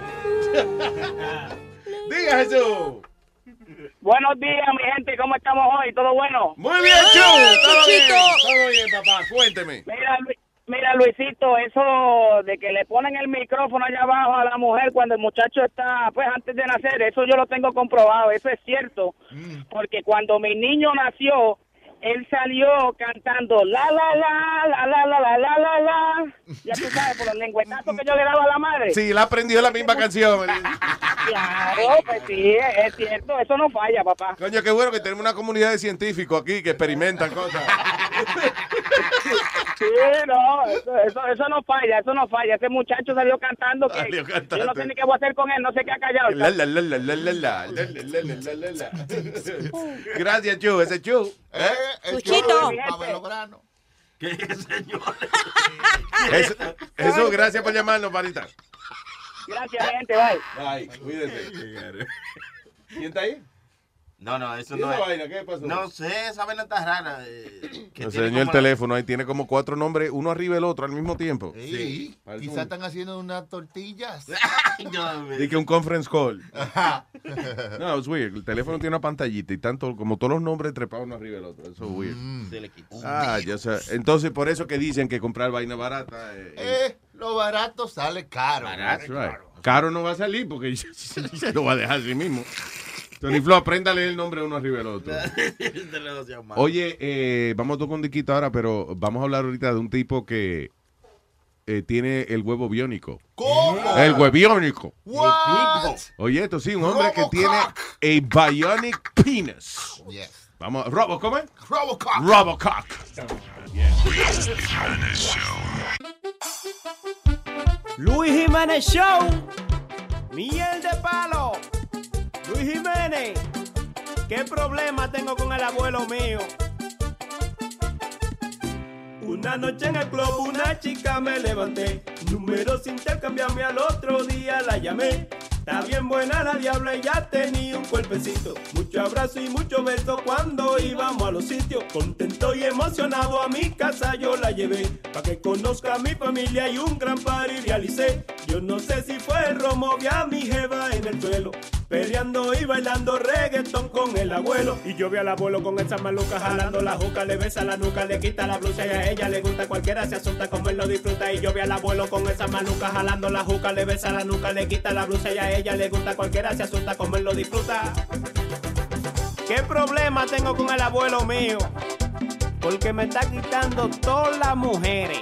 Diga Jesús. Buenos días, mi gente. ¿Cómo estamos hoy? ¿Todo bueno? Muy bien, show. Todo bien, todo bien, papá. Cuénteme. Mira, mira, Luisito, eso de que le ponen el micrófono allá abajo a la mujer cuando el muchacho está, pues antes de nacer, eso yo lo tengo comprobado. Eso es cierto. Porque cuando mi niño nació, él salió cantando la la la, la la la la la la la. Ya tú sabes, por los lengüetazos que yo le daba a la madre. Sí, la aprendió la misma canción. claro, pues sí, es cierto, eso no falla, papá. Coño, qué bueno que tenemos una comunidad de científicos aquí que experimentan cosas. Sí, no, eso, eso, eso no falla, eso no falla. Ese muchacho salió cantando que Salió cantando. yo no sé ni qué voy a hacer con él, no sé qué ha callado. La, la, la, la, la, la, la, la, la, la, la, la, la. Gracias, Chu. Ese Chu. Chuchito. Eso, eso, gracias por llamarnos, Marita. Gracias, gente, bye. Bye, cuídese. ¿Quién está ahí? No, no, eso ¿Y no es. vaina? ¿Qué pasó? No sé, esa vaina está rara. eh, que tiene el la- teléfono, ahí tiene como cuatro nombres, uno arriba del otro al mismo tiempo. Sí, quizás un- están haciendo unas tortillas. Dije un conference call. No, es weird. El teléfono tiene una pantallita y tanto como todos los nombres trepados uno arriba del otro. Eso es weird. Se le quitó. Ah, ya sé. Entonces, por eso que dicen que comprar vaina barata. eh, eh, Eh, lo barato sale caro. that's right. Caro no va a salir porque se lo va a dejar así mismo. Tony Flo, apréndale el nombre uno arriba del otro. Oye, eh, vamos a tocar un diquito ahora, pero vamos a hablar ahorita de un tipo que eh, tiene el huevo biónico. ¿Cómo? El hueviónico. What? Oye, esto sí, un hombre que tiene a bionic penis. Yes. Vamos, Robo, ¿cómo es? Robocock. Robocock. Luis Jiménez Show. Miel de palo. Luis Jiménez. ¿Qué problema tengo con el abuelo mío? Una noche en el club una chica me levanté. Números intercambiarme al otro día la llamé. Está bien buena la diabla y ya tenía un cuerpecito. Mucho abrazo y mucho beso cuando íbamos a los sitios. Contento y emocionado a mi casa yo la llevé. Pa' que conozca a mi familia y un gran party realicé. Yo no sé si fue el romo, vi a mi jeva en el suelo. Peleando y bailando reggaetón con el abuelo. Y yo vi al abuelo con esa maluca jalando la juca, le besa la nuca, le quita la blusa y a ella le gusta. Cualquiera se asusta como él lo disfruta. Y yo vi al abuelo con esa maluca jalando la juca, le besa la nuca, le quita la blusa y a ella le gusta. Cualquiera se asusta como él lo disfruta. ¿Qué problema tengo con el abuelo mío? Porque me está quitando todas las mujeres.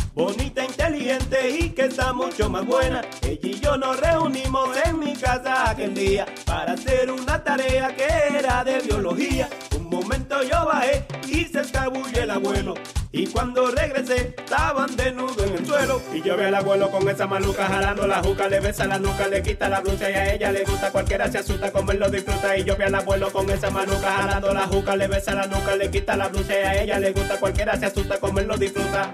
Bonita, inteligente y que está mucho más buena. Ella y yo nos reunimos en mi casa aquel día para hacer una tarea que era de biología. Un momento yo bajé y se escabulle el abuelo. Y cuando regresé, estaban desnudos en el suelo. Y yo vi al abuelo con esa maluca jalando la juca, le besa la nuca, le quita la blusa y a ella le gusta. Cualquiera se asusta como él lo disfruta. Y yo vi al abuelo con esa maluca jalando la juca, le besa la nuca, le quita la blusa y a ella le gusta. Cualquiera se asusta como él lo disfruta.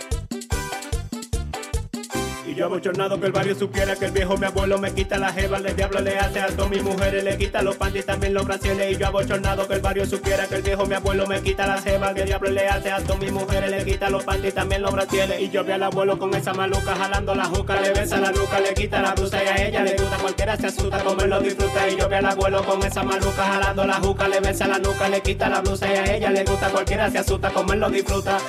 Y yo abochornado que el barrio supiera que el viejo mi abuelo me quita la jeva, el diablo le hace a mis mujeres, le quita los panties también los brasiles. Y yo abochornado que el barrio supiera que el viejo mi abuelo me quita la jeva, el diablo le hace a mis mujeres, le quita los panties también los brasiles. Y yo vi al abuelo con esa maluca jalando la juca, le besa la nuca, le quita la blusa y a ella le gusta, cualquiera se asusta, comerlo disfruta. Y yo vi al abuelo con esa maluca jalando la juca, le besa la nuca, le quita la blusa y a ella le gusta, cualquiera se asusta, comerlo disfruta.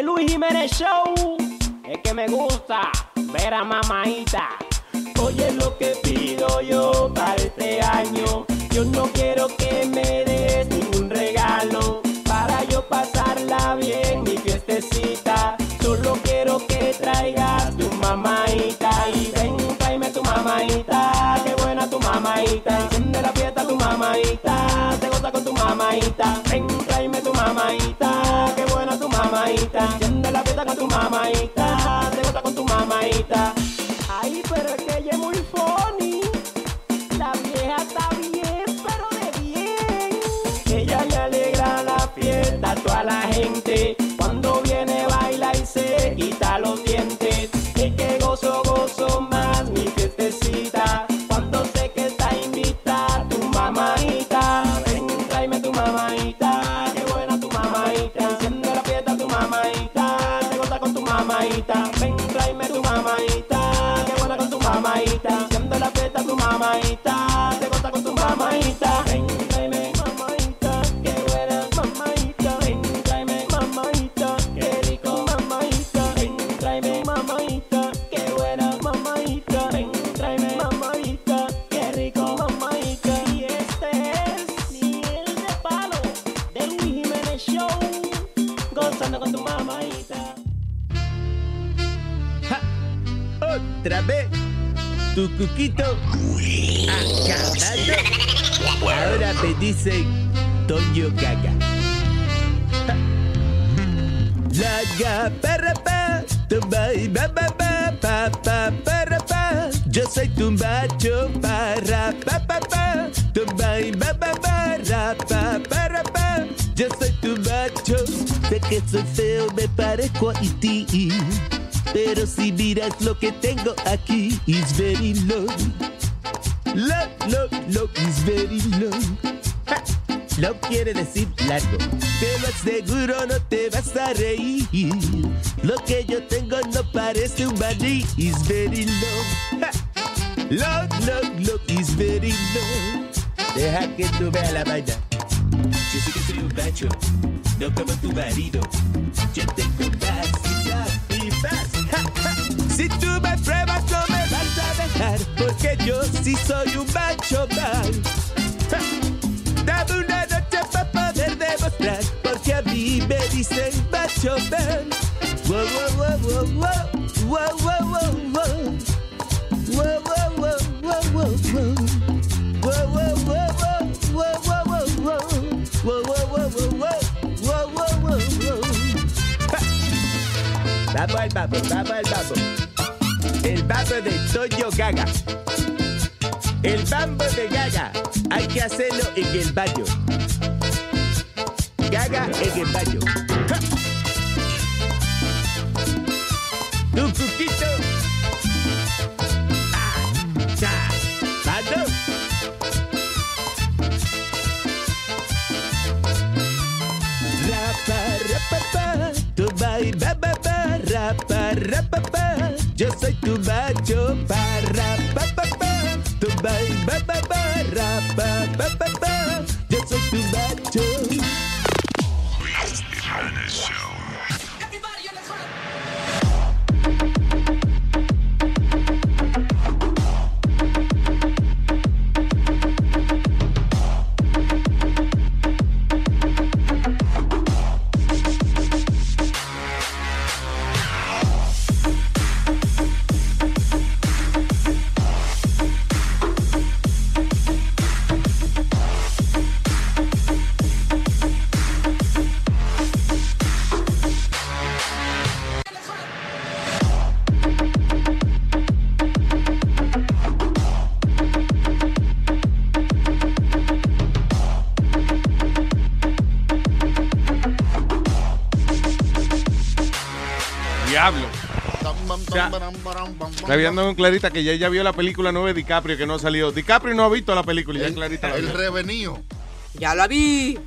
De Luis Jiménez Show. Es que me gusta ver a mamaita. Oye lo que pido yo para este año. Yo no quiero que me des ningún regalo para yo pasarla bien mi fiestecita. Solo quiero que traigas tu mamaita y ven, tráeme tu mamaita. Qué buena tu mamaita. Enciende la fiesta tu mamaita. Te goza con tu mamaita. Ven, tráeme tu mamaita. Qué mamaita. La fiesta con tu mamaita. Te goza con tu mamaita. Ay, pero es que ella es muy funny. La vieja está bien, pero de bien. Ella le alegra la fiesta a toda la gente. Mamaita. Te goza con tu mamaita. Ven, tráeme mamaita. Qué buena mamaita. Ven, tráeme mamaita. Qué rico mamaita. Ven, tráeme mamaita. Qué buena mamaita. Ven, tráeme mamaita. Qué rico mamaita. Y este es miel de palo de Luis Show. Gozando con tu mamaita. Otra vez, tu cuquito acabado. Ahora me dicen Toño Gaga. La para pa, tumba y ba ba ba pa pa para pa. Yo soy tu macho para pa pa pa, tumba y ba ba ba ra pa para pa. Yo soy tu macho, sé que soy feo, me parezco a ti. Pero si miras lo que tengo aquí, is very low. Low, low, low, is very low. Ja, Low quiere decir largo. Te lo aseguro, no te vas a reír. Lo que yo tengo no parece un maní, is very low. Ja, Low, low, is very low. Deja que tú veas la vaina. Yo sé que soy un macho, no como tu marido. Yo tengo más y más. Ja, ja. Si tú me pruebas no vas dejar, porque yo sí soy un macho mal. Dame una noche para poder demostrar, porque a mí me dicen macho mal. Wow, wow, wow, wow, wow, wow, wow, wow. Wow, wow, wow, wow, wow, wow. Wow, wow, wow, wow, wow, wow, wow. Wow, wow, wow, wow, wow. Wow, wow, wow, wow. Bubble, bubble, bubble, bubble. El babo de Toyo Gaga. El bambo de Gaga. Hay que hacerlo en el baño. Gaga en el baño. Tu cuquito. Ah, ya. Mando. Rapa, rapapa, tu ba, ba, ba, rapa. Yo soy tu macho, para, pa, pa, pa. Tu ba, ba, ba, rapa, pa, pa, pa. Yo Está viendo con Clarita que ya ella vio la película nueva de DiCaprio que no ha salido. DiCaprio no ha visto la película y ya Clarita la El vio. revenido. Ya la vi.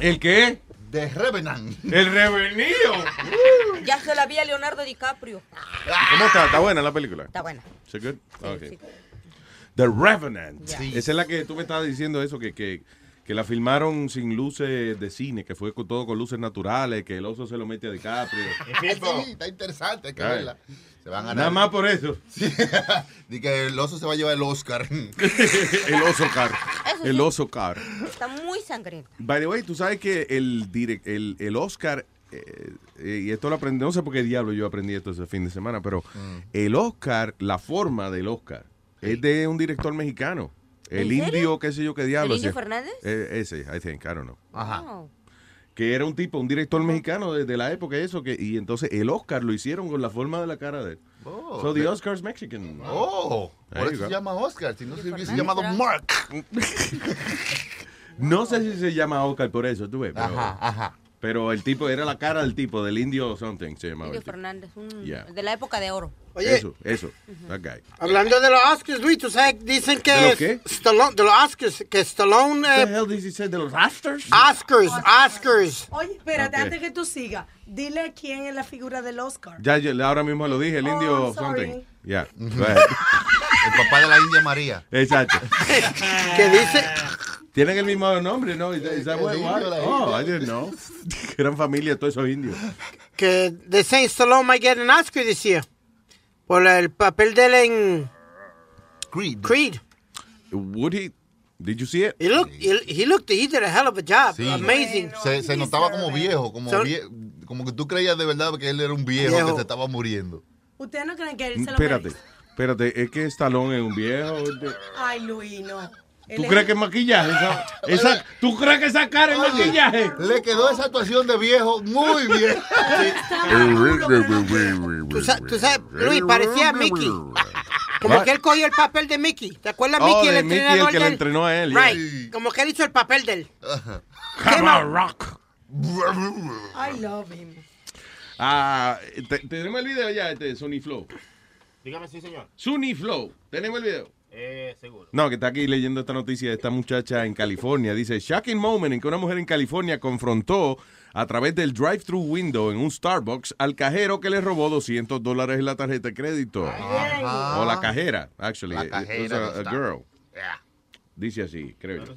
¿El qué? De Revenant. El revenido. Ya se la vi a Leonardo DiCaprio. ¿Cómo está? ¿Está buena la película? Está buena. ¿Sí good? Okay. The Revenant. Sí. Esa es la que tú me estabas diciendo eso, que, que, que la filmaron sin luces de cine, que fue con, todo con luces naturales, que el oso se lo mete a DiCaprio. Sí, está interesante, hay que Ay. verla. Se van a ganar. Nada más por eso. Di que el oso se va a llevar el Oscar. el oso car. Eso El sí. oso car. Está muy sangriento. By the way, tú sabes que el, direct- el, el Oscar, eh, eh, y esto lo aprendí, no sé por qué diablo yo aprendí esto ese fin de semana, pero Mm. el Oscar, la forma del Oscar, es de un director mexicano. El ¿En serio? indio, qué sé yo qué diablo. ¿El Indio. Fernández? Eh, ese, I think, I don't know. Wow. Que era un tipo, un director mexicano de, de la época, eso, que, y entonces el Oscar lo hicieron con la forma de la cara de él. Oh, so the Oscar's Mexican. Oh, There por eso go. se llama Oscar, si no se hubiese llamado Mark. No sé si se llama Oscar por eso, tú ves. Pero, Ajá, ajá. Pero el tipo, era la cara del tipo, del indio something, se llamaba. Indio. Fernández, un- Yeah. de la época de oro. Oye. Eso, eso, that guy. Hablando de los Oscars, Luis, tú sabes, dicen que ¿De lo qué? Stallone, de los Oscars, que Stallone... What eh, the hell did he say? ¿De los Oscars? Oscars, Oscars. Oye, espérate, Ok. antes que tú sigas, dile quién es la figura del Oscar. Ya, ya, ahora mismo lo dije, el Oh, indio something. Ya, ahead. El papá de la India María. Exacto. que dice... Tienen el mismo nombre, ¿no? Is that- is that what- Oh. I didn't know. Eran familia todos esos indios. que de Saint Stallone might get an Oscar this year. Por el papel de él en Creed. Creed. Would he? Did you see it? He looked, he, he looked, he did a hell of a job. Sí. Amazing. Se, se notaba como viejo, como, So- vie- como que tú creías de verdad que él era un viejo, Viejo. que se estaba muriendo. ¿Ustedes no creen que él se lo Espérate, merece? espérate, es que Stallone es un viejo. Ay, Luis, no. ¿Tú crees que es maquillaje? Esa, esa- ¿Tú crees que esa cara es Oye, maquillaje? Le quedó esa actuación de viejo muy bien. Tú sabes, tú sabes, Luis, parecía a Mickey. Como que él cogió el papel de Mickey. ¿Te acuerdas, Oh, Mickey, de el Mickey, el entrenador que le entrenó a él, Right. Como que él hizo el papel de él. Come on, rock. I love him. Ah, te- tenemos el video ya, este, Sony Flow. Dígame sí, señor. Sony Flow, tenemos el video. Eh, seguro. No, que está aquí leyendo esta noticia de esta muchacha en California. Dice, shocking moment en que una mujer en California confrontó a través del drive-thru window en un Starbucks al cajero que le robó 200 dólares en la tarjeta de crédito. O la cajera, actually. La It was cajera a- a girl. Dice así, creo yo.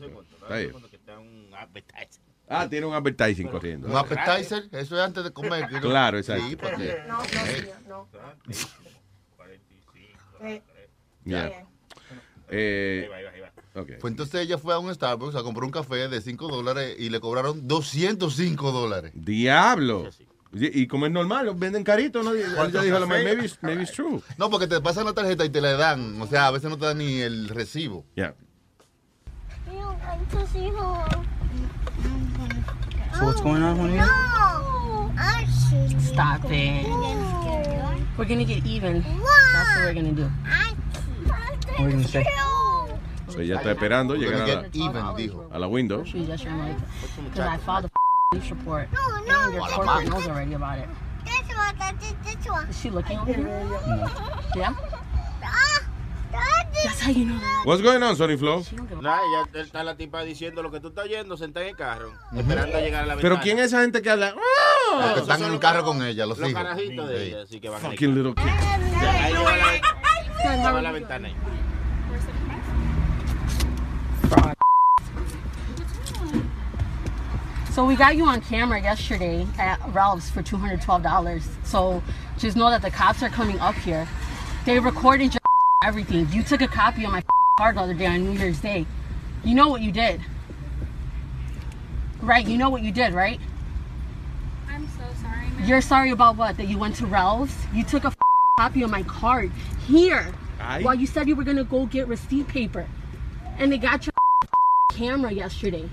Ah, tiene un advertising corriendo. Un appetizer, eso es antes de comer. uno- Claro, exacto. Sí, porque... No, no, no. Yeah. Eh, ok. Pues entonces ella fue a un Starbucks a comprar un café de 5 dólares y le cobraron 205 dólares. Diablo. Y, como es normal, los venden carito, ¿no? Ella ¿Cuánto dijo, café? maybe, it's- maybe it's true. No, porque te pasan la tarjeta y te la dan. O sea, a veces no te dan ni el recibo. Yeah. So what's going on, honey? Stop it. We're gonna get even. That's what we're gonna do. Say? So ella está esperando llegar a la, even, dijo. a la window. She's just your mic. Because I filed a police report. And your corporate knows already about it. Is she looking over here? Yeah? That's how you know that. What's going on, Sony Flow? Nada, ya está la tipa diciendo lo que tú estás oyendo, sentada en el carro, esperando a llegar a la Pero ventana. ¿quién es esa gente que habla? Los que están en el carro con ella, los Los hijos. carajitos de Sí. ella, así que van Fucking little kid. Ahí la, lleva la ventana ahí. So we got you on camera yesterday at Ralph's for $212. So just know that the cops are coming up here. They recorded your everything. You took a copy of my card the other day on New Year's Day. You know what you did. Right, you know what you did, right? I'm so sorry, ma'am. You're sorry about what? That you went to Ralph's? You took a copy of my card here Aye. while you said you were gonna go get receipt paper. And they got your camera yesterday.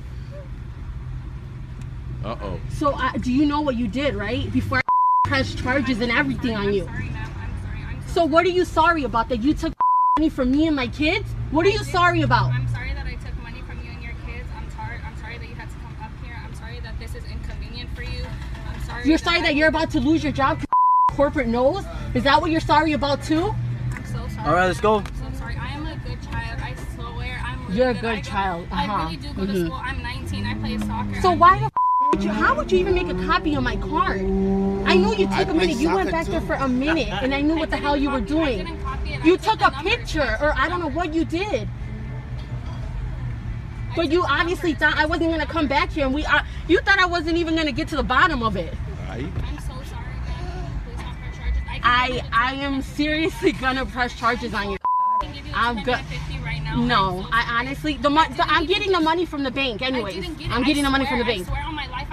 Uh-oh. So uh, do you know what you did, right? Before I press charges and everything on you. So what are you sorry about? That you took money from me and my kids? What are you sorry about? I'm sorry that I took money from you and your kids. I'm sorry. I'm sorry that you had to come up here. I'm sorry that this is inconvenient for you. I'm sorry. You're sorry that you're about to lose your job because corporate knows Is that what you're sorry about too? I'm so sorry. All right, let's go. I'm so sorry. I am a good child. I swear. I'm really You're a good. good I child. I Uh-huh. I really do go to Mhm. school. I'm 19. I play soccer. So I'm- why the f- would you, how would you even make a copy of my card? I know you took a minute. You went soccer back there for a minute, and I knew what the hell you were doing. You took a picture, or I don't know what you did. But you obviously thought I wasn't gonna come back here, and we are. You thought I wasn't even gonna get to the bottom of it. I'm I I give you the I am seriously gonna press charges on you. I can give you the I'm good. 250 right now. No, I honestly the money. I'm getting the money from the bank, anyways. didn't get it. I'm I getting the money from the bank.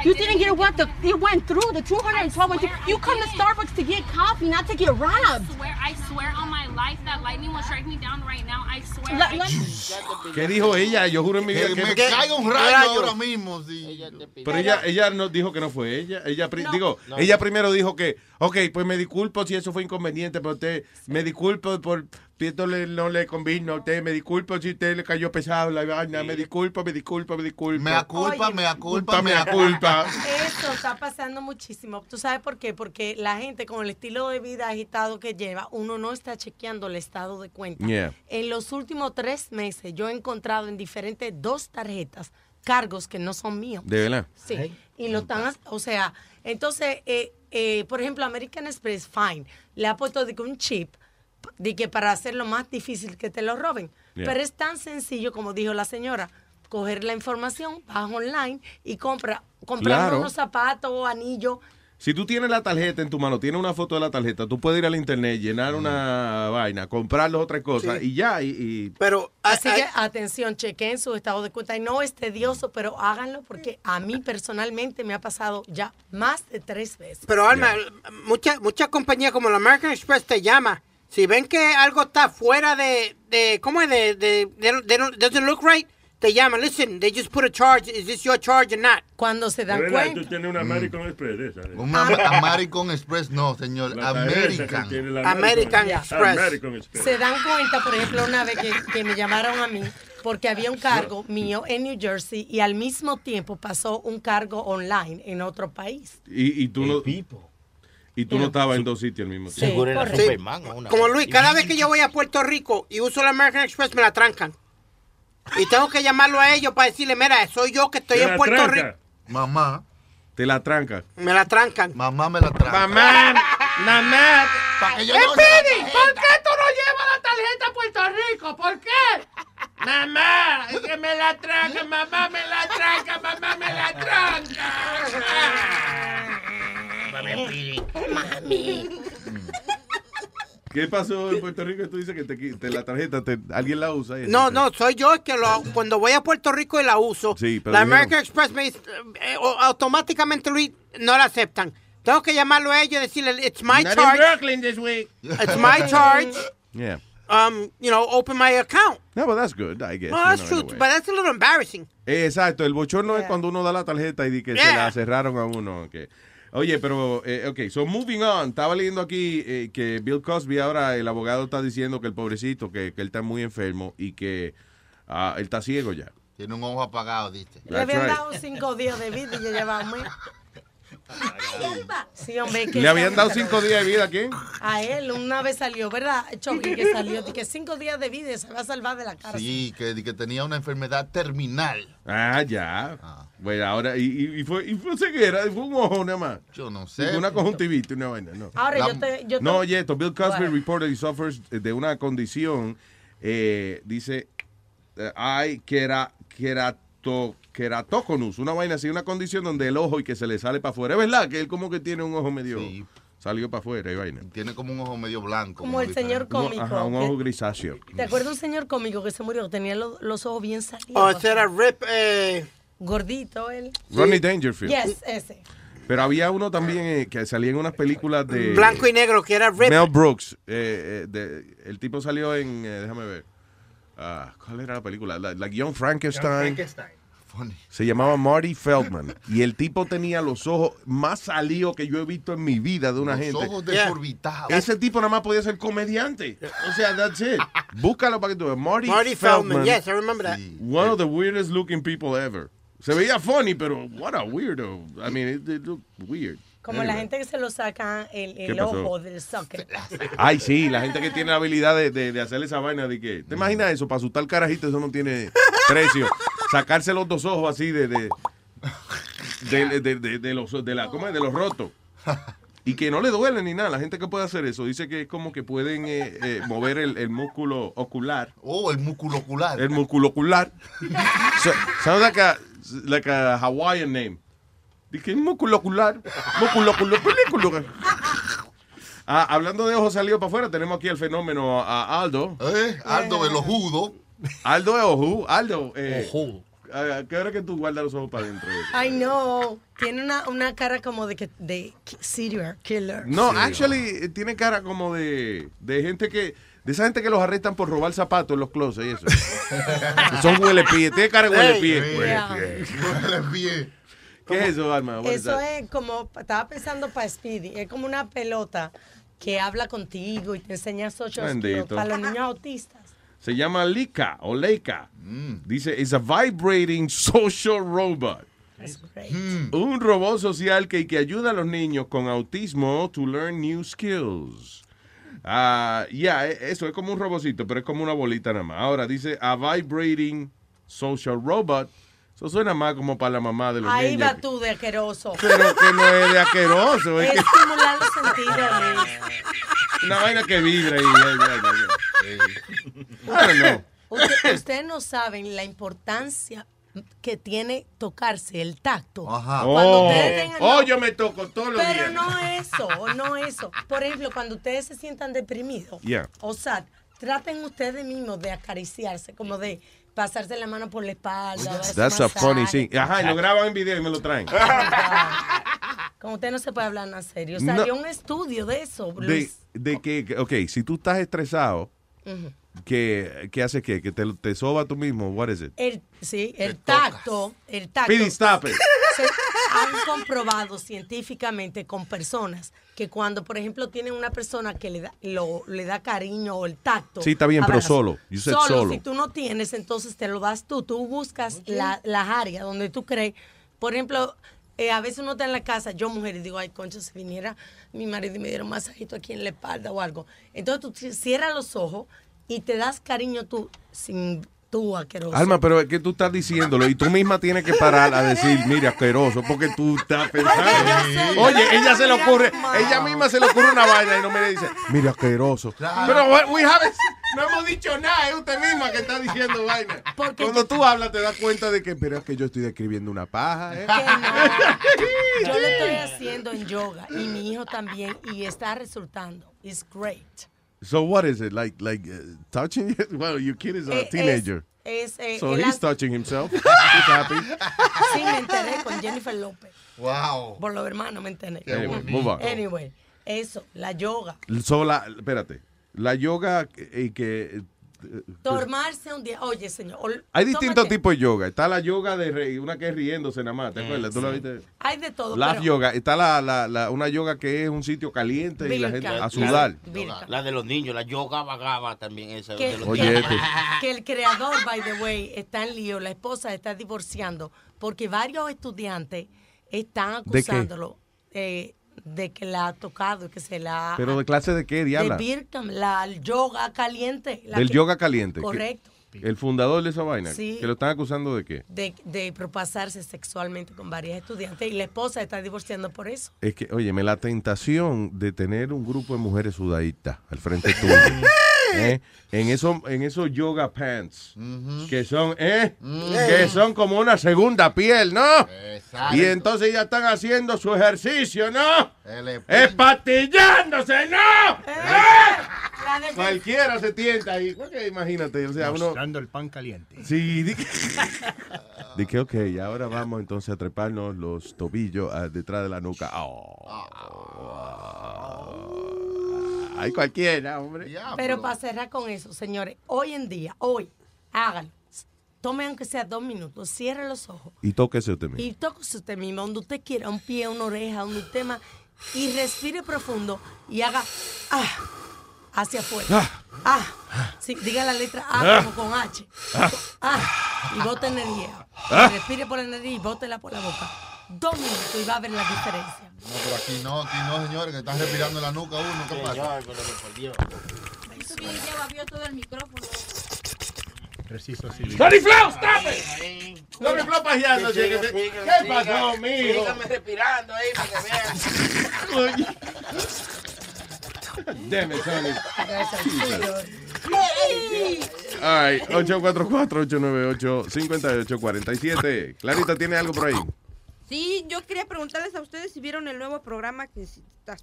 You didn't it. What the? It went through the 212. went through. You come to Starbucks to get coffee, not to get robbed. I swear, I swear on my life that lightning will strike me down right now. I swear. Let- I- let- ¿Qué dijo ella? Yo juro en mi vida Que que me que- caiga un rayo ahora mismo. sí. Pero ella, ella no dijo que no fue ella. Ella pri- No. digo, No. ella primero dijo que, ok, pues me disculpo si eso fue inconveniente, pero usted, me disculpo por esto le- no le convino a usted, me disculpo si usted le cayó pesado la vaina, me disculpo, me disculpo, me disculpo. Mea culpa, Oye. mea culpa, mea mea culpa. Eso está pasando muchísimo. ¿Tú sabes por qué? Porque la gente con el estilo de vida agitado que lleva, uno no está chequeando el estado de cuenta. Yeah. En los últimos tres meses yo he encontrado en diferentes dos tarjetas cargos que no son míos. De verdad. Sí. Y lo están, o sea, entonces, eh, eh, por ejemplo, American Express, fine, le ha puesto de que un chip de que para hacerlo más difícil que te lo roben. Yeah. Pero es tan sencillo, como dijo la señora, coger la información, baja online y compra, comprar Claro. unos zapatos o anillos. Si tú tienes la tarjeta en tu mano, tienes una foto de la tarjeta, tú puedes ir al internet, llenar una vaina, comprar las otras cosas Sí. y ya. Y, y- Pero Así que atención, chequen su estado de cuenta. Y no es tedioso, pero háganlo porque a mí personalmente me ha pasado ya más de tres veces. Pero Alma, muchas muchas compañías como la American Express te llama. Si ven que algo está fuera de, de ¿cómo es? De, de, de- they don't- doesn't look right, te llaman. Listen, they just put a charge. Is this your charge or not? Cuando se De verdad, tú tienes una American Express de esa. ¿eh? Una American Express, no, señor. La American. la American Express. American Express. Se dan cuenta, por ejemplo, una vez que, que me llamaron a mí porque había un cargo mío en New Jersey y al mismo tiempo pasó un cargo online en otro país. y, y tú no. Y tú no estabas en dos sitios al mismo Sí, tiempo. correcto. Sí. Como Luis, cada vez que yo voy a Puerto Rico y uso la American Express, me la trancan. Y tengo que llamarlo a ellos para decirle, mira, soy yo que estoy en Puerto. Rico. Mamá. Te la tranca. Me la trancan. Mamá me la tranca. Mamá, mamá. Para yo no Speedy, ¿por qué tú no llevas la tarjeta a Puerto Rico? ¿Por qué? Mamá, es que me la tranca, mamá me la tranca, mamá me la tranca. Mami. ¿Qué pasó en Puerto Rico? Tú dices que te, te la tarjeta, te- alguien la usa. y No, no, soy yo el que lo, cuando voy a Puerto Rico y la uso, Sí, pero la dijeron- American Express me dice, eh, automáticamente Luis no la aceptan. Tengo que llamarlo a ellos y decirle, it's my Not in charge. Brooklyn this week. It's my charge. Yeah. Um, you know, open my account. No, but that's good, I guess. You that's in true, way. but that's a little embarrassing. Exacto, el bochorno es cuando uno da la tarjeta y di que se Yeah. la cerraron a uno. que- Oye, pero, eh, ok, so moving on. Estaba leyendo aquí eh, que Bill Cosby ahora, el abogado está diciendo que el pobrecito, que, que él está muy enfermo y que ah, él está ciego ya. Tiene un ojo apagado, dice. Le habían dado cinco días de vida y ya llevaba un mes. Sí, hombre, que ¿Le habían dado cinco días de vida a quién? A él una vez salió, ¿verdad? Chucky, que salió, de que cinco días de vida y se va a salvar de la cárcel. Sí, que, que tenía una enfermedad terminal. Ah, ya. Bueno, ahora, y, y- y fue, y fue ceguera, fue un ojo nada más. Yo no sé. Una conjuntivitis, una vaina, no. Ahora yo te- yo te- No, oye, esto, Bill Cosby Bueno. reported he suffers de una condición, eh, dice, eh, hay quera, querato, queratoconus, una vaina así, una condición donde el ojo y que se le sale para afuera. Es verdad que él como que tiene un ojo medio, salió para afuera y vaina. Tiene como un ojo medio blanco. Como el señor cómico. Ajá, un ojo grisáceo. ¿Te acuerdas un señor cómico que se murió? que Tenía lo- los ojos bien salidos. Oh, ese era Rip. Eh, Gordito él. Ronnie Dangerfield. Yes, ese. Pero había uno también eh, que salía en unas películas de... Blanco y negro, que era Rip. Mel Brooks. eh, eh, de- el tipo salió en, eh, déjame ver. Ah, ¿Cuál era la película? La, like Young Frankenstein. Se llamaba Marty Feldman. Y el tipo tenía los ojos más salidos que yo he visto en mi vida de una Los gente. ojos desorbitados. Ese tipo nada más podía ser comediante. O sea, that's it. Búscalo para que tú veas. Marty, Marty Feldman, yes, I remember that. One of the weirdest looking people ever. Se veía funny, pero what a weirdo. I mean, it, it looked weird. Como la gente que se lo saca el, ¿Qué el ojo del socket. Ay, sí, la gente que tiene la habilidad de, de, de hacer esa vaina de que. ¿Te imaginas eso? Para asustar carajito, eso no tiene precio. Sacarse los dos ojos así de. de de, de, de- de los de la ¿cómo es? de los rotos y que no le duele ni nada la gente que puede hacer eso dice que es como que pueden eh, eh, mover el, el músculo ocular oh el músculo ocular el músculo ocular so, sounds like a like a Hawaiian name dije músculo ocular músculo ocular película Ah, hablando de ojos salidos para afuera, tenemos aquí el fenómeno a Aldo. Eh, Aldo el ojudo. Aldo es ojú. Aldo, eh, ¿a qué hora que tú guardas los ojos para adentro? Ay, no. Tiene una, una cara como de, que, de serial killer. No, actually, eh, tiene cara como de, de gente que... De esa gente que los arrestan por robar zapatos en los closets y eso. Son huele pie. Tiene cara de huele pie. yeah. Huele pie. ¿Qué es eso, Alma? Eso es como, estaba pensando para Speedy, es como una pelota que habla contigo y te enseña Bendito. para los niños autistas. Se llama Lika o Leica. Dice, it's a vibrating social robot. Un robot social que, que ayuda a los niños con autismo to learn new skills. Ah, ya, e- eso es como un robocito, pero es como una bolita nada más. Ahora dice, a vibrating social robot. Eso suena más como para la mamá de los Ahí niños. va tú de asqueroso. Pero que no es de asqueroso, es Es que estimular los sentidos. Una vaina que vibra don't know. Usted- Ustedes no saben la importancia que tiene tocarse el tacto. Cuando Oh, ustedes tengan- oh, yo me toco todos los Pero días. no eso, no eso. Por ejemplo, cuando ustedes se sientan deprimidos, Yeah. o sea, traten ustedes mismos de acariciarse, como de pasarse la mano por la espalda. That's a funny thing. Ajá, y lo graban en video y me lo traen. Como usted no se puede hablar nada serio. No. Salió un estudio de eso, De, Luis. de que, que- ok, si tú estás estresado. ¿Qué, qué hace qué? ¿Que te, te soba tú mismo? What is it? El, sí, el tacto, el tacto. Speedy, stop it. Se han comprobado científicamente con personas que cuando, por ejemplo, tienen una persona que le da, lo- le da cariño o el tacto. Sí, está bien, pero solo. You said solo. Si tú no tienes, entonces te lo das tú. Tú buscas la- las áreas donde tú crees. Por ejemplo, eh, a veces uno está en la casa, yo mujer, y digo, ay, concha, si viniera mi marido y me diera un masajito aquí en la espalda o algo. Entonces tú ci- cierras los ojos y te das cariño tú sin tú asqueroso. Alma, pero es que tú estás diciéndolo y tú misma tienes que parar a decir, mire, asqueroso, porque tú estás pensando. Oye, ella se le ocurre, ella misma se le ocurre una vaina y no me le dice, mire, asqueroso. Pero we haven't- no hemos dicho nada, es usted misma que está diciendo vaina. Cuando tú hablas te das cuenta de que, pero es que yo estoy describiendo una paja. ¿eh? Yo lo estoy haciendo en yoga y mi hijo también y está resultando. It's great. So what is it like? Like uh, touching? Well, your kid is a Eh, teenager, Es, eh, so he's touching himself. He's happy. Sí, me enteré con Jennifer López. Wow. Por los hermanos me enteré. Qué Anyway, bonito. move on. Anyway, eso, la yoga. So la, espérate, la yoga y que Tomarse un día. Oye, señor. ol- hay distintos tómate- tipos de yoga. Está la yoga de reír, una que es riéndose nada más, ¿te acuerdas? ¿Tú la viste? Hay de todo. Laugh pero- yoga. Está la, la, la- una yoga que es un sitio caliente y la gente a sudar. Virka. La de los niños, la yoga vagaba también esa. Que, de los Oye, niños. este. que el creador, by the way, está en lío, la esposa está divorciando, porque varios estudiantes están ¿De qué? acusándolo eh, de que la ha tocado que se la Pero de clase de qué, de diabla? Birkham, la yoga caliente. la Del que- yoga caliente. que- Correcto. el fundador de esa vaina. Sí. Que lo están acusando de qué. De, de propasarse sexualmente con varias estudiantes y la esposa está divorciando por eso. Es que, óyeme, la tentación de tener un grupo de mujeres sudaditas al frente tuyo. ¿eh? En esos en esos yoga pants que son eh que son como una segunda piel, ¿no? Y entonces ya están haciendo su ejercicio, ¿no? Espatillándose, ¿no? ¿Eh? Cualquiera se tienta ahí. Imagínate, o sea, uno Mostrando el pan caliente. Sí, di, di que ok, ahora vamos entonces a treparnos los tobillos ah, detrás de la nuca. Oh. Hay cualquiera, hombre. Pero para cerrar con eso, señores, hoy en día, hoy, háganlo. Tome aunque sea dos minutos, cierre los ojos Y tóquese usted mismo. y tóquese usted mismo, donde usted quiera, un pie, una oreja, donde usted más, y respire profundo y haga ah, hacia afuera. Ah. Sí, diga la letra A Ah. como con H. Ah. Ah, y bote energía. Ah. Respire por la nariz y bótela por la boca. Dos minutos y va a ver la diferencia. No, pero aquí no, aquí no, señores, que están respirando en la nuca uno. ¿Qué pasa? Eso viene ya babió todo el micrófono. Preciso civil. ¡Tony Flow, stop it! Tony Flow siga, ¿Qué pasó, mijo? Sígame respirando ahí para que vean. Damn it, Tony. All right, 844-898-5847. Clarita, ¿tiene algo por ahí? Sí, yo quería preguntarles a ustedes si vieron el nuevo programa que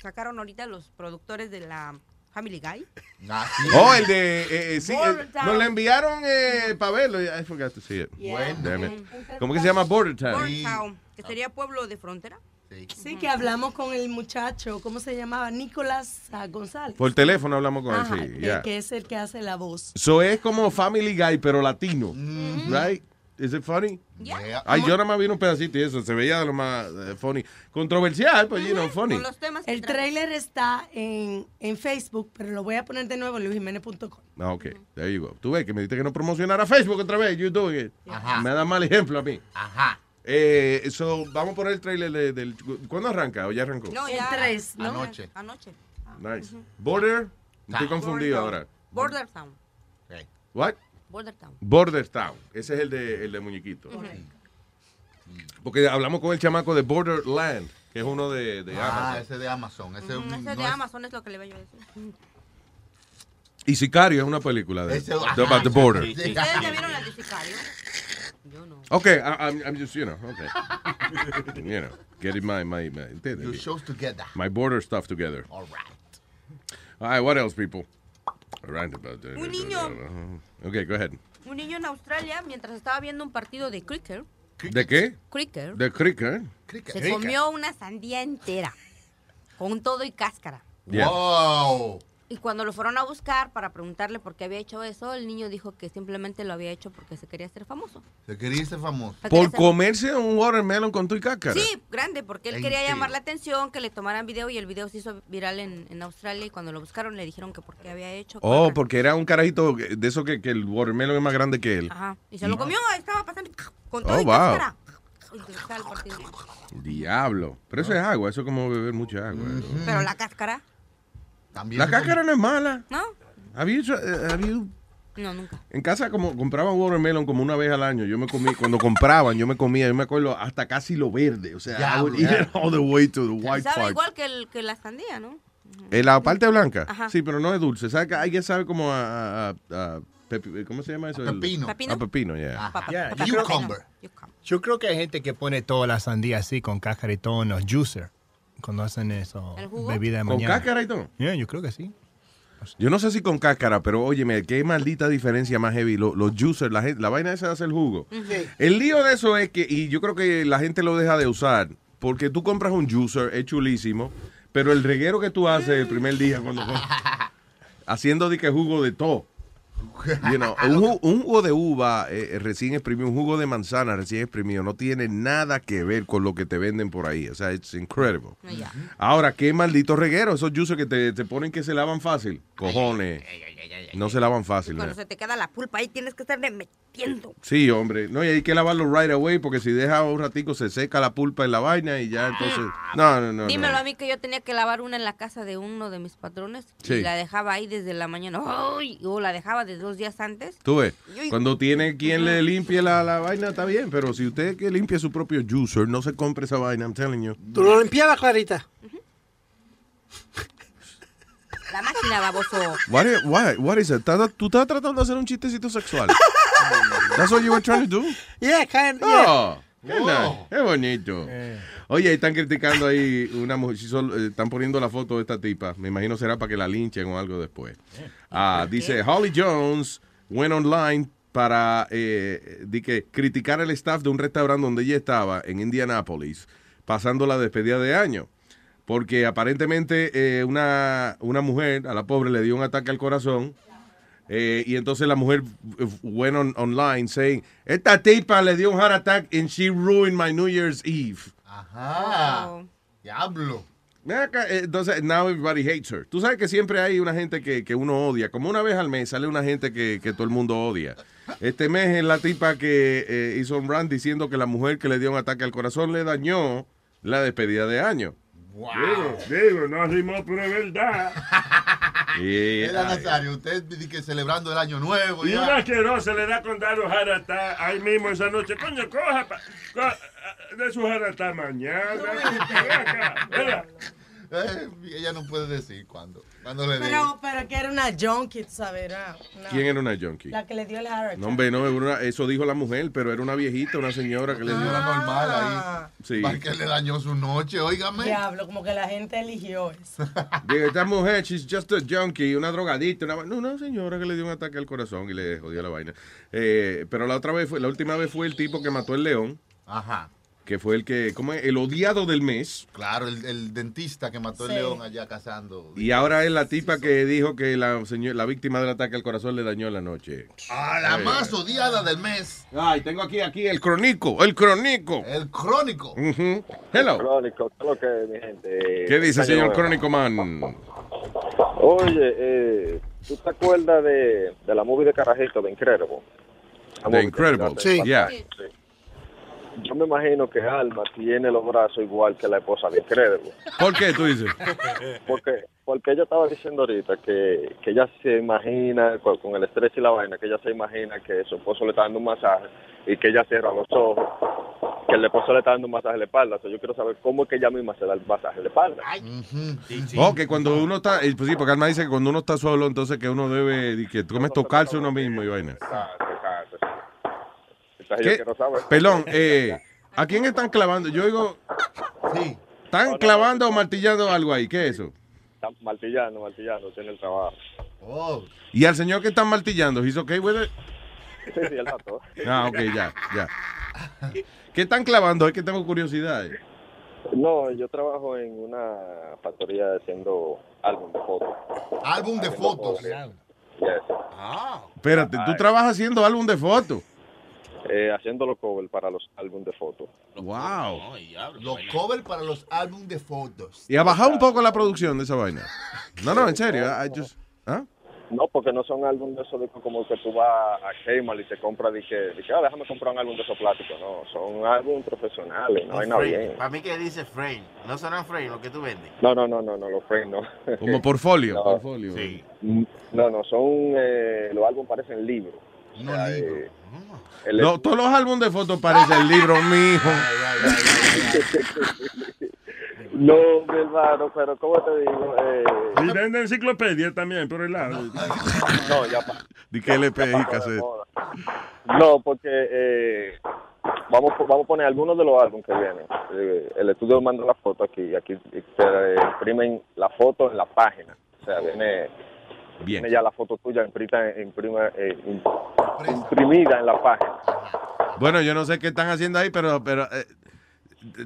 sacaron ahorita los productores de la Family Guy. Oh, el de. eh, eh, sí, Border Town. nos le enviaron eh, para verlo. I forgot to see it. Yeah. Damn it. ¿Cómo que se llama Border Town? Border Town, que sería pueblo de frontera. Sí, que hablamos con el muchacho, ¿cómo se llamaba? Nicolás ah, González. Por teléfono hablamos con Ajá, él, sí. que, yeah. que es el que hace la voz. So es como Family Guy, pero latino. Right? Is it funny? Yeah. Ay, yo nada más vi un pedacito y eso. Se veía de lo más eh, funny. Controversial, pues, you know, funny. El trailer está en, en Facebook, pero lo voy a poner de nuevo en luisjiménez.com. Ah, ok. There you go. Tú ves que me dijiste que no promocionara Facebook otra vez. You doing it. Ajá. Me da mal ejemplo a mí. Ajá. Eh, so, vamos a poner el trailer de- del... ¿Cuándo arranca o ya arrancó? No, El ya. tres, ¿no? Anoche. Anoche. Nice. Border. Estoy confundido ahora. Border Town. What? Border Town. Border Town. Ese es el de, el de muñequito. Porque hablamos con el chamaco de Borderland, que es uno de, de Ah, Amazon. ese de Amazon. Ese, Mm, no de es- Amazon es lo que le veo yo a decir. Y Sicario es una película de Ese- about the border. ¿Ustedes ya vieron la de Sicario? Okay, I, I'm, I'm just, you know, okay. you know, getting my, my, my, shows together. my border stuff together. All right. All right, what else, people? Right, about Un niño. Okay, go ahead. Un niño en Australia, mientras estaba viendo un partido de cricket, ¿De qué? cricket, De cricket. se comió una sandía entera, con todo y cáscara. Yeah. Wow. Y cuando lo fueron a buscar para preguntarle por qué había hecho eso, el niño dijo que simplemente lo había hecho porque se quería hacer famoso. Se quería ser famoso. Por comerse un watermelon con tu y cáscara. Sí, grande, porque él quería llamar la atención, que le tomaran video y el video se hizo viral en, en Australia y cuando lo buscaron le dijeron que por qué había hecho. Oh, porque era un carajito de eso que, que el watermelon es más grande que él. Ajá. Y se lo comió, estaba pasando con todo Oh, y wow. Diablo. Pero eso es agua, eso es como beber mucha agua. Pero la cáscara, También La cáscara no es mala. ¿no? Have you tr- eh, have you- No, nunca. En casa como compraban watermelon como una vez al año. Yo me comí, cuando compraban, yo me comía, yo me acuerdo hasta casi lo verde. O sea, I would eat it all the way to the white Sabe part. igual que, el, que la sandía, ¿no? En la parte blanca. Ajá. Sí, pero no es dulce. ¿Sabe que hay que saber como a, a- a- a pepi- ¿cómo se llama eso? El- Pepino. Pepino. A pepino, yeah. Yeah, yo, creo, Cucumber. yo creo que hay gente que pone toda la sandía así con cáscara y todo en los juicer cuando hacen eso, bebida de ¿Con mañana. cáscara y todo? Yeah, yo creo que sí. Yo no sé si con cáscara, pero óyeme, qué maldita diferencia más heavy. Lo- Los, juicers, la, gente- la vaina esa de hacer jugo. El lío de eso es que, y yo creo que la gente lo deja de usar, porque tú compras un juicer, es chulísimo, pero el reguero que tú haces el primer día cuando haciendo de que jugo de todo. You know, un, jugo, un jugo de uva eh, recién exprimido, un jugo de manzana recién exprimido, no tiene nada que ver con lo que te venden por ahí. O sea, it's incredible. Ahora, qué maldito reguero, esos juices que te, te ponen que se lavan fácil. Cojones. No se lavan fácil. Cuando ¿no? se te queda la pulpa ahí tienes que estarle metiendo. Sí, hombre. No, y hay que lavarlo right away porque si deja un ratico se seca la pulpa en la vaina y ya entonces... No, no, no. Dímelo no. a mí que yo tenía que lavar una en la casa de uno de mis patrones Sí. y la dejaba ahí desde la mañana. ¡Ay! O la dejaba de dos días antes. Tú ves, cuando tiene quien le limpie la, la vaina está bien, pero si usted que limpie su propio juicer, no se compre esa vaina, I'm telling you. ¿Tú lo limpiabas, Clarita? La máquina, baboso. What is, what, what is it? ¿Estás- ¿Tú estás tratando de hacer un chistecito sexual? That's what you were trying to do? Yeah, kind yeah. Oh, qué, nice, qué bonito. Oye, están criticando ahí una mujer, eh, están poniendo la foto de esta tipa. Me imagino será para que la linchen o algo después. Ah, dice, Holly Jones went online para eh, di que criticar el staff de un restaurante donde ella estaba en Indianapolis, pasando la despedida de año. Porque aparentemente eh, una, una mujer, a la pobre, le dio un ataque al corazón. eh, y entonces la mujer eh, went on, online saying, esta tipa le dio un heart attack and she ruined my New Year's Eve. Ajá. Diablo. Entonces, now everybody hates her. Tú sabes que siempre hay una gente que, que uno odia. Como una vez al mes sale una gente que, que todo el mundo odia. Este mes es la tipa que eh, hizo un rant diciendo que la mujer que le dio un ataque al corazón le dañó la despedida de año. Digo, digo, no rimó, pero es verdad. Y, Era Nazario, usted dice que celebrando el año nuevo. Y ya. una asquerosa le da con dar los jaratá ahí mismo esa noche. Coño, coja, pa- co- de su jaratá mañana. Eh, ella no puede decir cuándo. Cuando le. Pero, pero que era una junkie, tú ¿sabes? ¿Quién era una junkie? La que le dio el heart No, hombre, no, era una- eso dijo la mujer, pero era una viejita, una señora que le dio Era normal ahí. Sí. Para que le dañó su noche, óigame. Diablo, como que la gente eligió eso. Digo, esta mujer, she's just a junkie, una drogadita, una, no, una señora que le dio un ataque al corazón y le jodió la vaina. Eh, pero la otra vez fue, la última vez fue el tipo que mató el león, Ajá. Que fue el que, ¿cómo es? El odiado del mes. Claro, el, el dentista que mató el Sí. león allá cazando. Y ahora es la tipa que dijo que la, señor- la víctima del ataque al corazón le dañó la noche. Ah, la más odiada del mes. Ay, tengo aquí, aquí el crónico, el crónico. El crónico. Ujú. Hello. Crónico, ¿qué es lo que mi gente? ¿Qué dice, Año señor. Crónico Man? Oye, eh, ¿tú te acuerdas de, de la movie de Carajito, de Incredible? The Incredible. hace- Yeah. Yo me imagino que Alma tiene los brazos igual que la esposa de Incredible. ¿Por qué tú dices? Porque, porque ella estaba diciendo ahorita que, que ella se imagina, con, con el estrés y la vaina, que ella se imagina que su esposo le está dando un masaje y que ella cierra los ojos, que el esposo le está dando un masaje en la espalda. O sea, yo quiero saber cómo es que ella misma se da el masaje en la espalda. Oh, que cuando uno está, eh, pues sí, porque Alma dice que cuando uno está solo, entonces que uno debe, y que tú comes tocarse uno mismo y vaina. Exacto, exacto, saber. Perdón, eh, ¿a quién están clavando? Yo digo, Sí. ¿están clavando o martillando algo ahí? ¿Qué es eso? Está martillando, martillando, tiene el trabajo. Oh. Y al señor que están martillando, ¿he's okay with it? Sí, sí, él mató. Ah, ok, ya, ya. ¿Qué están clavando? Es que tengo curiosidad. eh. No, yo trabajo en una factoría haciendo álbum de fotos. Álbum de fotos. Yes. Espérate, tú trabajas haciendo álbum de fotos. Eh, haciendo los covers para los álbumes de fotos. Wow. Los covers para los álbumes de fotos. Y ha bajado un poco la producción de esa vaina. No, no, en serio. I just- ¿ah? No, porque no son álbumes de esos de como que tú vas a Kmart y te compras que, de que, ah, déjame comprar un álbum de esos plásticos. No, son álbumes profesionales, no hay nada bien. Para mí que dice frame. No son frame lo que tú vendes. No, no, no, no, no, los frames no. Como portfolio. No. portfolio. Sí. No, no, son, eh, los álbumes parecen libros. No O sea, libro. eh, el- No, todos los álbumes de fotos parecen libros mijo. No, mi hermano, pero ¿cómo te digo? Eh, Y vende enciclopedia también por el lado. no, ya pa- Di que LP y pasó de cassette. No, porque eh, vamos, vamos a poner algunos de los álbumes que vienen. Eh, el estudio manda la foto aquí, aquí se eh, imprimen la foto en la página. O sea, viene, Bien. viene ya la foto tuya imprita, imprima, eh, im- imprimida en la página. Bueno, yo no sé qué están haciendo ahí, pero, pero eh,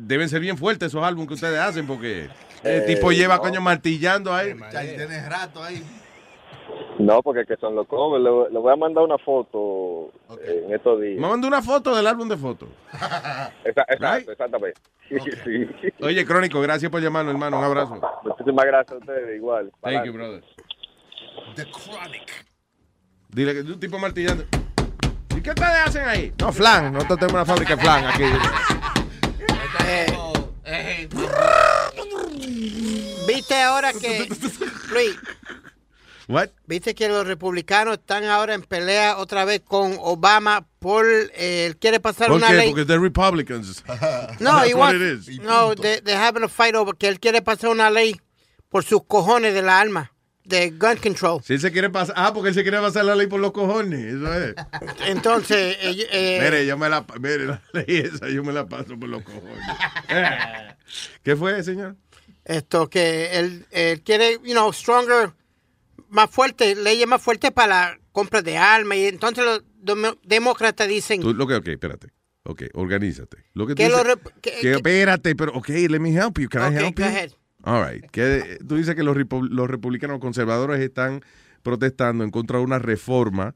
deben ser bien fuertes esos álbumes que ustedes hacen, porque el Eh, tipo lleva no. coño martillando ahí. Ya tienes rato ahí. No, porque que son los covers. Le, le voy a mandar una foto eh, en estos días. Me mandó una foto del álbum de fotos. Exacto, exactamente. Sí. Oye, Crónico, gracias por llamarnos, hermano. Un abrazo. Muchísimas gracias a ustedes, igual. Thank you, brother. Dile que es un tipo martillando. ¿Y qué ustedes hacen ahí? No, flan. Nosotros tenemos una fábrica de flan aquí. ¿Viste ahora que, Luis, What? viste que los republicanos están ahora en pelea otra vez con Obama por, eh, él quiere pasar ¿Por una qué? ley. Porque they're Republicans. No, is. no, they, they're having a fight over que él quiere pasar una ley por sus cojones de la alma, de gun control. Si él se quiere pasar. Ah, porque él se quiere pasar la ley por los cojones. Eso es. Entonces, eh, eh, Mire, yo me la, mire, la ley esa, yo me la paso por los cojones. ¿Qué fue, señor? esto que él, él quiere, you know, stronger, más fuerte, leyes más fuertes para la compra de armas. Y entonces los demócratas dicen Tú, lo que, ok, espérate. Ok, organízate. Lo que tú que dices- rep- que- que, espérate, pero ok, let me help you. Can I help go you? ahead. All right. Que, eh, tú dices que los, los republicanos conservadores están protestando en contra de una reforma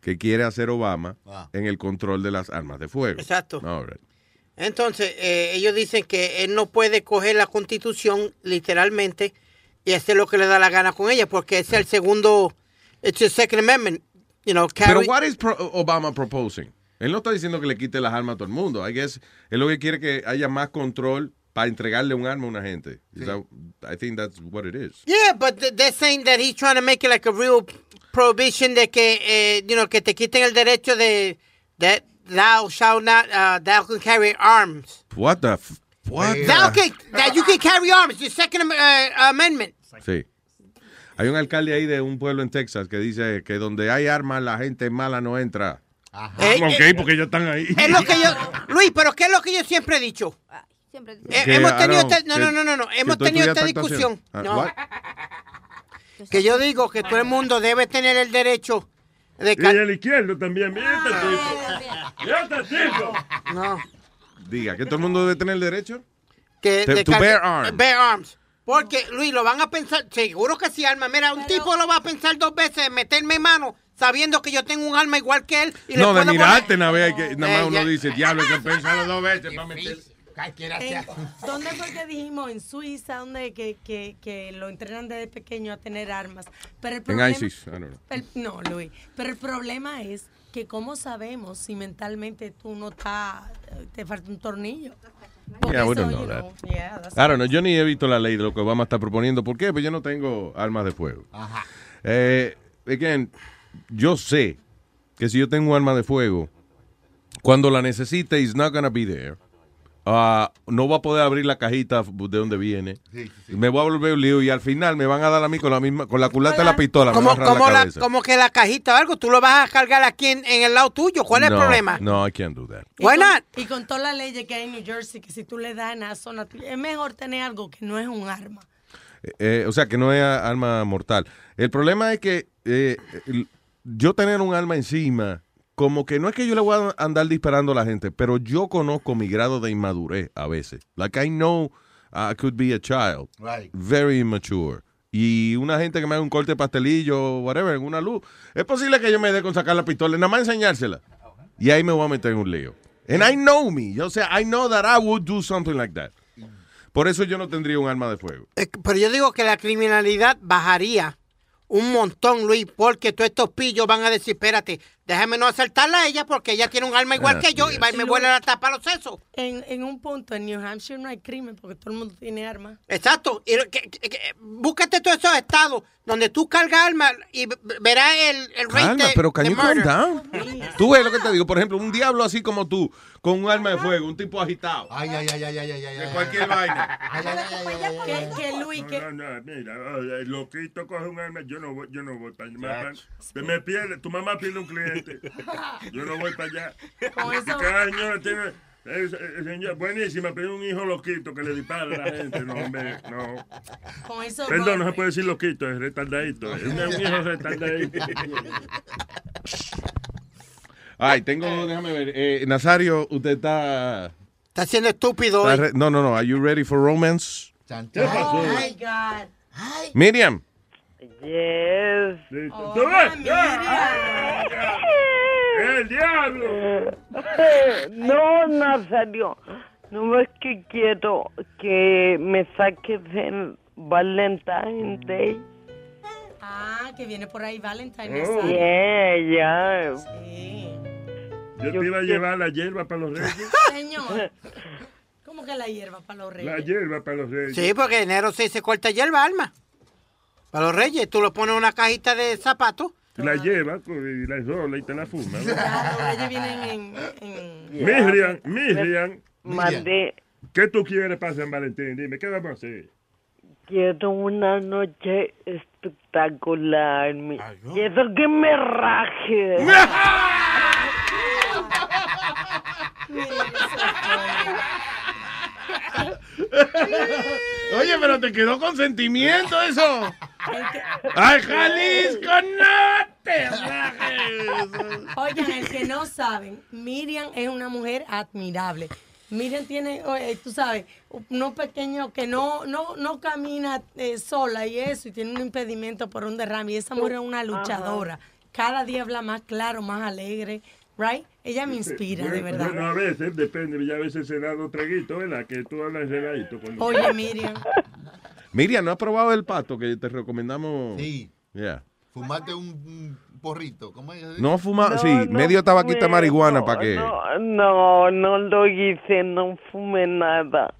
que quiere hacer Obama Ah. en el control de las armas de fuego. Exacto. All right. Entonces, eh, ellos dicen que él no puede coger la constitución literalmente y hacer lo que le da la gana con ella, porque es el segundo, it's the second amendment, you know, Pero what is pro- Obama proposing? Él no está diciendo que le quite las armas a todo el mundo. I guess él lo que quiere que haya más control para entregarle un arma a una gente. Is that- I think that's what it is. Yeah, but th- they're saying that he's trying to make it like a real prohibition de que, eh, you know, que te quiten el derecho de that thou shall not, uh, thou can carry arms. What the f- what Thou the- can, that you can carry arms, the second am- uh, amendment. Sí. Hay un alcalde ahí de un pueblo en Texas que dice que donde hay armas la gente mala no entra. Eh, ok, eh, porque ellos están ahí. Es lo que yo, Luis, pero ¿qué es lo que yo siempre he dicho? Eh, hemos I tenido esta, no, no, no, no, no, hemos tenido esta discusión. No. Ah, Que yo digo que todo el mundo debe tener el derecho de Y el izquierdo también. Mira este tipo. Mira este tipo. No. Diga, que todo el mundo debe tener el derecho. que de to bear arms. bear arms. Porque, Luis, lo van a pensar, seguro que sí, arma. Mira, un tipo lo va a pensar dos veces, meterme mano, sabiendo que yo tengo un arma igual que él. Y le No, de puedo mirarte, nada, hay que, nada Eh, más uno ya. dice, diablo, que pensarlo dos veces para En- ¿Dónde fue que dijimos? En Suiza, donde que, que, que lo entrenan desde pequeño a tener armas. Pero el En problema, ISIS, I don't know. el- no, Luis. Pero el problema es que cómo sabemos si mentalmente tú no estás, te falta un tornillo. Porque Yeah, we don't you know that. know, yeah, that's- I don't know, yo ni he visto la ley de lo que Obama está proponiendo. ¿Por qué? Pues yo no tengo armas de fuego. Ajá. Eh, again, yo sé que si yo tengo un arma de fuego, cuando la necesite, it's not gonna be there. Ah, no va a poder abrir la cajita de donde viene. Me voy a volver un lío y al final me van a dar a mí con la misma, con la culata de la pistola. me Como, como, la como que la cajita o algo, tú lo vas a cargar aquí en, en el lado tuyo. ¿Cuál es no, el problema? No, I can't do that. Y Why con- not? Y con todas las leyes que hay en New Jersey, que si tú le das en la zona, es mejor tener algo que no es un arma. Eh, o sea, que no es arma mortal. El problema es que eh, el- yo tener un arma encima, como que no es que yo le voy a andar disparando a la gente, pero yo conozco mi grado de inmadurez a veces. Like I know I could be a child, Right. very immature. Y una gente que me haga un corte de pastelillo, whatever, en una luz, es posible que yo me dé con sacar la pistola y nada más enseñársela. Y ahí me voy a meter en un lío. And I know me. O sea, I know that I would do something like that. Por eso yo no tendría un arma de fuego. Eh, Pero yo digo que la criminalidad bajaría un montón, Luis, porque todos estos pillos van a decir, espérate, déjame no asaltarla a ella porque ella tiene un arma igual Ah, que yo y va y me vuelve a tapar los sesos. En, en un punto, en New Hampshire no hay crimen porque todo el mundo tiene armas. Exacto. Y que- que- que- búscate todos esos estados donde tú cargas armas y verás el, el rate Calma, de- pero can de you calm down? Tú ves lo que te digo. Por ejemplo, un diablo así como tú, con un arma de fuego, un tipo agitado. Ay, ay, ay, ay, ay, ay, ay. De cualquier vaina. Que, que Luis, que... No, no, mira, loquito coge un arma, yo no voy, yo no voy. Me, me pierde, tu mamá pierde un cliente. Yo no voy para allá. Cada señora tiene, eh, eh, señor, buenísima, pero un hijo loquito que le dispara a la gente. No, hombre, no. Con eso Perdón, no se puede decir loquito, es retardadito. Es un, un hijo retardadito. Ay, tengo, déjame ver. Eh, Nazario, usted está. Está siendo estúpido está hoy. re- no, no, no. Are you ready for romance? ¿Qué pasó? Oh my God. Miriam. Yes. ¿Tú ves? ¡El diablo! No, Nazario. No es que quiero que me saques el Valentine's Day. Ah, que viene por ahí Valentine. Oh. Yeah, ya. Sí. Yo te iba a llevar la hierba para los reyes. Señor. ¿Cómo que la hierba para los reyes? La hierba para los reyes. Sí, porque enero 6 se corta hierba, alma. Para los reyes, tú lo pones en una cajita de zapatos. La lleva y la rola y te la fuma. ¿no? Ya, los reyes vienen en... en... Miriam, Miriam. Mandé. ¿Qué tú quieres para San Valentín? Dime, ¿qué vamos a hacer? Quiero una noche espectacular. mi- Quiero que me raje. Oye, pero te quedó con sentimiento eso. ¡Ay, Jalisco, no te rajes! Oigan, el que no saben, Miriam es una mujer admirable. Miriam tiene, oye, tú sabes, uno pequeño que no, no, no camina eh, sola y eso, y tiene un impedimento por un derrame. Y esa mujer es una luchadora. Cada día habla más claro, más alegre. Right? Ella me inspira, de Bueno, verdad. Bueno, a veces, depende, ya a veces se da dos traguitos, ¿verdad? Que tú hablas regadito. Cuando... Oye, Miriam. Miriam, ¿no has probado el pato que te recomendamos? Sí. Yeah. Fumarte un, porrito. ¿Cómo es? No fuma, No, sí, no medio tabaquito de fumé, marihuana no, para que... No, no, no lo hice, no fumé nada.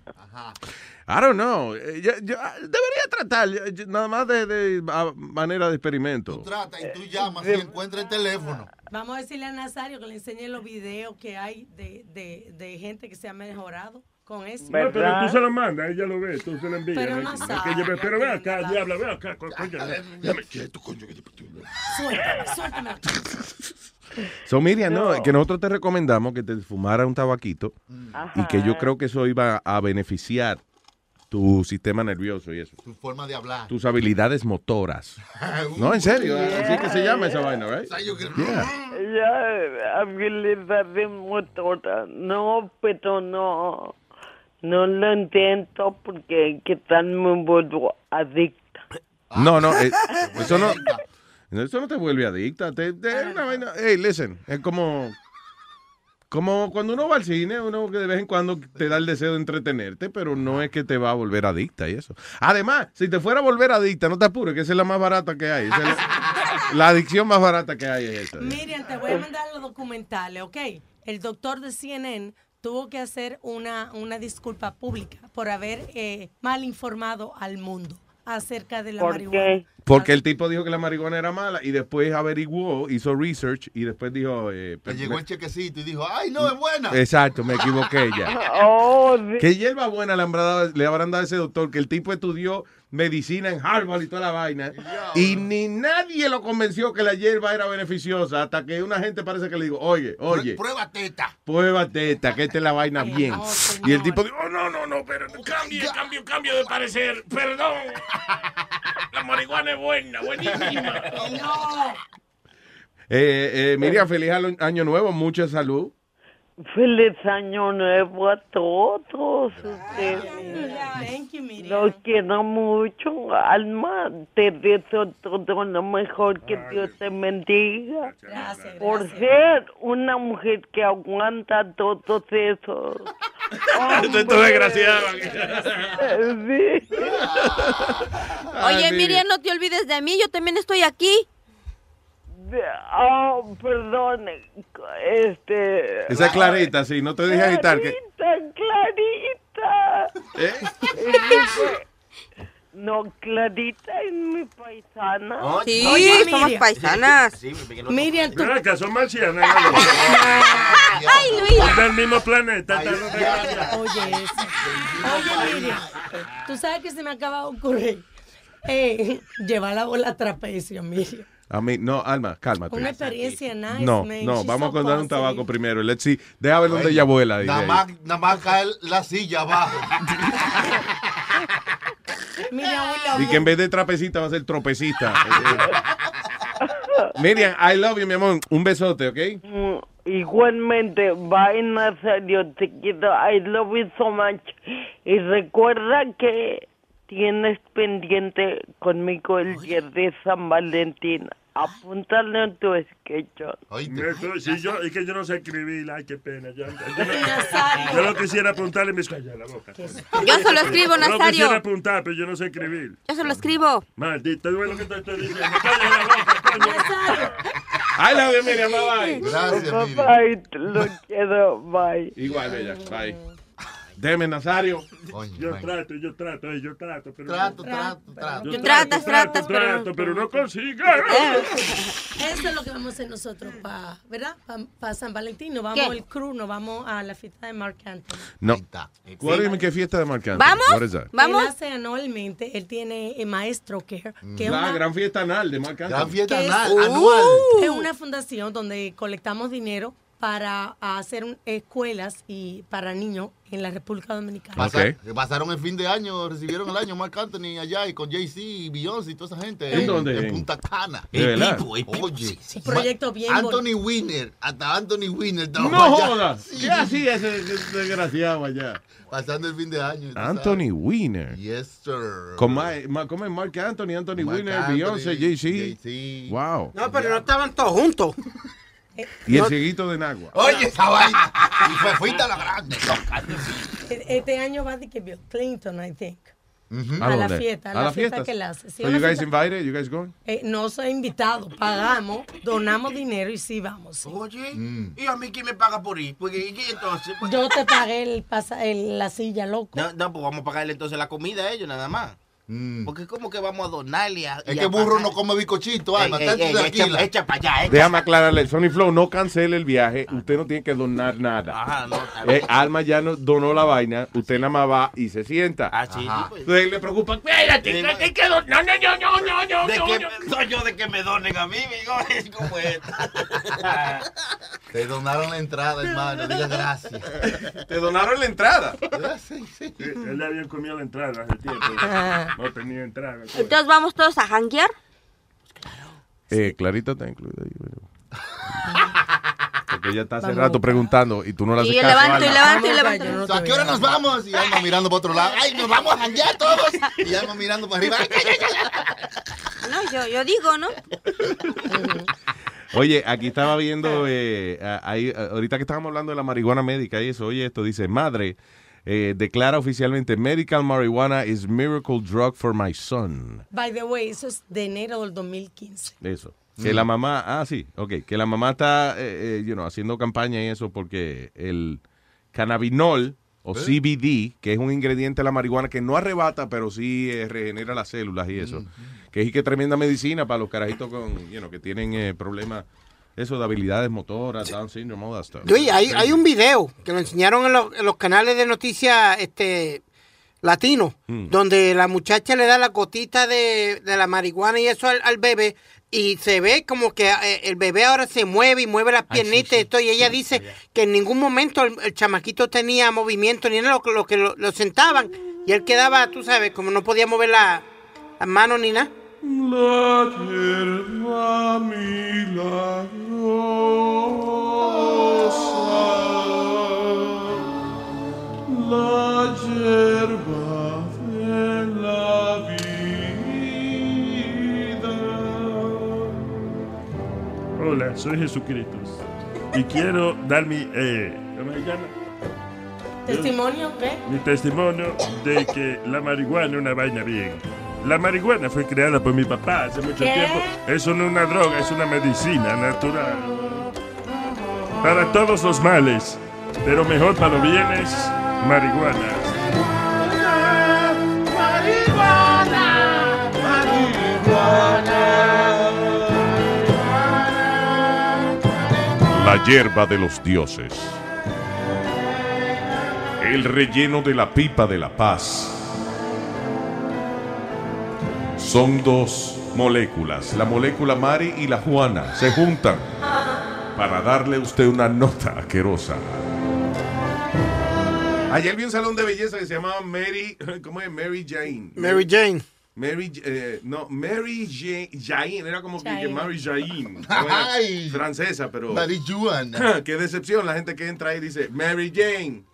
I don't know. eh, yo- yo, ah, debería tratar, yo- yo- nada más de, de- a manera de experimento. Trata y tú llamas y encuentras el teléfono. Vamos a decirle a Nazario que le enseñe los videos que hay de, de, de gente que se ha mejorado con eso. No, pero tú se lo mandas, ella lo ve, tú se lo envías. Pero no sabe, pero ve acá, diabla, ve acá, co- coño. Déjame quieto, coño. que yo- Suéltame, suéltame. So, Miriam, no, No. que nosotros te recomendamos que te fumara un tabaquito y que yo creo que eso iba a beneficiar tu sistema nervioso y eso. Tu forma de hablar. Tus habilidades motoras. No, en serio, así que se llama esa vaina, right? Yeah. Ya, habilidades motoras. No, pero no. No lo intento porque qué tal me vuelvo adicta. No, no, eh, eso no, eso no te vuelve adicta. Te, te- una vaina. Hey, listen, es como, como cuando uno va al cine, uno que de vez en cuando te da el deseo de entretenerte, pero no es que te va a volver adicta y eso. Además, si te fuera a volver adicta, no te apures, que esa es la más barata que hay. Esa es la, la adicción más barata que hay es esa. Miriam, te voy a mandar los documentales, ¿ok? El doctor de CNN tuvo que hacer una, una disculpa pública por haber eh, mal informado al mundo acerca de la ¿Por marihuana. qué? Porque el tipo dijo que la marihuana era mala y después averiguó, hizo research y después dijo... eh, Le llegó me- el chequecito y dijo, ay, no, es buena. Exacto, me equivoqué ya. Oh. ¿Qué hierba buena le habrán, dado, le habrán dado a ese doctor? Que el tipo estudió medicina en Harvard y toda la vaina. Y ni nadie lo convenció que la hierba era beneficiosa hasta que una gente parece que le digo, oye, oye, Prueba teta. pruébate esta, que esta es la vaina bien. Y el tipo dijo, Oh, no, no, no, pero cambio, cambio, cambio de parecer. Perdón. La marihuana es buena, buenísima. eh, eh, Miriam, feliz año nuevo, mucha salud. Feliz año nuevo a todos ustedes. Thank you, Miriam. Los quiero mucho, Alma. Te deseo todo lo mejor. Que Dios te bendiga. Gracias, Por gracias. ser una mujer que aguanta todos esos. Esto es desgraciado. Sí. Oye, Miriam, no te olvides de mí, yo también estoy aquí. Oh, perdón. Este. Esa es clarita, sí, no te dejes agitar. Que, Clarita, Clarita. ¿Eh? No, Clarita es mi paisana. Sí, somos Miriam. paisanas. Miriam, tú, Ven acá, son marcianas. Ay, Luis. Del mismo planeta. Oye, eso. Oye, Miriam, tú sabes que se me acaba de ocurrir. Eh, llevar la bola a trapecio, Miriam. A mí, no, Alma, cálmate. Una experiencia nice, No, man. no, She's vamos so a contar un tabaco primero. Let's see. Deja ver dónde ella vuela. Nada más, nada más cae la silla abajo. Miriam, we love Y que en vez de trapecista va a ser tropecista. Miriam, I love you, mi amor. Un besote, ¿ok? Mm, Igualmente, bye Nazario, te quiero, I love you so much. Y recuerda que tienes pendiente conmigo el día de San Valentín. Apúntalo en tu sketch. Eso, si yo, es que yo no sé escribir, ay, qué pena. Yo, yo, Nazario. yo lo quisiera apuntar y me calla la boca. Yo solo escribo, Yo lo Nazario. quisiera apuntar, pero yo no sé escribir. Yo se lo escribo. Maldito, es lo que te estoy diciendo. Calla la boca, coño. I love you, Miriam. Bye bye. Gracias, Miriam. Bye, lo quiero, bye. Igual, bella. Bye. Deme, Nazario. Yo man. trato, yo trato, eh, yo trato. Pero Trato, trato, trato. Yo Tratas, trato, tratas, pero trato, no- pero no consigo. Eso es lo que vamos a hacer nosotros para, ¿verdad? Para San Valentín. Nos vamos ¿Qué? el crew, nos vamos a la fiesta de Mark Anthony. No. ¿Cuál es qué fiesta de marcante? ¿Vamos? Vamos. Él hace anualmente, él tiene el Maestro Care, que es La una, gran fiesta anal de Marc Gran Anthony. fiesta ¿Qué es? anal, anual. es una fundación donde colectamos dinero para hacer un- escuelas y para niños en la República Dominicana. Ok. Pasa- Pasaron el fin de año, recibieron el año Mark Anthony allá y con Jay-Z y Beyoncé y toda esa gente. ¿En dónde? En Punta Cana. ¿De verdad? Oye, Un proyecto bien Anthony Winner, hasta Anthony Winner No allá. jodas. Sí, ¿Qué hacía ese desgraciado allá? Pasando el fin de año. Anthony Weiner. sabes. Yes, sir. Con Ma- Ma- ¿Cómo es Mark Anthony, Anthony Anthony, Beyoncé, Jay-Z? Jay-Z. Wow. No, pero no estaban todos juntos. Y el cieguito de Nagua. Oye, esa vaina. Y fue, fuiste a la grande. E- Este año va de que Bill Clinton, I think. ¿A A la fiesta, a la fiesta que él hace. Sí, So you guys fiesta- invited? You guys going? Eh, no soy invitado, pagamos, donamos dinero y sí vamos. sí. Oye, Mm. ¿y a mí quién me paga por ir? Porque ¿y qué entonces? Pues- Yo te pagué el pasa, el- la silla, loco. No, no, pues vamos a pagarle entonces la comida a ellos nada más. Porque como que vamos a donarle a... Es que a burro pagar? no come bicochito, Alma. Ey, ey, ey, tranquila. echa, echa para allá, eh. Déjame aclararle, Sony Flow, no cancele el viaje, usted no tiene que donar nada. Ajá, no. Eh, Alma ya no donó la vaina, usted nada más va y se sienta. Ah, pues. Entonces le preocupa, espérate, que hay que donar. No, no, no, no, no, ¿De no, soy yo de que me donen a mí, mijo? Es como esto. Te donaron la entrada, hermano. Diga gracias. Te donaron la entrada. Sí, sí. Él le había comido la entrada hace tiempo. No tenía entrada. Entonces vamos todos a janguear. Eh, Clarita está incluida ahí. pero- Porque ella está hace Vamos. rato preguntando y tú no la haces Y yo caso, levanto y levanto y levanto. ¿A qué hora nos vamos? Y Alma mirando para otro lado. ¡Ay, nos vamos a janguear todos! Y Alma mirando para arriba. No, yo, yo digo, ¿no? Oye, aquí estaba viendo, eh, ahí, ahorita que estábamos hablando de la marihuana médica y eso, oye, esto dice, madre, eh, declara oficialmente, medical marijuana is miracle drug for my son. By the way, eso es de enero del 2015. Eso. Que la mamá, ah, sí, ok, que la mamá está, eh, eh, you know, haciendo campaña y eso porque el cannabinol o ¿Eh? CBD, que es un ingrediente de la marihuana que no arrebata, pero sí eh, regenera las células y eso, que es y que tremenda medicina para los carajitos con, you know, que tienen eh, problemas, eso de habilidades motoras, Down syndrome, all that stuff. Oye, hay, hay un video que lo enseñaron en los, en los canales de noticias este, latinos, Mm. donde la muchacha le da la gotita de, de la marihuana y eso al, al bebé, y se ve como que eh, el bebé ahora se mueve y mueve las piernitas y esto, y ella dice que en ningún momento el, el chamaquito tenía movimiento, ni nada, lo, lo que lo, lo sentaban, y él quedaba, tú sabes, como no podía mover la- las manos ni nada. La Hola, soy Jesucristo. Y quiero dar mi, eh, ¿cómo se llama? ¿Testimonio qué? Mi testimonio de que la marihuana es una vaina bien. La marihuana fue creada por mi papá hace mucho ¿Qué? tiempo. Eso no es una droga, es una medicina natural. Para todos los males, pero mejor para los bienes, marihuana. La hierba de los dioses. El relleno de la pipa de la paz. Son dos moléculas, la molécula Mari y la Juana, se juntan para darle a usted una nota asquerosa. Ayer vi un salón de belleza que se llamaba Mary, ¿cómo es? Mary Jane. Mary Jane. Mary, eh, no, Mary Jane, Jane, era como que. Mary Jane. Ay. francesa, pero. Mary Joan. Qué decepción la gente que entra ahí y dice, Mary Jane,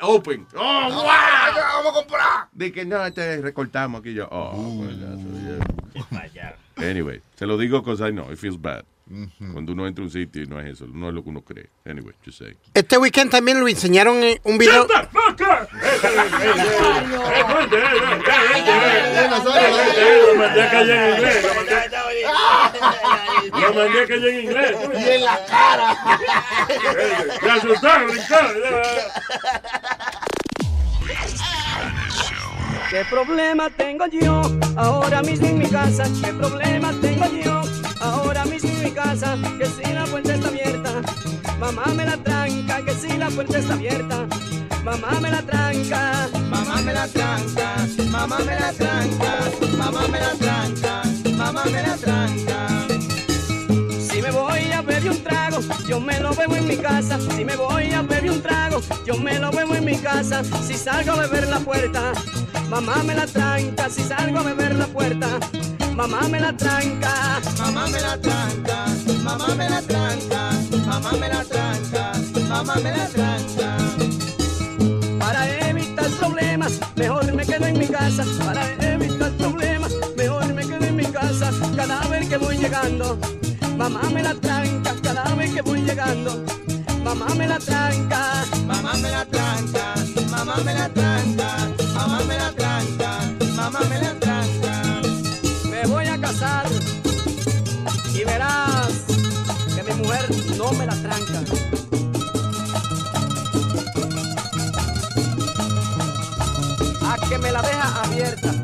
open. ¡Oh, wow! ¡Vamos a comprar! De que no, te recortamos aquí yo. Oh, yeah. Anyway, se lo digo because I know, it feels bad. Cuando uno entra a un sitio y no es eso, no es lo que uno cree. Anyway, just say. Este weekend también lo enseñaron en un video. Lo mandé a callar en inglés. Y en la cara. Me asustaron, brincó. ¿Qué problema tengo yo ahora mismo en mi casa? ¿Qué problema tengo yo ahora mismo en mi casa? Que si la puerta está abierta, mamá me la tranca. Que si la puerta está abierta, mamá me la tranca. Mamá me la tranca, mamá me la tranca, mamá me la tranca, mamá me la tranca. Beber un trago, yo me lo bebo en mi casa. Si me voy a beber un trago, yo me lo bebo en mi casa. Si salgo a beber la puerta, mamá me la tranca. Si salgo a beber la puerta, mamá me la tranca. Mamá me la tranca, mamá me la tranca, mamá me la tranca, mamá me la tranca. Para evitar problemas, mejor me quedo en mi casa. Para evitar problemas, mejor me quedo en mi casa. Cada vez que voy llegando, mamá me la tranca. Sabe que voy llegando. Mamá me la tranca, Mamá me la tranca, mamá me la tranca, mamá me la tranca, mamá me la tranca. me voy a casar y verás que mi mujer no me la tranca. A que me la deja abierta.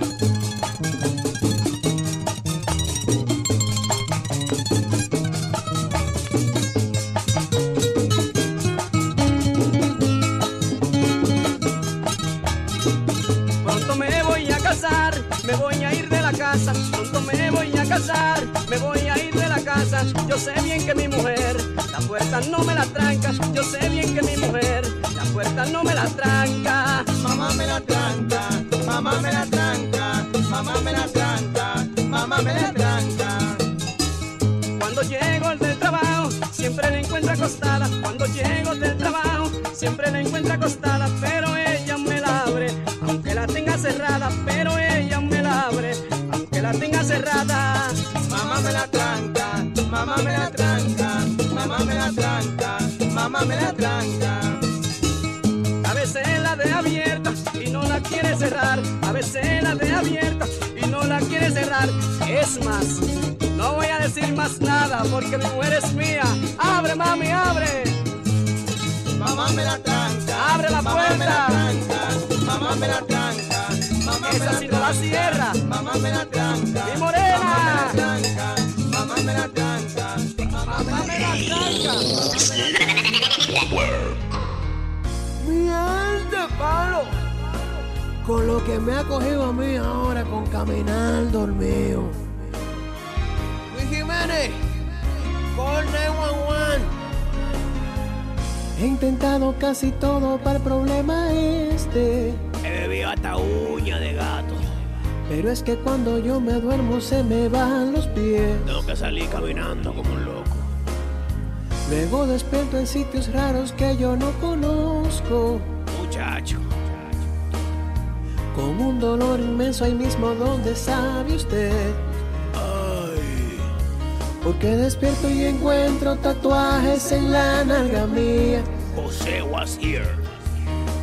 Me voy a ir de la casa. Yo sé bien que mi mujer, la puerta no me la tranca. Yo sé bien que mi mujer, la puerta no me la tranca. Mamá me la tranca, mamá me la tranca, mamá me la tranca, mamá me la tranca. Cuando llego del trabajo, siempre la encuentro acostada. Cuando llego del trabajo, siempre la encuentro acostada. Pero ella me la abre, aunque la tenga cerrada. Pero ella me la abre, aunque la tenga cerrada. Mamá me la tranca, mamá me la tranca, mamá me la tranca. A veces la de abierta y no la quiere cerrar. A veces la de abierta y no la quiere cerrar. Es más, no voy a decir más nada porque mi mujer es mía. Abre, mami, abre. Mamá me la tranca, Abre la mamá me la puerta. tranca, mamá me la tranca, mamá me Esa la sí no la cierra. mamá me la tranca, Mi morena. mamá me la tranca, Mierda, palo. Con lo que me ha cogido a mí ahora con caminar dormido. Luis Jiménez, call 911. He intentado casi todo para el problema este. He bebido hasta uña de gato. Pero es que cuando yo me duermo se me van los pies. Tengo que salir caminando como un loco. Luego despierto en sitios raros que yo no conozco. Muchacho. Con un dolor inmenso ahí mismo donde sabe usted. Porque despierto y encuentro tatuajes en la nalga mía. José was here.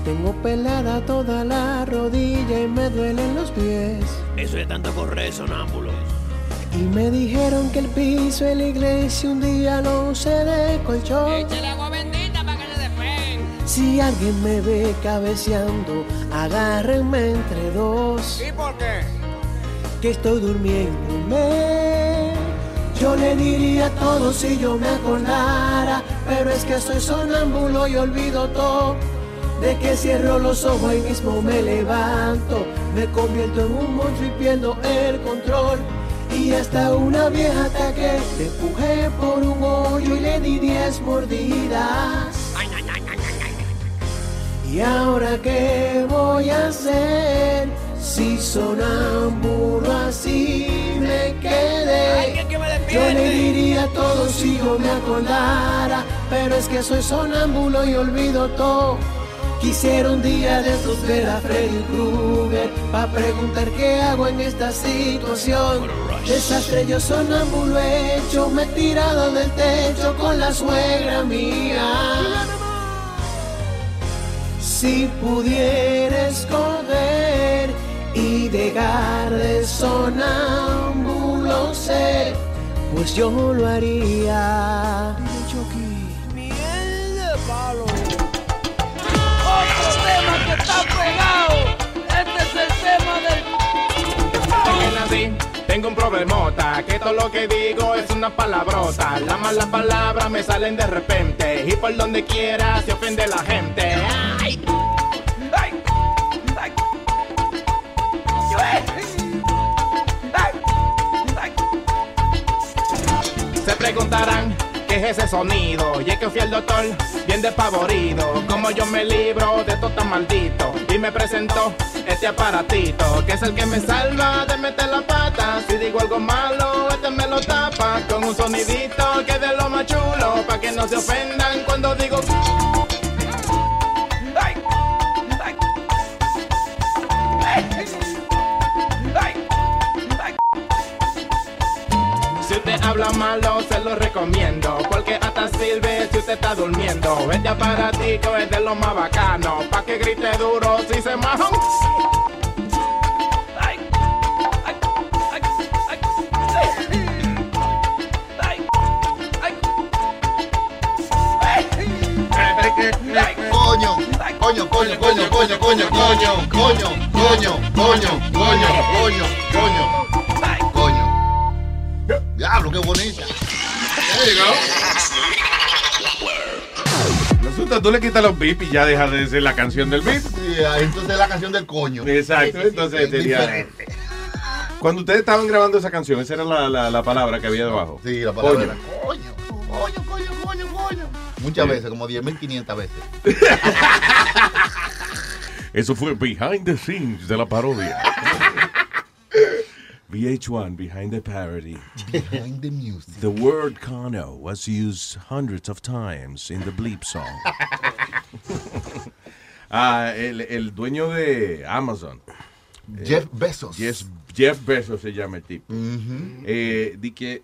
Tengo pelada toda la rodilla y me duelen los pies. Eso es tanto correr sonámbulo. Y me dijeron que el piso de la iglesia un día lo usé de colchón. Échale agua bendita para que se despeguen. Si alguien me ve cabeceando, agárrenme entre dos. ¿Y por qué? que estoy durmiéndome. Yo le diría todo si yo me acordara, pero es que soy sonámbulo y olvido todo. De que cierro los ojos y mismo me levanto, me convierto en un monstruo y pierdo el control. Y hasta una vieja ataque, te empujé por un hoyo y le di diez mordidas. ¿Y ahora qué voy a hacer? Si sonámbulo así me quedé. Yo le diría todo si yo me acordara, pero es que soy sonámbulo y olvido todo. Quisiera un día de estos ver a Freddy Krueger para preguntar qué hago en esta situación. Desastre yo sonámbulo hecho, me he tirado del techo con la suegra mía. Si pudiera escoger y dejar de sonámbulo ser, pues yo lo haría. Miel de palo. Otro tema que está pegado. Tengo un problemota, que todo lo que digo es una palabrota. Las malas palabras me salen de repente y por donde quiera se ofende la gente. Se preguntarán qué es ese sonido. Y es que fui al doctor bien despavorido. Como yo me libro de todo tan maldito. Y me presentó este aparatito que es el que me salva de meter la pata. Si digo algo malo este me lo tapa con un sonidito que es de lo más chulo para que no se ofendan cuando digo habla malo, se lo recomiendo. Porque hasta así usted está durmiendo, ti que es de lo más bacano. Pa' que grite duro si se. Coño, coño, coño, coño, coño, coño, coño, coño, coño, coño, coño, coño, coño, coño. Diablo, qué bonita. Resulta, tú le quitas los beep y ya deja de ser la canción del beep. Sí, entonces la canción del coño. Exacto, entonces Es sería... diferente. Cuando ustedes estaban grabando esa canción, esa era la, la, la palabra que había debajo. Sí, la palabra Coño. era coño, coño, coño, coño, coño. Muchas Sí. veces, como 10.500 veces. Eso fue behind the scenes de la parodia. VH1, behind the parody. Behind the music. The word cono was used hundreds of times in the bleep song. Ah, el, el dueño de Amazon. Jeff eh, Bezos. Jeff, Jeff Bezos se llama el tipo. Eh, di que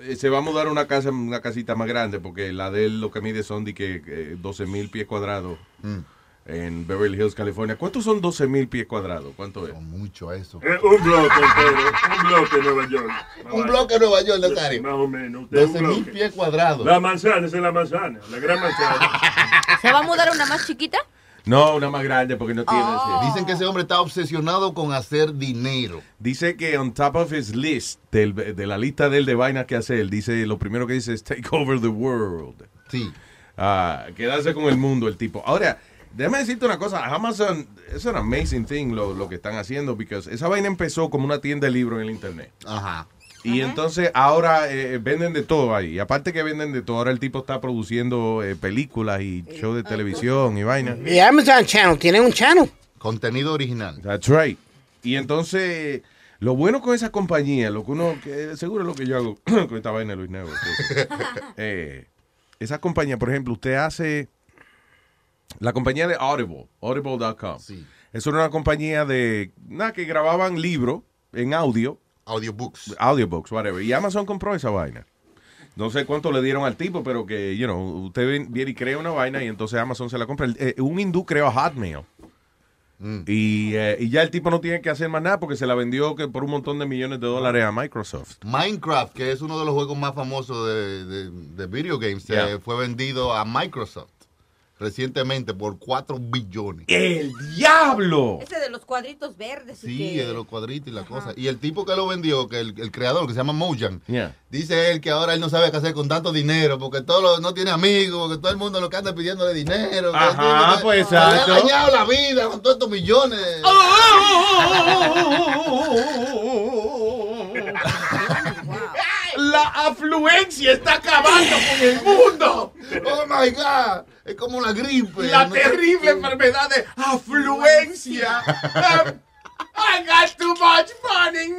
eh, se va a mudar a una casa, una casita más grande, porque la de él lo que mide son de que eh, 12 mil pies cuadrados Mm. En Beverly Hills, California. ¿Cuántos son 12 mil pies cuadrados? ¿Cuánto es? mucho eso. Eh, un bloque entero, un bloque en Nueva York. Un bloque en Nueva York, Nazario. Más o menos. usted, un 12 mil pies cuadrados. La manzana, esa es la manzana, la gran manzana. ¿Se va a mudar a una más chiquita? No, una más grande porque no tiene. Oh. Dicen que ese hombre está obsesionado con hacer dinero. Dice que on top of his list, del- de la lista de él de vainas que hace él, dice, lo primero que dice es take over the world. Sí. Ah, quedarse con el mundo el tipo. Ahora, déjame decirte una cosa, Amazon es un amazing thing lo, lo que están haciendo, porque esa vaina empezó como una tienda de libros en el internet. Ajá. Y entonces ahora eh, venden de todo ahí. Y aparte que venden de todo, ahora el tipo está produciendo eh, películas y shows de televisión y vaina. Y Amazon Channel, tiene un channel. Contenido original. That's right. Y entonces, lo bueno con esa compañía, lo que uno, que seguro es lo que yo hago con esta vaina de Luis Negro. eh, esa compañía, por ejemplo, usted hace la compañía de Audible, audible.com. Eso era una compañía de, nada, que grababan libros en audio. Audiobooks. Audiobooks, whatever. Y Amazon compró esa vaina. No sé cuánto le dieron al tipo, pero que, you know, usted viene y crea una vaina y entonces Amazon se la compra. Eh, un hindú creó Hotmail. Y, eh, y ya el tipo no tiene que hacer más nada porque se la vendió que por un montón de millones de dólares a Microsoft. Minecraft, que es uno de los juegos más famosos de, de, de video games, Yeah. eh, fue vendido a Microsoft recientemente por 4 billones. ¡El diablo! Ese de los cuadritos verdes. Sí, que- de los cuadritos y la cosa. Y el tipo que lo vendió, que el, el creador, que se llama Mojang, Yeah. dice él que ahora él no sabe qué hacer con tanto dinero, porque todo lo- no tiene amigos, porque todo el mundo lo que anda pidiéndole dinero. Ajá, que- pues, que Le ha exacto. dañado la vida con todos estos millones. La afluencia está acabando con el mundo. Oh my God. Es como la gripe. La ¿no? terrible enfermedad de afluencia. I got too much money.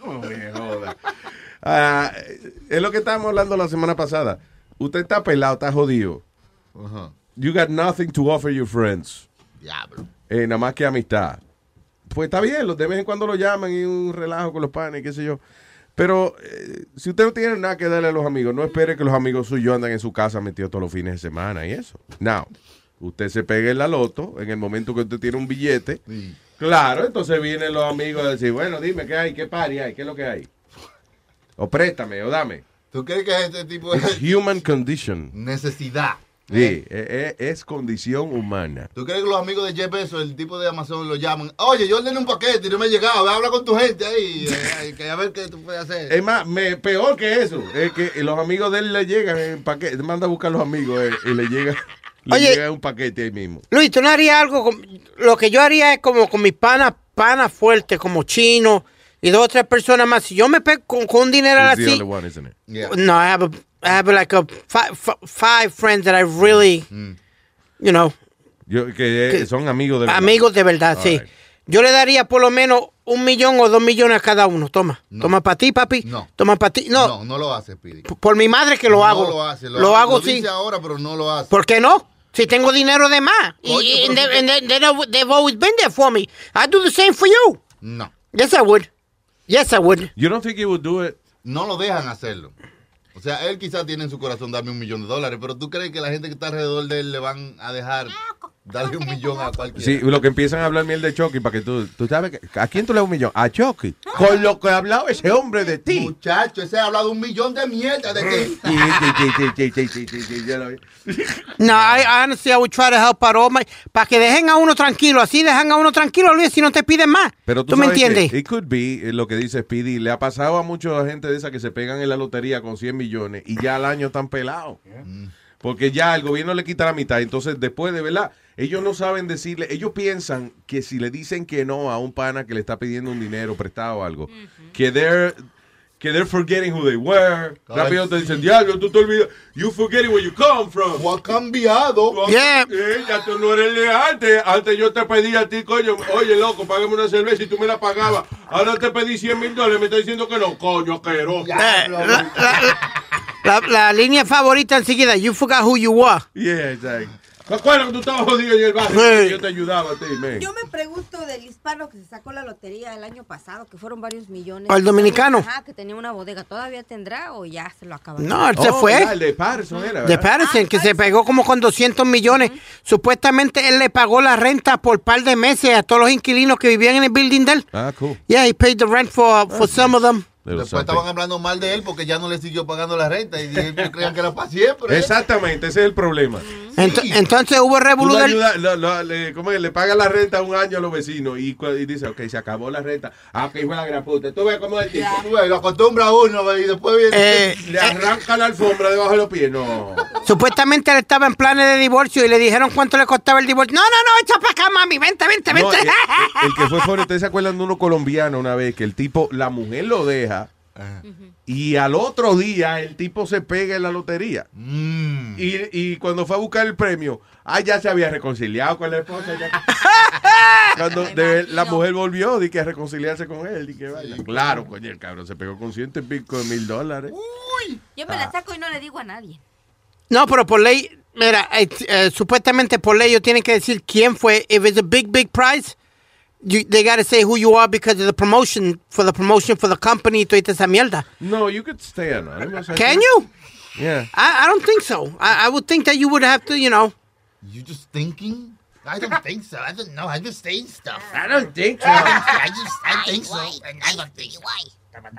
Oh, me joda. Ah, es lo que estábamos hablando la semana pasada. Usted está pelado, está jodido. You got nothing to offer your friends. Diablo. Eh, nada más que amistad. Pues está bien, los de vez en cuando lo llaman y un relajo con los panes, qué sé yo. Pero eh, si usted no tiene nada que darle a los amigos, no espere que los amigos suyos andan en su casa metidos todos los fines de semana y eso. Now, usted se pega en la loto en el momento que usted tiene un billete. Claro, entonces vienen los amigos a decir, bueno, dime qué hay, qué party hay, qué es lo que hay. O préstame, o dame. ¿Tú crees que este tipo It's es human condition. necesidad? Sí, e- e- es condición humana. ¿Tú crees que los amigos de Jeff Bezos, el tipo de Amazon, lo llaman? Oye, yo ordené un paquete y no me ha llegado. Ve a hablar con tu gente ahí. eh, que a ver qué tú puedes hacer. Es más, me, peor que eso, es que los amigos de él le llegan en paquete, manda a buscar a los amigos eh, y le llega, le Oye. llega un paquete ahí mismo. Luis, tú no harías algo. con- lo que yo haría es como con mis panas, panas fuertes, como chino y dos o tres personas más. Si yo me pego con, con un dinero the así. one, isn't it? No, I have, a, I have like a five, five friends that I really, Mm. you know, Yo, que eh, son amigos de verdad. amigos de verdad, All sí. right. Yo le daría por lo menos un millón o dos millones a cada uno. Toma. Toma para ti, papi. No. Toma para ti. No, No, no lo hace, Speedy. por mi madre que lo no hago. lo hace. Lo, Lo hago, lo sí. dice ahora, pero no lo hace. ¿Por qué no? Si tengo dinero de más. Coño, y- and they- and they- they- they've always been there for me. I do the same for you. No. Yes, I would. Yes, I would. You don't think he would do it? No lo dejan hacerlo. O sea, él quizás tiene en su corazón darme un millón de dólares, pero tú crees que la gente que está alrededor de él le van a dejar Dale un millón a cualquiera. Sí, lo que empiezan a hablar miel de Chucky, para que tú, tú sabes, que, ¿a quién tú le das un millón? A Chucky. Con lo que ha hablado ese hombre de ti. Muchacho, ese ha hablado un millón de mierda de ti. no, I, honestly, I would try to help out all my... Para que dejen a uno tranquilo, así dejan a uno tranquilo, Luis, si no te piden más. Pero tú, me entiendes. Que it could be eh, lo que dice Speedy. Le ha pasado a mucha gente de esa que se pegan en la lotería con 100 millones y ya al año están pelados. Porque ya el gobierno le quita la mitad. Entonces, después de, ¿verdad? Ellos no saben decirle. Ellos piensan que si le dicen que no a un pana que le está pidiendo un dinero prestado o algo, que they're. Que they're forgetting who they were. Ay, Rápido te dicen, diablo, tú te olvidas. You forgetting where you come from. O ha cambiado. Yeah. Eh, ya tú no eres de antes. Antes yo te pedí a ti, coño, oye, loco, págame una cerveza y tú me la pagabas. Ahora te pedí 100 mil dólares, me estás diciendo que no, coño, asqueroso. Eh, la, la- la- la línea favorita enseguida. You forgot who you were. Yeah, exacto. ¿Te acuerdas que tú estabas jodido en el barrio? Yo te ayudaba a ti, man. Yo me pregunto del hispano que se sacó la lotería el año pasado, que fueron varios millones. ¿O el dominicano? Ajá, que tenía una bodega. ¿Todavía tendrá o ya se lo acabaron? No, él se Oh, fue. ya, el de Patterson era, De. Patterson, que se pegó como con 200 millones. Supuestamente él le pagó la renta por par de meses a todos los inquilinos que vivían en el building de él. Ah, cool. Yeah, he paid the rent for, for some of them. Después estaban hablando mal de él porque ya no le siguió pagando la renta y ellos creían que era para siempre. Exactamente, ese es el problema. Ent- entonces hubo revolú le, le, ¿cómo es? le pagas la renta un año a los vecinos y, y dice, ok, se acabó la renta. Ah, que hijo de la gran puta. Tú ves cómo es el tipo. Tú ves, lo acostumbra uno y después viene. Eh, Le arranca la alfombra debajo de los pies. No. Supuestamente él estaba en planes de divorcio y le dijeron cuánto le costaba el divorcio. No, no, no, echa para acá, mami, vente, vente, No, vente. el, el- el que fue fuera, ¿ustedes se acuerdan de uno colombiano una vez que el tipo, la mujer lo deja y al otro día el tipo se pega en la lotería? Mm. Y, y cuando fue a buscar el premio, ah, ya se había reconciliado con la esposa. ya. Cuando de- la mujer volvió, di que a reconciliarse con él. Di que vaya. Claro, coño, el cabrón se pegó con ciento y pico de mil dólares. Yo me la saco y no le digo a nadie. No, pero por ley, mira, eh, eh, supuestamente por ley ellos tienen que decir quién fue. If it's a big, big prize, you, they gotta say who you are because of the promotion, for the promotion for the company toda esa mierda. No, you could stay anonymous. I Can think. you? Yeah. I, I don't think so. I, I would think that you would have to, you know. You just thinking? I don't think so. I don't know. I just saying stuff. I don't think so. I just, I think so. And I don't think so.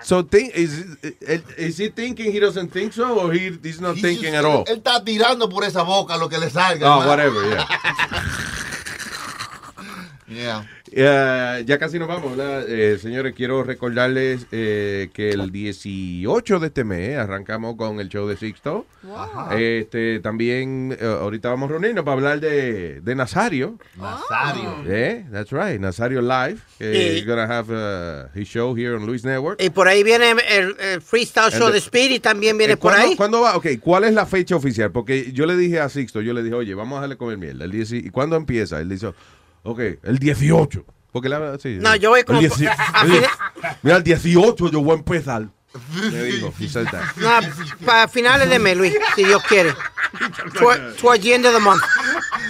So think, is, is he thinking he doesn't think so or he, he's not thinking at all? Él está tirando por esa boca lo que le salga. Oh, hermano. whatever, yeah. Yeah. Eh, ya casi nos vamos, ¿verdad? Eh, señores, quiero recordarles eh, que el 18 de este mes arrancamos con el show de Sixto. Este, también, eh, ahorita vamos a reunirnos para hablar de, de Nazario. Nazario. Yeah, that's right, Nazario Live. Y- He's gonna have uh, his show here on Luis Network. Y por ahí viene el, el freestyle show the- de Speedy, también viene Eh, por ¿cuándo- ahí. ¿Cuándo va? Ok, ¿cuál es la fecha oficial? Porque yo le dije a Sixto, yo le dije, oye, vamos a darle comer mierda. El 10 ¿Y cuándo empieza? Él dice, ok, el 18. Porque la sí, No, yo voy como el por- 10 a- a el- fines- Mira, el 18 yo voy a empezar. Me that. No, para finales de mes, Luis, si Dios quiere. Toward, towards the end of the month.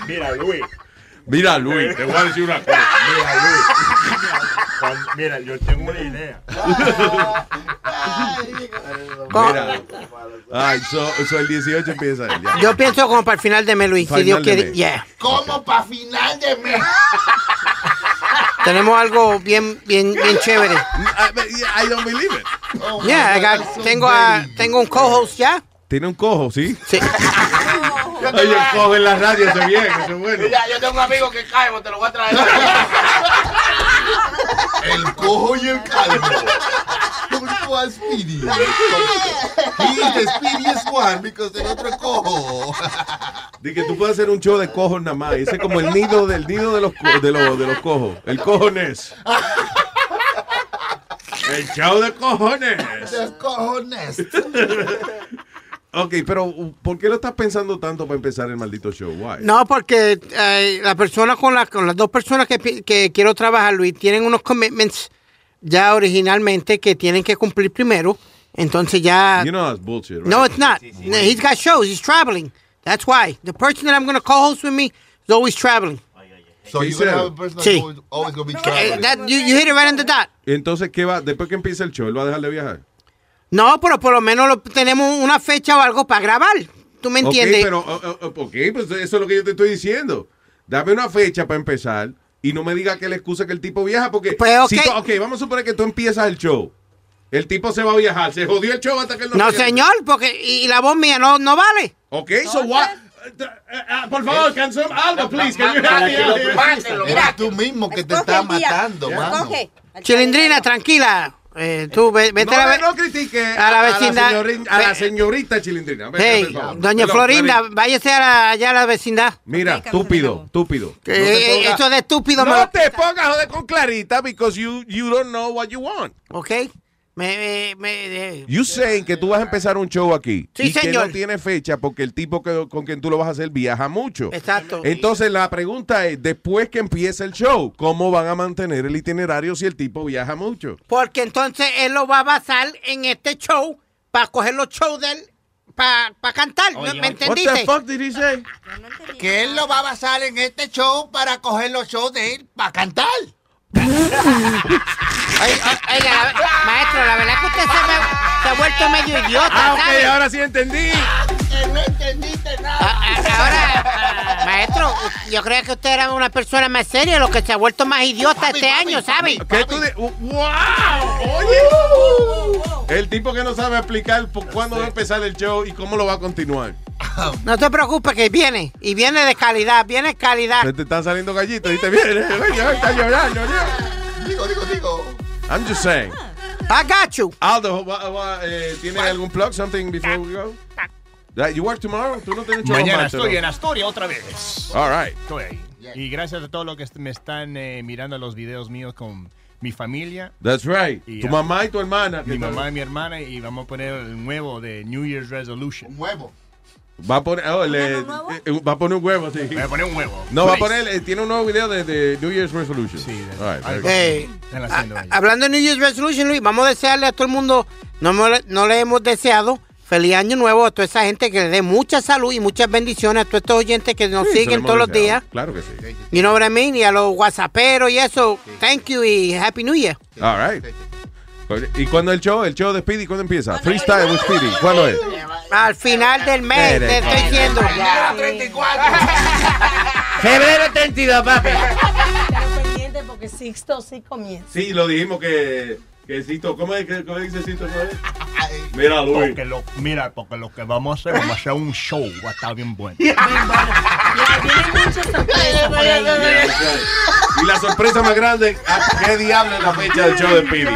Mira, Luis. Mira, Luis, te voy a decir una cosa. Mira, Luis. Cuando- mira, yo tengo una idea. Mira. Ay, so, so el 18 empieza él, ya. Yo pienso como para el final de mes, Luis, si Final Dios de quiere. mes. Yeah. Como para final de mes. Tenemos algo bien, bien, bien chévere. I don't believe it. Oh, Yeah, I got- tengo, a- tengo un co-host ya. Tiene un cojo, ¿sí? Sí. Oye, el cojo en la radio, ese bien, ese es bueno. Ya, yo tengo un amigo que cae, te lo voy a traer. El cojo y el calvo. Junto a Speedy. He is the speediest one because el otro es cojo. De que tú puedes hacer un show de cojos nada más. Ese es como el nido del nido de los, de los, de los cojos. El cojones. El show de cojones. The cojones. Ok, pero ¿por qué lo estás pensando tanto para empezar el maldito show? Why? No, porque eh, la persona con, la, con las dos personas que, que quiero trabajar, Luis, tienen unos commitments ya originalmente que tienen que cumplir primero. Entonces ya... You know that's bullshit, right? No, it's not. He's got shows. He's traveling. That's why. The person that I'm going to co-host with me is always traveling. So ¿Qué you're going to have a person that's Sí. always, always going to be Eh, traveling. that- you, you hit it right on the dot. Entonces, ¿qué va? Después que empiece el show, ¿él va a dejar de viajar? No, pero por lo menos lo- tenemos una fecha o algo para grabar. ¿Tú me entiendes? Ok, pero, ok, pues eso es lo que yo te estoy diciendo. Dame una fecha para empezar y no me diga que la excusa que el tipo viaja, porque. Pues, ok. si tú- ok, vamos a suponer que tú empiezas el show. El tipo se va a viajar, se jodió el show hasta que él no No, señor, porque y la voz mía no, no vale. Ok, so what? Ah, por favor, cancel algo, please. Can you help me out here? Mira, tú mismo que te estás matando, mano. Chilindrina, tranquila. Eh, tú ve- vete No, a la, no, no critique a la vecindad. a la señorita Chilindrina. Hey, doña Florinda, Florinda. váyase a la- allá a la vecindad. Mira, estúpido, estúpido. Eh, eso de estúpido me No lo- te pongas joder con Clarita because you, you don't know what you want. ¿Ok? Me, me, eh, You saying que tú vas a empezar un show aquí Sí, y que no tiene fecha porque el tipo que- con quien tú lo vas a hacer viaja mucho. Exacto. Entonces la pregunta es, después que empiece el show, ¿cómo van a mantener el itinerario si el tipo viaja mucho? Porque entonces él lo va a basar en este show para coger los shows de él para cantar. ¿no? ¿Me entendiste? did he say? Que él lo va a basar en este show para coger los shows de él para cantar. Oiga, la- maestro, la verdad es que usted se, me- se ha vuelto medio idiota, Ah, ok, ahora sí entendí. Que no entendiste nada. Ah, Ahora, maestro, yo creía que usted era una persona más seria, lo que se ha vuelto más idiota este año, ¿sabe? ¿Qué tú de- ¡Wow! Oye. El tipo que no sabe explicar por cuándo va a empezar el show y cómo lo va a continuar. No te preocupes que viene, y viene de calidad, viene de calidad. Se te están saliendo gallitos y te viene. Está llorando. Digo, digo, digo. I'm just saying. I got you. Aldo, wa- wa- eh, ¿tiene algún plug, something before we go? You work tomorrow? ¿Tú no tienes Mañana estoy no? en Astoria otra vez. All right. Estoy ahí. Y gracias a todos los que me están eh, mirando los videos míos con mi familia. That's right. Y, tu ah, mamá y tu hermana. Mi mamá y mi hermana y vamos a poner el nuevo de New Year's Resolution. Un huevo. Va a poner, oh, le- eh, va a poner un huevo, sí. Voy a poner un huevo. No, va a Please. poner, eh, tiene un nuevo video de, de New Year's Resolution. Sí, Eh, a- hablando de New Year's Resolution, Luis, vamos a desearle a todo el mundo, no, no le hemos deseado feliz año nuevo a toda esa gente que le dé mucha salud y muchas bendiciones a todos estos oyentes que nos siguen todos los días. Claro que sí. You know what I mean? Y a los whatsapperos y eso. Thank you y Happy New Year. All right. ¿Y cuándo el show? ¿El show de Speedy cuándo empieza? Freestyle with Speedy. ¿Cuándo es? Al final del mes, te estoy diciendo. Febrero 32, papi. Pendiente porque Sixto sí comienza. Sí, lo dijimos que, que Cito, ¿cómo es que cómo dice Cito? Mira, Luis. Porque lo, mira, porque lo que vamos a hacer, vamos a hacer un show. Va a estar bien bueno. Y la sorpresa más grande, ¿a ¿qué diablo es la fecha del show de Speedy? Wow.